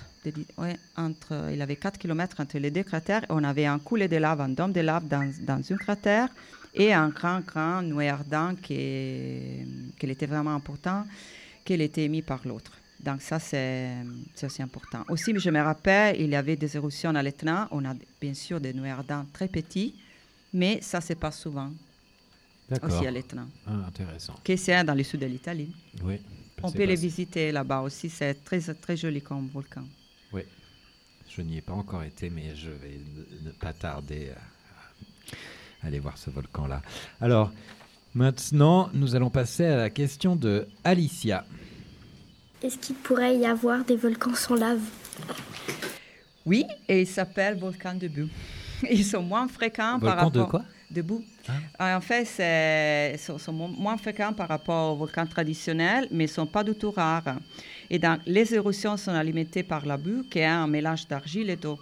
entre, il avait 4 km entre les deux cratères. On avait un coulé de lave, un dôme de lave dans, dans un cratère et un grand, grand nuée ardent qui, qui était vraiment important, qui était émis par l'autre. Donc ça, c'est c'est aussi important. Aussi, je me rappelle, il y avait des éruptions à l'Etna. On a bien sûr des nuées ardentes très petits, mais ça se passe souvent aussi à l'Etna. Ah, intéressant. Qui c'est dans le sud de l'Italie. Oui. On c'est peut les visiter là-bas aussi. C'est très, très joli comme volcan. Oui. Je n'y ai pas encore été, mais je vais ne, ne pas tarder à aller voir ce volcan-là. Alors, maintenant, nous allons passer à la question de Alicia. Est-ce qu'il pourrait y avoir des volcans sans lave? Oui, et ils s'appellent volcans de boue. Ils sont moins fréquents par Volcan de rapport... quoi? De boue. Euh, En fait, ils sont, sont mo- moins fréquents par rapport aux volcans traditionnels, mais ils ne sont pas du tout rares. Et donc, les éruptions sont alimentées par la boue, qui est un mélange d'argile et d'eau.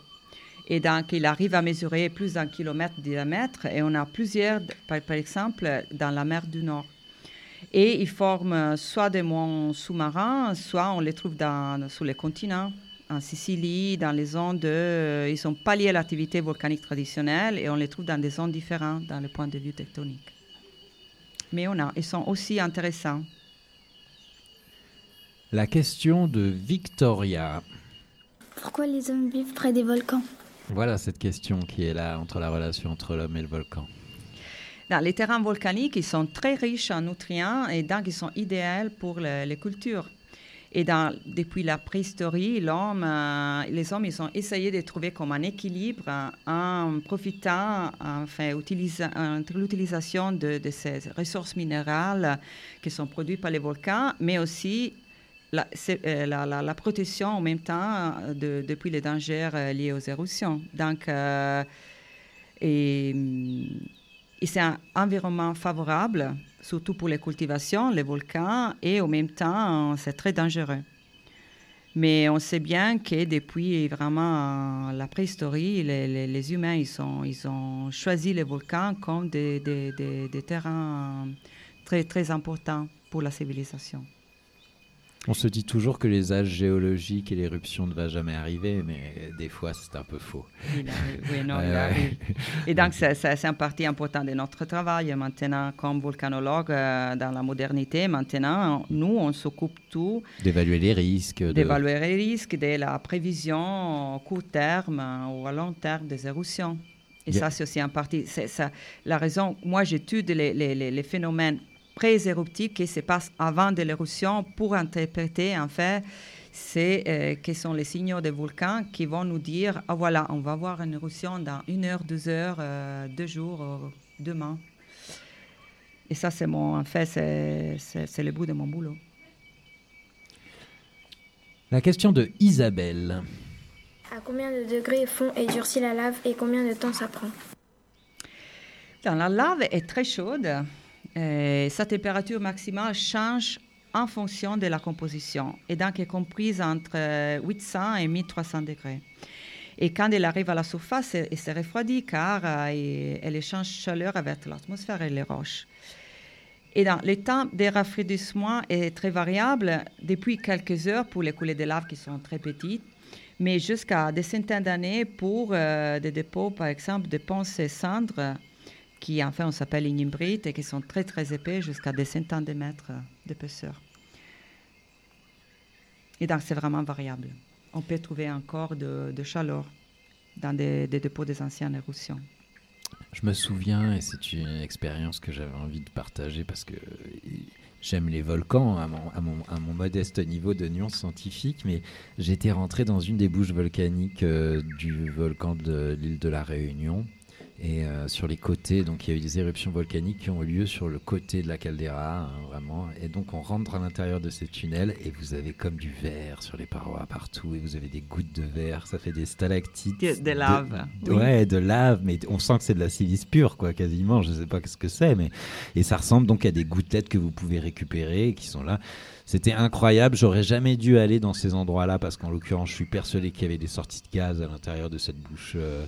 Et donc, il arrive à mesurer plus d'un kilomètre de diamètre, et on a plusieurs, par, par exemple, dans la mer du Nord. Et ils forment soit des monts sous-marins, soit on les trouve dans, sur les continents, en Sicile, dans les zones de... Ils ne sont pas liés à l'activité volcanique traditionnelle et on les trouve dans des zones différentes dans le point de vue tectonique. Mais on a, ils sont aussi intéressants. La question de Victoria. Pourquoi les hommes vivent près des volcans? Voilà cette question qui est là entre la relation entre l'homme et le volcan. Dans les terrains volcaniques, ils sont très riches en nutriments et donc ils sont idéaux pour le- les cultures. Et depuis la préhistoire, l'homme, euh, les hommes, ils ont essayé de trouver comme un équilibre euh, en profitant, enfin, entre l'utilisation de, ces ressources minérales qui sont produites par les volcans, mais aussi la, euh, protection en même temps de, depuis les dangers liés aux éruptions. Donc, et, hum, c'est un environnement favorable, surtout pour les cultivations, les volcans, et en même temps, c'est très dangereux. Mais on sait bien que depuis vraiment euh, la préhistoire, les, humains, ils, ont choisi les volcans comme des- des terrains euh, très, très importants pour la civilisation. On se dit toujours que les âges géologiques et l'éruption ne va jamais arriver, mais des fois c'est un peu faux. Il arrive, oui, non, il arrive. Et donc, c'est- une partie importante de notre travail maintenant, comme volcanologue euh, dans la modernité. Maintenant, nous, on s'occupe tout D'évaluer les risques. de- d'évaluer les risques, de la prévision au court terme euh, ou à long terme des éruptions. Et Yeah. ça, c'est aussi c'est ça, la raison. Moi, j'étudie les, les- les- les phénomènes pré-éruptifs qui se passent avant de l'éruption pour interpréter, en fait, c'est euh, quels sont les signaux des volcans qui vont nous dire ah voilà, on va avoir une éruption dans une heure, deux heures, euh, deux jours, euh, demain. Et ça, c'est mon, en fait, c'est- c'est c'est le bout de mon boulot. La question de Isabelle. À combien de degrés fond et durcit la lave et combien de temps ça prend? Dans la lave est très chaude. Euh, sa température maximale change en fonction de la composition et donc est comprise entre euh, 800 et 1300 degrés. Et quand elle arrive à la surface, elle, se refroidit car euh, elle échange chaleur avec l'atmosphère et les roches. Et dans le temps de rafraîchissement est très variable, depuis quelques heures pour les coulées de lave qui sont très petites, mais jusqu'à des centaines d'années pour euh, des dépôts, par exemple, de ponces et cendres, qui enfin on s'appelle ignimbrites et qui sont très très épais, jusqu'à des centaines de mètres d'épaisseur. Et donc c'est vraiment variable. On peut trouver encore de, chaleur dans des, dépôts des anciennes éruptions. Je me souviens, et c'est une expérience que j'avais envie de partager parce que euh, j'aime les volcans à mon modeste niveau de nuance scientifique, mais j'étais rentré dans une des bouches volcaniques euh, du volcan de l'île de la Réunion. Et euh, sur les côtés, donc il y a eu des éruptions volcaniques qui ont eu lieu sur le côté de la caldeira, hein, vraiment. Et donc on rentre à l'intérieur de ces tunnels et vous avez comme du verre sur les parois partout et vous avez des gouttes de verre, ça fait des stalactites. De- de lave, oui. Ouais, de lave, mais on sent que c'est de la silice pure, quoi, quasiment. Je sais pas ce que c'est, mais et ça ressemble donc à des gouttelettes que vous pouvez récupérer, et qui sont là. C'était incroyable. J'aurais jamais dû aller dans ces endroits-là parce qu'en l'occurrence, je suis persuadé qu'il y avait des sorties de gaz à l'intérieur de cette bouche euh,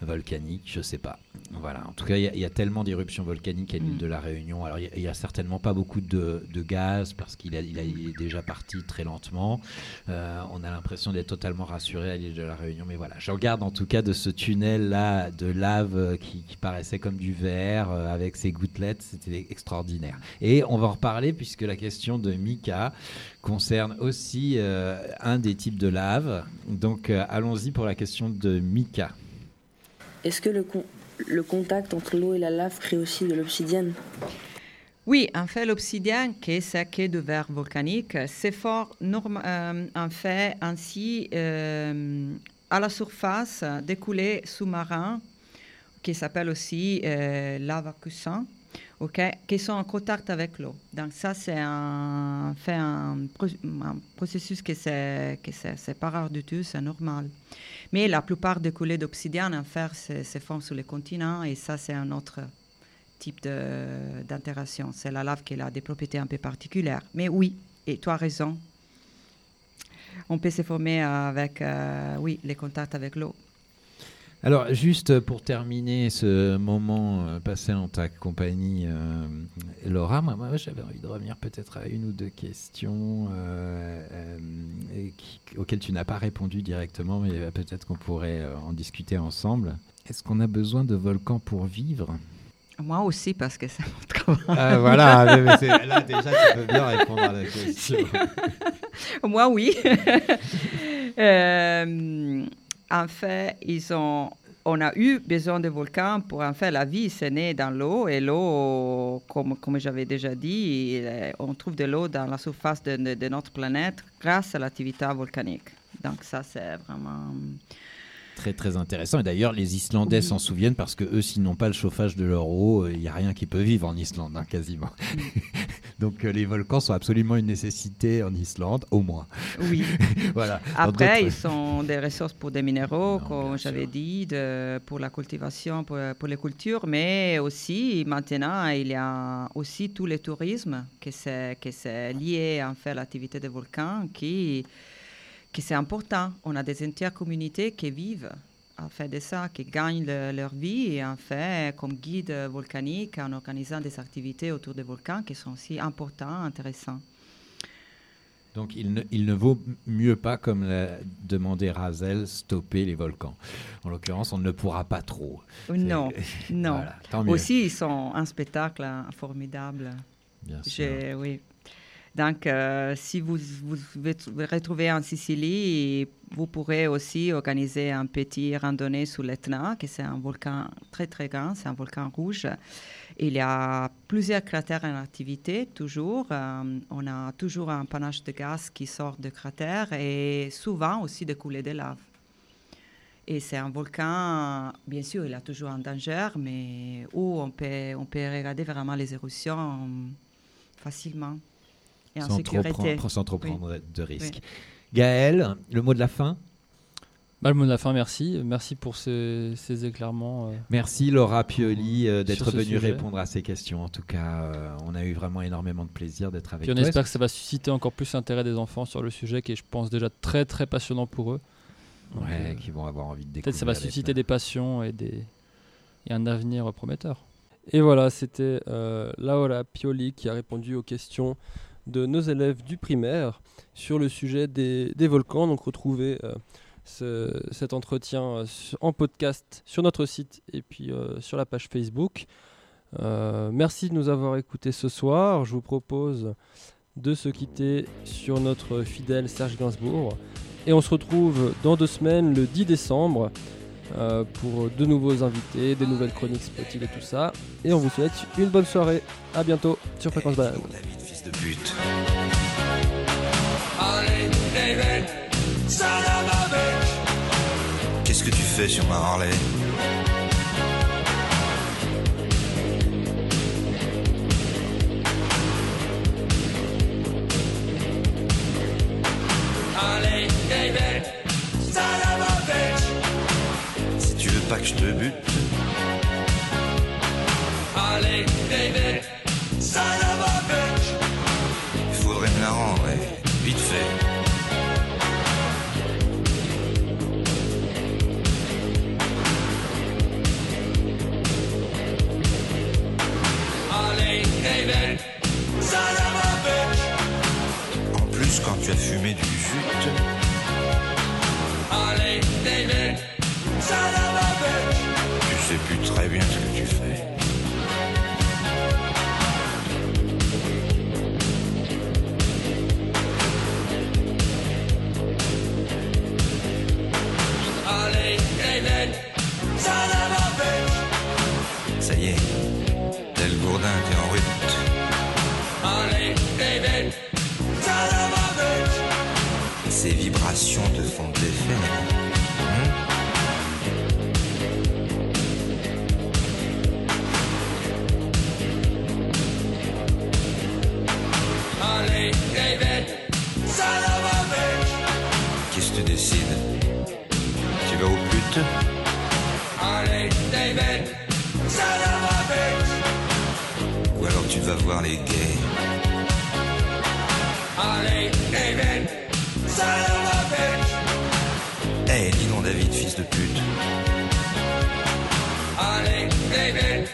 volcanique. Je sais pas. Voilà. En tout cas, il y a- il y, a tellement d'éruptions volcaniques à l'île Mm. de la Réunion. Alors, il y a- il y, a certainement pas beaucoup de, de gaz parce qu'il a, il a- il est déjà parti très lentement. Euh, on a l'impression d'être totalement rassuré à l'île de la Réunion. Mais voilà, je regarde en tout cas de ce tunnel-là de lave euh, qui, qui paraissait comme du verre euh, avec ses gouttelettes. C'était extraordinaire. Et on va en reparler puisque la question de Mika concerne aussi euh, un des types de lave. Donc allons-y pour la question de Mika. Est-ce que le, con- le contact entre l'eau et la lave crée aussi de l'obsidienne? Oui, en fait, l'obsidienne, qui est est du verre volcanique, norm- euh, en fait ainsi euh, à la surface des coulées sous-marins, qui s'appelle aussi euh, lava cuisson, ok, qui sont en contact avec l'eau. Donc ça, c'est un, un, pro- un processus qui c'est qui pas rare du tout, c'est normal. Mais la plupart des coulées d'obsidienne, en fait, se forment sur les continents, et ça, c'est un autre type d'interaction. C'est la lave qui a des propriétés un peu particulières. Mais oui, et tu as raison. On peut se former avec, euh, oui, les contacts avec l'eau. Alors, juste pour terminer ce moment euh, passé en ta compagnie, euh, Laura, moi, moi, j'avais envie de revenir peut-être à une ou deux questions euh, qui- auxquelles tu n'as pas répondu directement, mais peut-être qu'on pourrait en discuter ensemble. Est-ce qu'on a besoin de volcans pour vivre? Moi aussi, parce que c'est mon travail. Ah, voilà, mais- là, déjà, tu peux bien répondre à la question. Moi, oui. Euh, en fait, ils ont on a eu besoin de volcans pour en fait la vie c'est né dans l'eau et l'eau comme, comme j'avais déjà dit est- on trouve de l'eau dans la surface de, de- de notre planète grâce à l'activité volcanique. Donc ça c'est vraiment Très très intéressant. Et d'ailleurs, les Islandais s'en souviennent parce que eux, s'ils n'ont pas le chauffage de leur eau, il n'y a rien qui peut vivre en Islande, hein, quasiment. Donc euh, les volcans sont absolument une nécessité en Islande, au moins. Oui. voilà. Après, ils sont des ressources pour des minéraux, comme j'avais dit, de- pour la cultivation, pour, pour les cultures, mais aussi maintenant, il y a aussi tout le tourisme qui c'est qui c'est lié en fait à l'activité des volcans qui, qui c'est important. On a des entières communautés qui vivent en fait de ça, qui gagnent le- leur vie et en fait comme guide volcanique en organisant des activités autour des volcans qui sont aussi importantes, intéressantes. Donc il ne, il ne vaut mieux pas, comme l'a demandé Razel, stopper les volcans. En l'occurrence, on ne pourra pas trop. Non, non. Voilà, tant mieux. Aussi, ils sont un spectacle hein, formidable. Bien J'ai- Oui. Donc, euh, si vous vous retrouvez en Sicile, vous pourrez aussi organiser un petit randonnée sous l'Etna, qui c'est un volcan très très grand, c'est un volcan rouge. Il y a plusieurs cratères en activité, toujours. Euh, on a toujours un panache de gaz qui sort de cratères et souvent aussi des coulées de lave. Et c'est un volcan, bien sûr, il a toujours un danger, mais où on peut, on peut regarder vraiment les éruptions euh, facilement et sans, trop prendre, sans trop Oui. prendre de risques. Oui. Gaël, le mot de la fin? Bah, le mot de la fin, merci. Merci pour ces, ces éclairements. euh. Merci Laura Pioli euh, d'être venue sujet. répondre à ces questions. En tout cas, euh, on a eu vraiment énormément de plaisir d'être avec Puis on toi. espère que ça va susciter encore plus l'intérêt des enfants sur le sujet qui est, je pense, déjà très très passionnant pour eux. Donc, Ouais, euh, qui vont avoir envie de Peut-être ça va découvrir susciter des passions et, des... et un avenir prometteur. Et voilà, c'était euh, Laura Pioli qui a répondu aux questions de nos élèves du primaire sur le sujet des, volcans. Donc retrouvez euh, ce- cet entretien euh, en podcast sur notre site et puis euh, sur la page Facebook. Merci de nous avoir écoutés ce soir. Je vous propose de se quitter sur notre fidèle Serge Gainsbourg. Et on se retrouve dans deux semaines, le 10 décembre, pour de nouveaux invités, des nouvelles chroniques Spotify et tout ça. Et on vous souhaite une bonne soirée. À bientôt sur Fréquence Banane. De bitch. Qu'est-ce que tu fais sur ma Harley? Si tu veux pas que je te bute, Harley David, son of a vite fait. En plus, quand tu as fumé du jute, Harley David, son of a bitch. Ça y est, tel gourdin, t'es en route. Harley David, son of a bitch. Ces vibrations te font bitch. Qu'est-ce que tu décides? Tu vas au pute? Ou alors tu vas voir les gays Harley David, son of a. Eh, dis donc David, fils de pute. Harley David,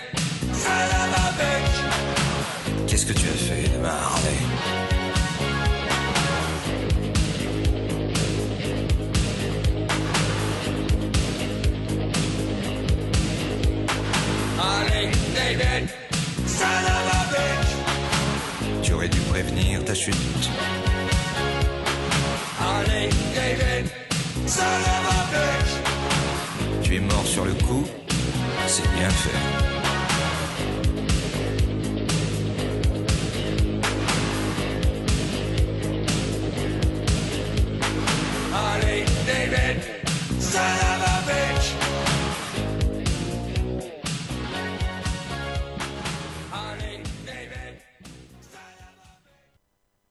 son. Qu'est-ce que tu as fait de ma David, bitch. Tu aurais dû prévenir ta chute. Harley David. Tu tu es mort sur le coup, c'est bien fait.